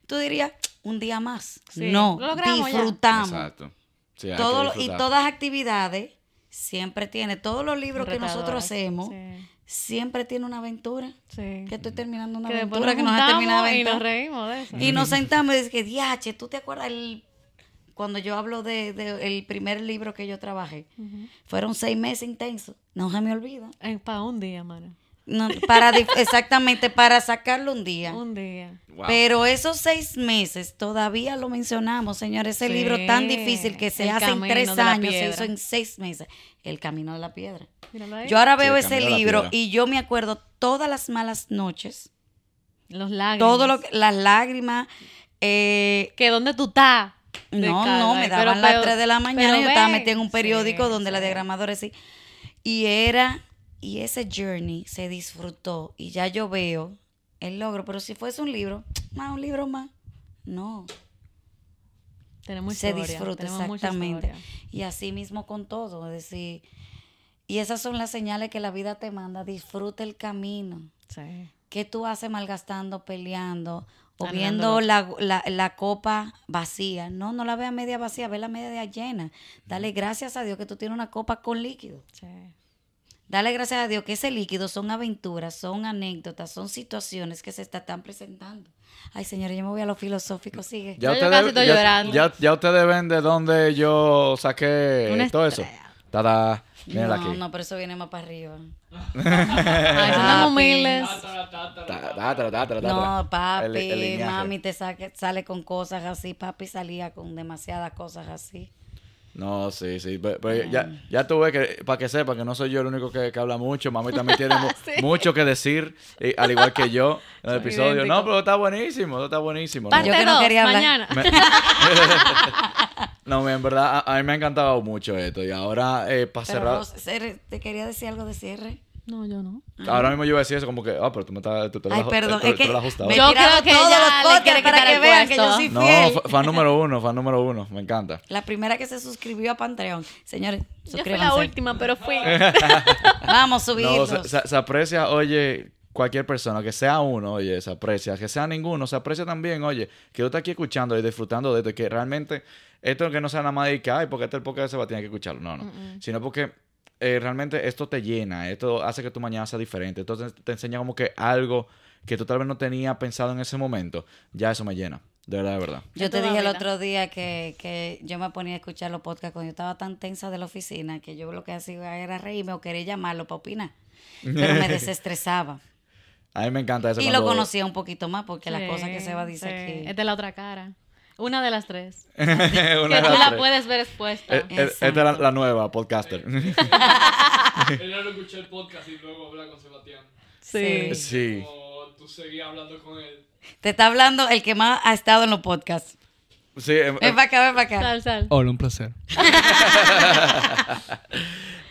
Speaker 2: tú dirías, un día más.
Speaker 3: Sí,
Speaker 2: No,
Speaker 3: lo logramos ya.
Speaker 2: disfrutamos.
Speaker 1: Exacto. Sí,
Speaker 2: Todo lo- y todas las actividades siempre tiene, todos los libros que nosotros hacemos,
Speaker 3: Sí.
Speaker 2: siempre tiene una aventura.
Speaker 3: Sí.
Speaker 2: Que estoy terminando una
Speaker 3: Que
Speaker 2: aventura que nos ha terminado
Speaker 3: y nos
Speaker 2: aventura.
Speaker 3: reímos de eso.
Speaker 2: Y nos sentamos y dice que, diache, ¿tú te acuerdas el, cuando yo hablo de, de el primer libro que yo trabajé? Fueron seis meses intensos. No se me olvida.
Speaker 3: Para un día, mano.
Speaker 2: No, para [LAUGHS] exactamente, para sacarlo un día.
Speaker 3: Un día.
Speaker 1: Wow.
Speaker 2: Pero esos seis meses todavía lo mencionamos, señor. Ese
Speaker 3: Sí,
Speaker 2: libro tan difícil que se
Speaker 3: El
Speaker 2: hace en tres años, se hizo en seis meses. El camino de la piedra. Yo ahora veo ese libro y yo me acuerdo todas las malas noches,
Speaker 3: Los lágrimas.
Speaker 2: todo lo que, las lágrimas. eh,
Speaker 3: Que dónde tú estás.
Speaker 2: No, no, me
Speaker 3: pero-
Speaker 2: daban las 3 de la mañana y yo estaba metida en un periódico
Speaker 3: Sí,
Speaker 2: donde la diagramadora sí. Y era, y ese journey se disfrutó y ya yo veo el logro, pero si fuese un libro, [TSK] más un libro más. No,
Speaker 3: Tenemos
Speaker 2: se
Speaker 3: historia,
Speaker 2: disfruta
Speaker 3: tenemos
Speaker 2: exactamente. Y así mismo con todo, es decir, y esas son las señales que la vida te manda, disfruta el camino.
Speaker 3: Sí.
Speaker 2: ¿Qué tú haces malgastando, peleando o viendo la- la copa vacía? No, no la veas media vacía, ve la media llena. Dale gracias a Dios que tú tienes una copa con líquido.
Speaker 3: Sí.
Speaker 2: Dale gracias a Dios que ese líquido son aventuras, son anécdotas, son situaciones que se están presentando. Ay, señores, yo me voy a lo filosófico, sigue.
Speaker 3: Ya yo casi estoy
Speaker 1: ya,
Speaker 3: llorando.
Speaker 1: ya- ya ustedes ven de dónde yo saqué
Speaker 3: Una
Speaker 1: todo eso. Tada.
Speaker 2: No,
Speaker 1: aquí.
Speaker 2: no, pero eso viene más para arriba. [LAUGHS]
Speaker 3: Ay, son tan humildes.
Speaker 2: No, papi,
Speaker 1: El- el lineaje.
Speaker 2: mami te saque- sale con cosas así. Papi salía con demasiadas cosas así.
Speaker 1: No, sí, sí. Pero, pero ya, ya tú ves que, para que sepa que no soy yo el único que, que habla mucho. Mami también tiene mu- [LAUGHS] mucho que decir, y- al igual que yo en el episodio. No, pero está buenísimo, está buenísimo. ¿no?
Speaker 2: Yo que no quería hablar.
Speaker 3: mañana.
Speaker 1: Me- [LAUGHS] no, en verdad, a, a mí me ha encantado mucho esto. Y ahora, eh, para cerrar,
Speaker 2: te quería decir algo de cierre.
Speaker 3: No, yo no.
Speaker 1: ahora mismo yo iba a decir eso como que, ah, pero tú me estás, tú te lo
Speaker 2: Ay, perdón, es que
Speaker 1: te lo has ajustado.
Speaker 2: me
Speaker 3: Yo creo que
Speaker 2: todos
Speaker 3: ya
Speaker 2: los
Speaker 3: le
Speaker 2: podcasts para que
Speaker 3: el
Speaker 2: vean que yo soy
Speaker 1: No,
Speaker 2: fiel.
Speaker 1: fa- fan número uno, fan número uno. Me encanta.
Speaker 2: La primera que se suscribió a Patreon. Señores,
Speaker 3: Yo fui
Speaker 2: suscríbanse.
Speaker 3: la última, pero fui. [LAUGHS]
Speaker 2: Vamos
Speaker 1: No,
Speaker 2: subirlos.
Speaker 1: se, se- se aprecia, oye, cualquier persona, que sea uno, oye, se aprecia, que sea ninguno, se aprecia también, oye, que tú estás aquí escuchando y disfrutando de esto, y que realmente esto que no sea nada más de que, ay, porque este es el podcast se va a tener que escucharlo, no, no, sino porque eh, realmente esto te llena, esto hace que tu mañana sea diferente, entonces te enseña como que algo que tú tal vez no tenías pensado en ese momento, ya eso me llena, de verdad, de verdad.
Speaker 2: Yo te dije el otro día que, que yo me ponía a escuchar los podcasts cuando yo estaba tan tensa de la oficina que yo lo que hacía era reírme o querer llamarlo para opinar. Pero me [LAUGHS] desestresaba.
Speaker 1: A mí me encanta eso.
Speaker 2: Y lo conocía un poquito más porque las
Speaker 3: Sí,
Speaker 2: cosas que se va a decir
Speaker 3: sí.
Speaker 2: aquí.
Speaker 3: Es de la otra cara. Una de las tres. [LAUGHS]
Speaker 1: Una
Speaker 3: que tú la
Speaker 1: tres.
Speaker 3: puedes ver expuesta.
Speaker 1: Eh, eh, Esta es la, la nueva podcaster. [LAUGHS]
Speaker 5: Él no escuché el podcast y luego habla con Sebastián.
Speaker 3: sí.
Speaker 1: sí.
Speaker 5: Como tú seguías hablando con él.
Speaker 2: Te está hablando el que más ha estado en los podcasts.
Speaker 1: Sí, em-
Speaker 2: Ven para acá, ven para acá.
Speaker 3: Sal, sal.
Speaker 5: Hola, un placer. [LAUGHS]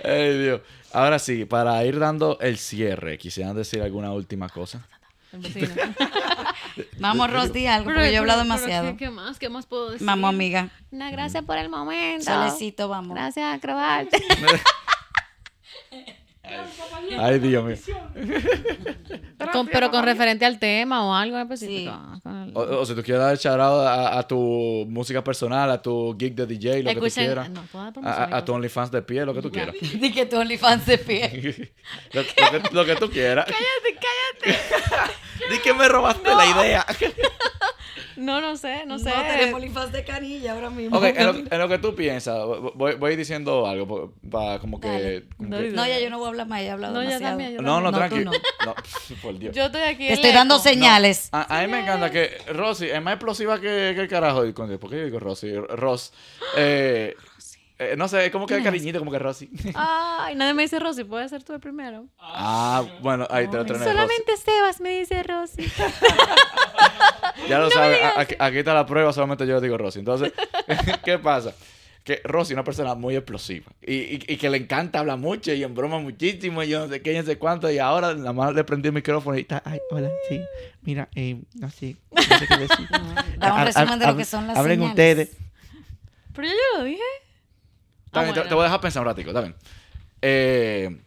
Speaker 1: Ay, Dios. Ahora sí, para ir dando el cierre, quisieran decir alguna última cosa.
Speaker 3: El vecino.
Speaker 2: Vamos, Ros, di algo,
Speaker 3: Pero-
Speaker 2: porque yo he hablado
Speaker 3: pero- pero
Speaker 2: demasiado.
Speaker 3: ¿qué, qué más? ¿Qué más puedo decir?
Speaker 2: Vamos, amiga.
Speaker 3: Una gracias por el momento.
Speaker 2: Solecito, vamos.
Speaker 3: Gracias, Acrobarte. [LAUGHS]
Speaker 1: Ay, Dios mío.
Speaker 3: Con- pero con referente al tema o algo en específico. El-
Speaker 1: O, o si tú quieres dar shout out a, a tu música personal, a tu gig de DJ, lo que tú quieras.
Speaker 3: no, puedo dar
Speaker 1: a, a- tu. OnlyFans de pie, lo que tú quieras. [LAUGHS]
Speaker 2: Di que tu OnlyFans de pie. [LAUGHS]
Speaker 1: lo, lo que, lo que tú quieras.
Speaker 3: Cállate, cállate. [LAUGHS]
Speaker 1: Di que me robaste la idea. [LAUGHS]
Speaker 3: No, no sé, no sé.
Speaker 2: tenemos OnlyFans de canilla ahora mismo.
Speaker 1: Ok, en lo, [LAUGHS] en lo que tú piensas, voy, voy diciendo algo para como que...
Speaker 2: Dale.
Speaker 1: como
Speaker 3: No,
Speaker 1: que-
Speaker 2: No, ya yo no voy a hablar más, ya he hablado
Speaker 3: No, ya también, yo
Speaker 1: no, no,
Speaker 2: No,
Speaker 1: tranquilo.
Speaker 2: no.
Speaker 1: No, por Dios.
Speaker 3: Yo estoy aquí.
Speaker 2: Te estoy dando
Speaker 3: eco.
Speaker 2: señales.
Speaker 1: A, a mí me encanta que Rosy es más explosiva que, que el carajo. ¿Por qué yo digo Rosy? Ross. Eh, eh, no sé, es como que cariñito, como que Rosy.
Speaker 3: Ay, nadie me dice Rosy, puede ser tú el primero.
Speaker 1: ah, bueno, ahí te lo. Rosy.
Speaker 3: Solamente Sebas me dice Rosy. [LAUGHS]
Speaker 1: Ya lo sabes, aquí, aquí está la prueba, solamente yo digo Rosy. Entonces, [LAUGHS] ¿qué pasa? Que Rosy es una persona muy explosiva y, y, y que le encanta hablar mucho y en broma muchísimo y yo no sé qué, yo no sé cuánto. Y ahora nada más le prendí el micrófono y está, ay, hola, sí, mira, eh, no sé, no sé qué decir. [LAUGHS]
Speaker 2: Resumen de lo que son las
Speaker 1: Hablen
Speaker 2: señales.
Speaker 1: ustedes.
Speaker 3: Pero yo ya lo dije.
Speaker 1: Está
Speaker 3: Ah,
Speaker 1: bien, te-
Speaker 3: bueno.
Speaker 1: te, voy a dejar pensar un ratico, está bien. Eh,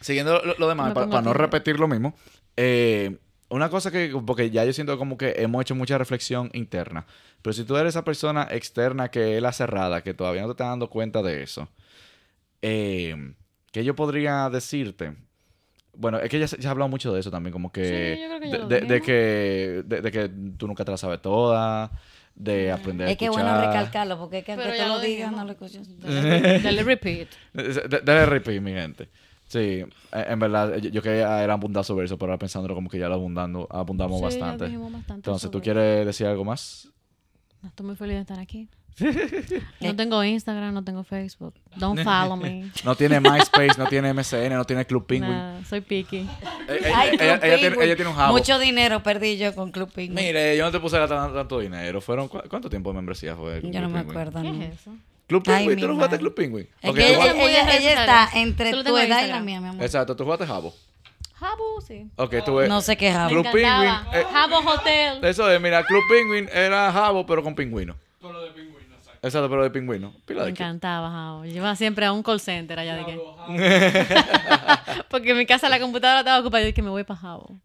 Speaker 1: siguiendo lo, lo demás, para no repetir lo mismo, eh, una cosa que, porque ya yo siento como que hemos hecho mucha reflexión interna, pero si tú eres esa persona externa que es la cerrada, que todavía no te estás dando cuenta de eso, eh, ¿qué yo podría decirte? Bueno, es que ya ya ha hablado mucho de eso también, como que...
Speaker 3: Sí, yo creo que ya
Speaker 1: de, que de, de que tú nunca te la sabes toda, de aprender a
Speaker 2: Es que es bueno
Speaker 1: escuchar.
Speaker 2: recalcarlo, porque es que aunque tú
Speaker 3: ya
Speaker 2: lo digas, no lo escuchas.
Speaker 3: Dale, [LAUGHS] dale repeat.
Speaker 1: Dale repeat, mi gente. Sí, eh, en verdad, yo, quería era abundar sobre eso, pero ahora pensándolo como que ya lo abundando, abundamos
Speaker 3: Sí, ya
Speaker 1: bastante.
Speaker 3: dijimos bastante
Speaker 1: Entonces, ¿tú quieres decir algo más?
Speaker 3: No, estoy muy feliz de estar aquí. No tengo Instagram, no tengo Facebook. Don't [LAUGHS] follow me.
Speaker 1: No tiene MySpace, no tiene MSN, no tiene Club Penguin.
Speaker 3: Nada, soy picky.
Speaker 1: Eh, eh,
Speaker 2: Ay,
Speaker 1: ella, tiene,
Speaker 2: Penguin.
Speaker 1: ella tiene un jabo.
Speaker 2: Mucho dinero perdí yo con Club Penguin.
Speaker 1: Mire, yo no te puse a gastar tanto dinero. Fueron, ¿cu- ¿Cuánto tiempo de membresía fue?
Speaker 2: yo
Speaker 1: Club
Speaker 2: no me acuerdo.
Speaker 3: ¿Qué
Speaker 2: no.
Speaker 3: es eso?
Speaker 1: Club Penguin, ¿tú no jugaste. Club Penguin?
Speaker 2: Es que ella,
Speaker 1: jugaste-
Speaker 2: ella- está entre tu edad y la mía, mi amor.
Speaker 1: Exacto, tú jugaste jabo.
Speaker 3: Jabu, sí.
Speaker 1: Ok, tú ves.
Speaker 2: No sé qué
Speaker 3: Me
Speaker 2: jabo.
Speaker 1: Club. Penguin, eh,
Speaker 3: Jabo Hotel.
Speaker 1: Eso es, mira, Club Penguin era jabo, pero con pingüino.
Speaker 5: Pero de pingüino, exacto.
Speaker 1: Pero de pingüino. Pila
Speaker 3: Me
Speaker 1: de
Speaker 3: encantaba. Yo iba siempre a un call center allá de que. [LAUGHS] Porque en mi casa la computadora estaba ocupada y yo dije que me voy para Jabo.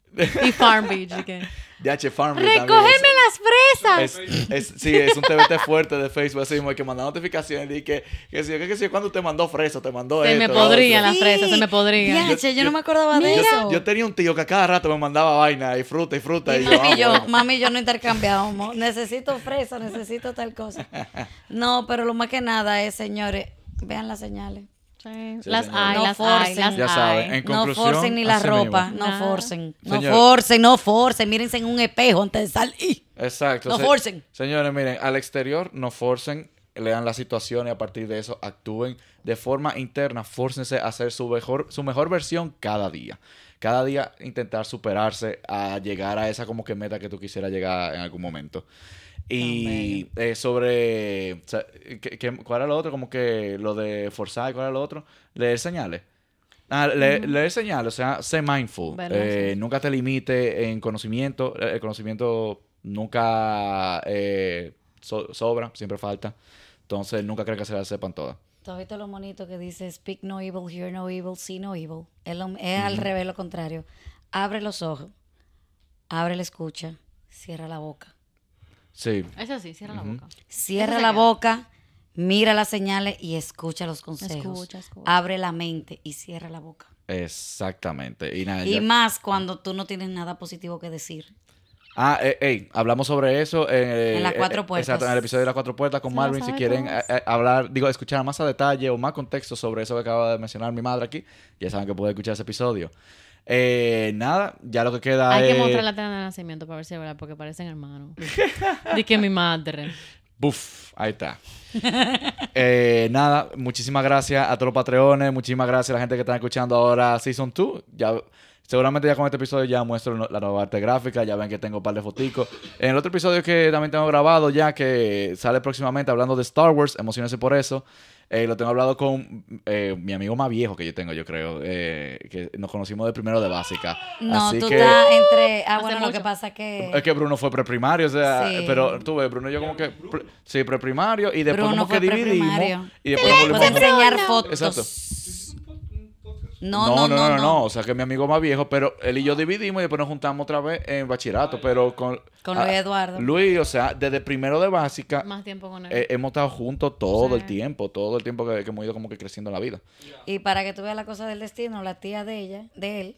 Speaker 3: Y Farm Beach. que,
Speaker 1: DH también
Speaker 3: ¡Recógeme las fresas!
Speaker 1: Es, es, sí, es un TBT fuerte de Facebook, así mismo, que manda notificaciones y que, que si, que, que si, cuando te mandó fresa, te mandó
Speaker 3: Se
Speaker 1: esto,
Speaker 3: me
Speaker 1: lo
Speaker 3: podrían las fresas, se me podrían.
Speaker 2: Yache, yo, no me acordaba de
Speaker 1: Yo,
Speaker 2: eso.
Speaker 1: yo tenía un tío que a cada rato me mandaba vaina y fruta y fruta. Y,
Speaker 2: Y
Speaker 1: yo,
Speaker 2: mami
Speaker 1: ah,
Speaker 2: y yo, mami yo no intercambiábamos. Necesito fresa, necesito tal cosa. [LAUGHS] No, pero lo más que nada es, señores, vean las señales.
Speaker 3: Sí,
Speaker 1: Sí,
Speaker 3: las
Speaker 1: señor.
Speaker 3: hay,
Speaker 2: No
Speaker 3: las
Speaker 2: forcen.
Speaker 3: hay, las
Speaker 1: Ya saben, en
Speaker 2: No forcen ni la ropa,
Speaker 1: mismo.
Speaker 2: no
Speaker 3: Nada.
Speaker 2: forcen. No
Speaker 1: Señor.
Speaker 2: forcen, no forcen. Mírense en un espejo antes de salir.
Speaker 1: Exacto.
Speaker 2: No
Speaker 1: se-
Speaker 2: forcen.
Speaker 1: Señores, miren, al exterior no forcen, lean la situación y a partir de eso actúen de forma interna, fórcense a hacer su mejor, su mejor versión cada día. Cada día intentar superarse a llegar a esa como que meta que tú quisieras llegar en algún momento. Y eh, sobre, o sea, ¿qué- qué- ¿cuál era lo otro? Como que lo de forzar, ¿cuál era lo otro? Leer señales. Ah, le- leer señales, o sea, sé mindful. Eh,
Speaker 3: sí.
Speaker 1: Nunca te limite en conocimiento. Eh, El conocimiento nunca eh, so- sobra, siempre falta. Entonces, nunca crees que se las sepan todas.
Speaker 2: ¿Tú has visto lo bonito que dice speak no evil, hear no evil, see no evil? Es, lo- es al revés, lo contrario. Abre los ojos, abre la escucha, cierra la boca.
Speaker 1: Sí.
Speaker 3: Eso sí, cierra la boca.
Speaker 2: Cierra la boca, mira las señales y escucha los consejos.
Speaker 3: Escucha, escucha.
Speaker 2: Abre la mente y cierra la boca.
Speaker 1: Exactamente. Y nada,
Speaker 2: Y
Speaker 1: ya-
Speaker 2: más cuando tú no tienes nada positivo que decir.
Speaker 1: Ah, eh, ey, hablamos sobre eso eh,
Speaker 2: En las
Speaker 1: eh,
Speaker 2: cuatro
Speaker 1: eh,
Speaker 2: puertas.
Speaker 1: Exacto, en el episodio de las cuatro puertas con Marvin. Si quieren eh, eh, hablar, digo, escuchar más a detalle o más contexto sobre eso que acaba de mencionar mi madre aquí, ya saben que pueden escuchar ese episodio. Eh, nada, ya lo que queda
Speaker 3: Hay
Speaker 1: es.
Speaker 3: que mostrar la tela de nacimiento para ver si es verdad, porque parecen hermanos. [LAUGHS] Di que mi madre.
Speaker 1: Buf, ahí está. [LAUGHS] Eh, nada, muchísimas gracias a todos los patreones, muchísimas gracias a la gente que está escuchando ahora Season 2. Ya, seguramente ya con este episodio ya muestro la nueva arte gráfica, ya ven que tengo un par de foticos. En el otro episodio que también tengo grabado ya, que sale próximamente hablando de Star Wars, emocionense por eso. Eh, lo tengo hablado con eh, mi amigo más viejo que yo tengo, yo creo, eh, que nos conocimos de primero de básica.
Speaker 2: No,
Speaker 1: Así
Speaker 2: tú
Speaker 1: que...
Speaker 2: estás entre... Ah, bueno, lo que pasa que...
Speaker 1: Es que Bruno fue preprimario, o sea,
Speaker 2: Sí.
Speaker 1: pero tú ves, Bruno y yo como que, pre- sí, preprimario, y después
Speaker 2: Bruno
Speaker 1: como que
Speaker 2: fue
Speaker 1: dividimos,
Speaker 2: preprimario.
Speaker 1: y después volvimos a-
Speaker 2: enseñar fotos.
Speaker 1: Exacto.
Speaker 2: No, no, no, no.
Speaker 1: o sea que mi amigo más viejo, pero él y yo dividimos y después nos juntamos otra vez en bachillerato, pero con...
Speaker 2: Con Luis Eduardo.
Speaker 1: Luis, o sea, desde primero de básica,
Speaker 3: Más tiempo con él.
Speaker 1: eh, hemos estado juntos todo el tiempo, todo el tiempo que, que hemos ido como que creciendo en la vida.
Speaker 2: Y para que tú veas la cosa del destino, la tía de ella, de él,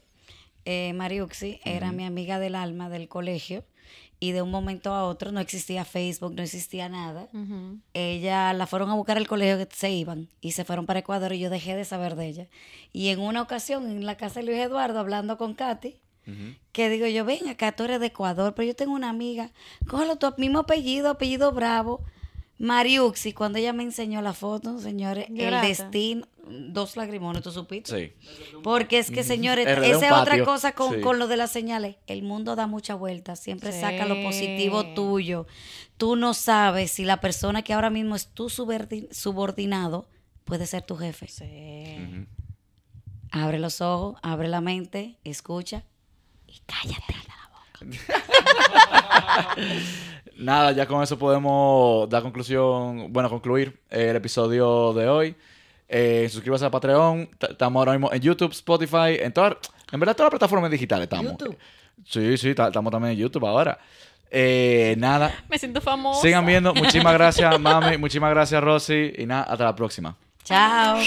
Speaker 2: eh, Mariuxi, era mi amiga del alma del colegio. Y de un momento a otro no existía Facebook, no existía nada. Ella la fueron a buscar al colegio que se iban y se fueron para Ecuador y yo dejé de saber de ella. Y en una ocasión en la casa de Luis Eduardo hablando con Katy, que digo yo, ven acá, tú eres de Ecuador, pero yo tengo una amiga, cógelo tu mismo apellido, apellido Bravo, Mariuxi, cuando ella me enseñó la foto, señores, el destino, dos lagrimones, tú supiste.
Speaker 1: Sí.
Speaker 2: Porque es que, señores, esa es otra cosa con,
Speaker 1: Sí.
Speaker 2: con lo de las señales. El mundo da mucha vuelta, siempre saca lo positivo tuyo. Tú no sabes si la persona que ahora mismo es tu subordi- subordinado puede ser tu jefe.
Speaker 3: Sí.
Speaker 2: Abre los ojos, abre la mente, escucha y cállate. [LAUGHS] [LAUGHS]
Speaker 1: Nada, ya con eso podemos dar conclusión, bueno, concluir eh, el episodio de hoy. Eh, suscríbase a Patreon. Estamos ahora mismo en YouTube, Spotify, en todas, en verdad todas las plataformas digitales estamos.
Speaker 2: YouTube.
Speaker 1: Sí, sí, ta- estamos también en YouTube ahora. Eh, nada,
Speaker 3: Me siento famosa.
Speaker 1: sigan viendo. Muchísimas gracias, mami. Muchísimas gracias, Rosy. Y nada, hasta la próxima.
Speaker 2: Chao.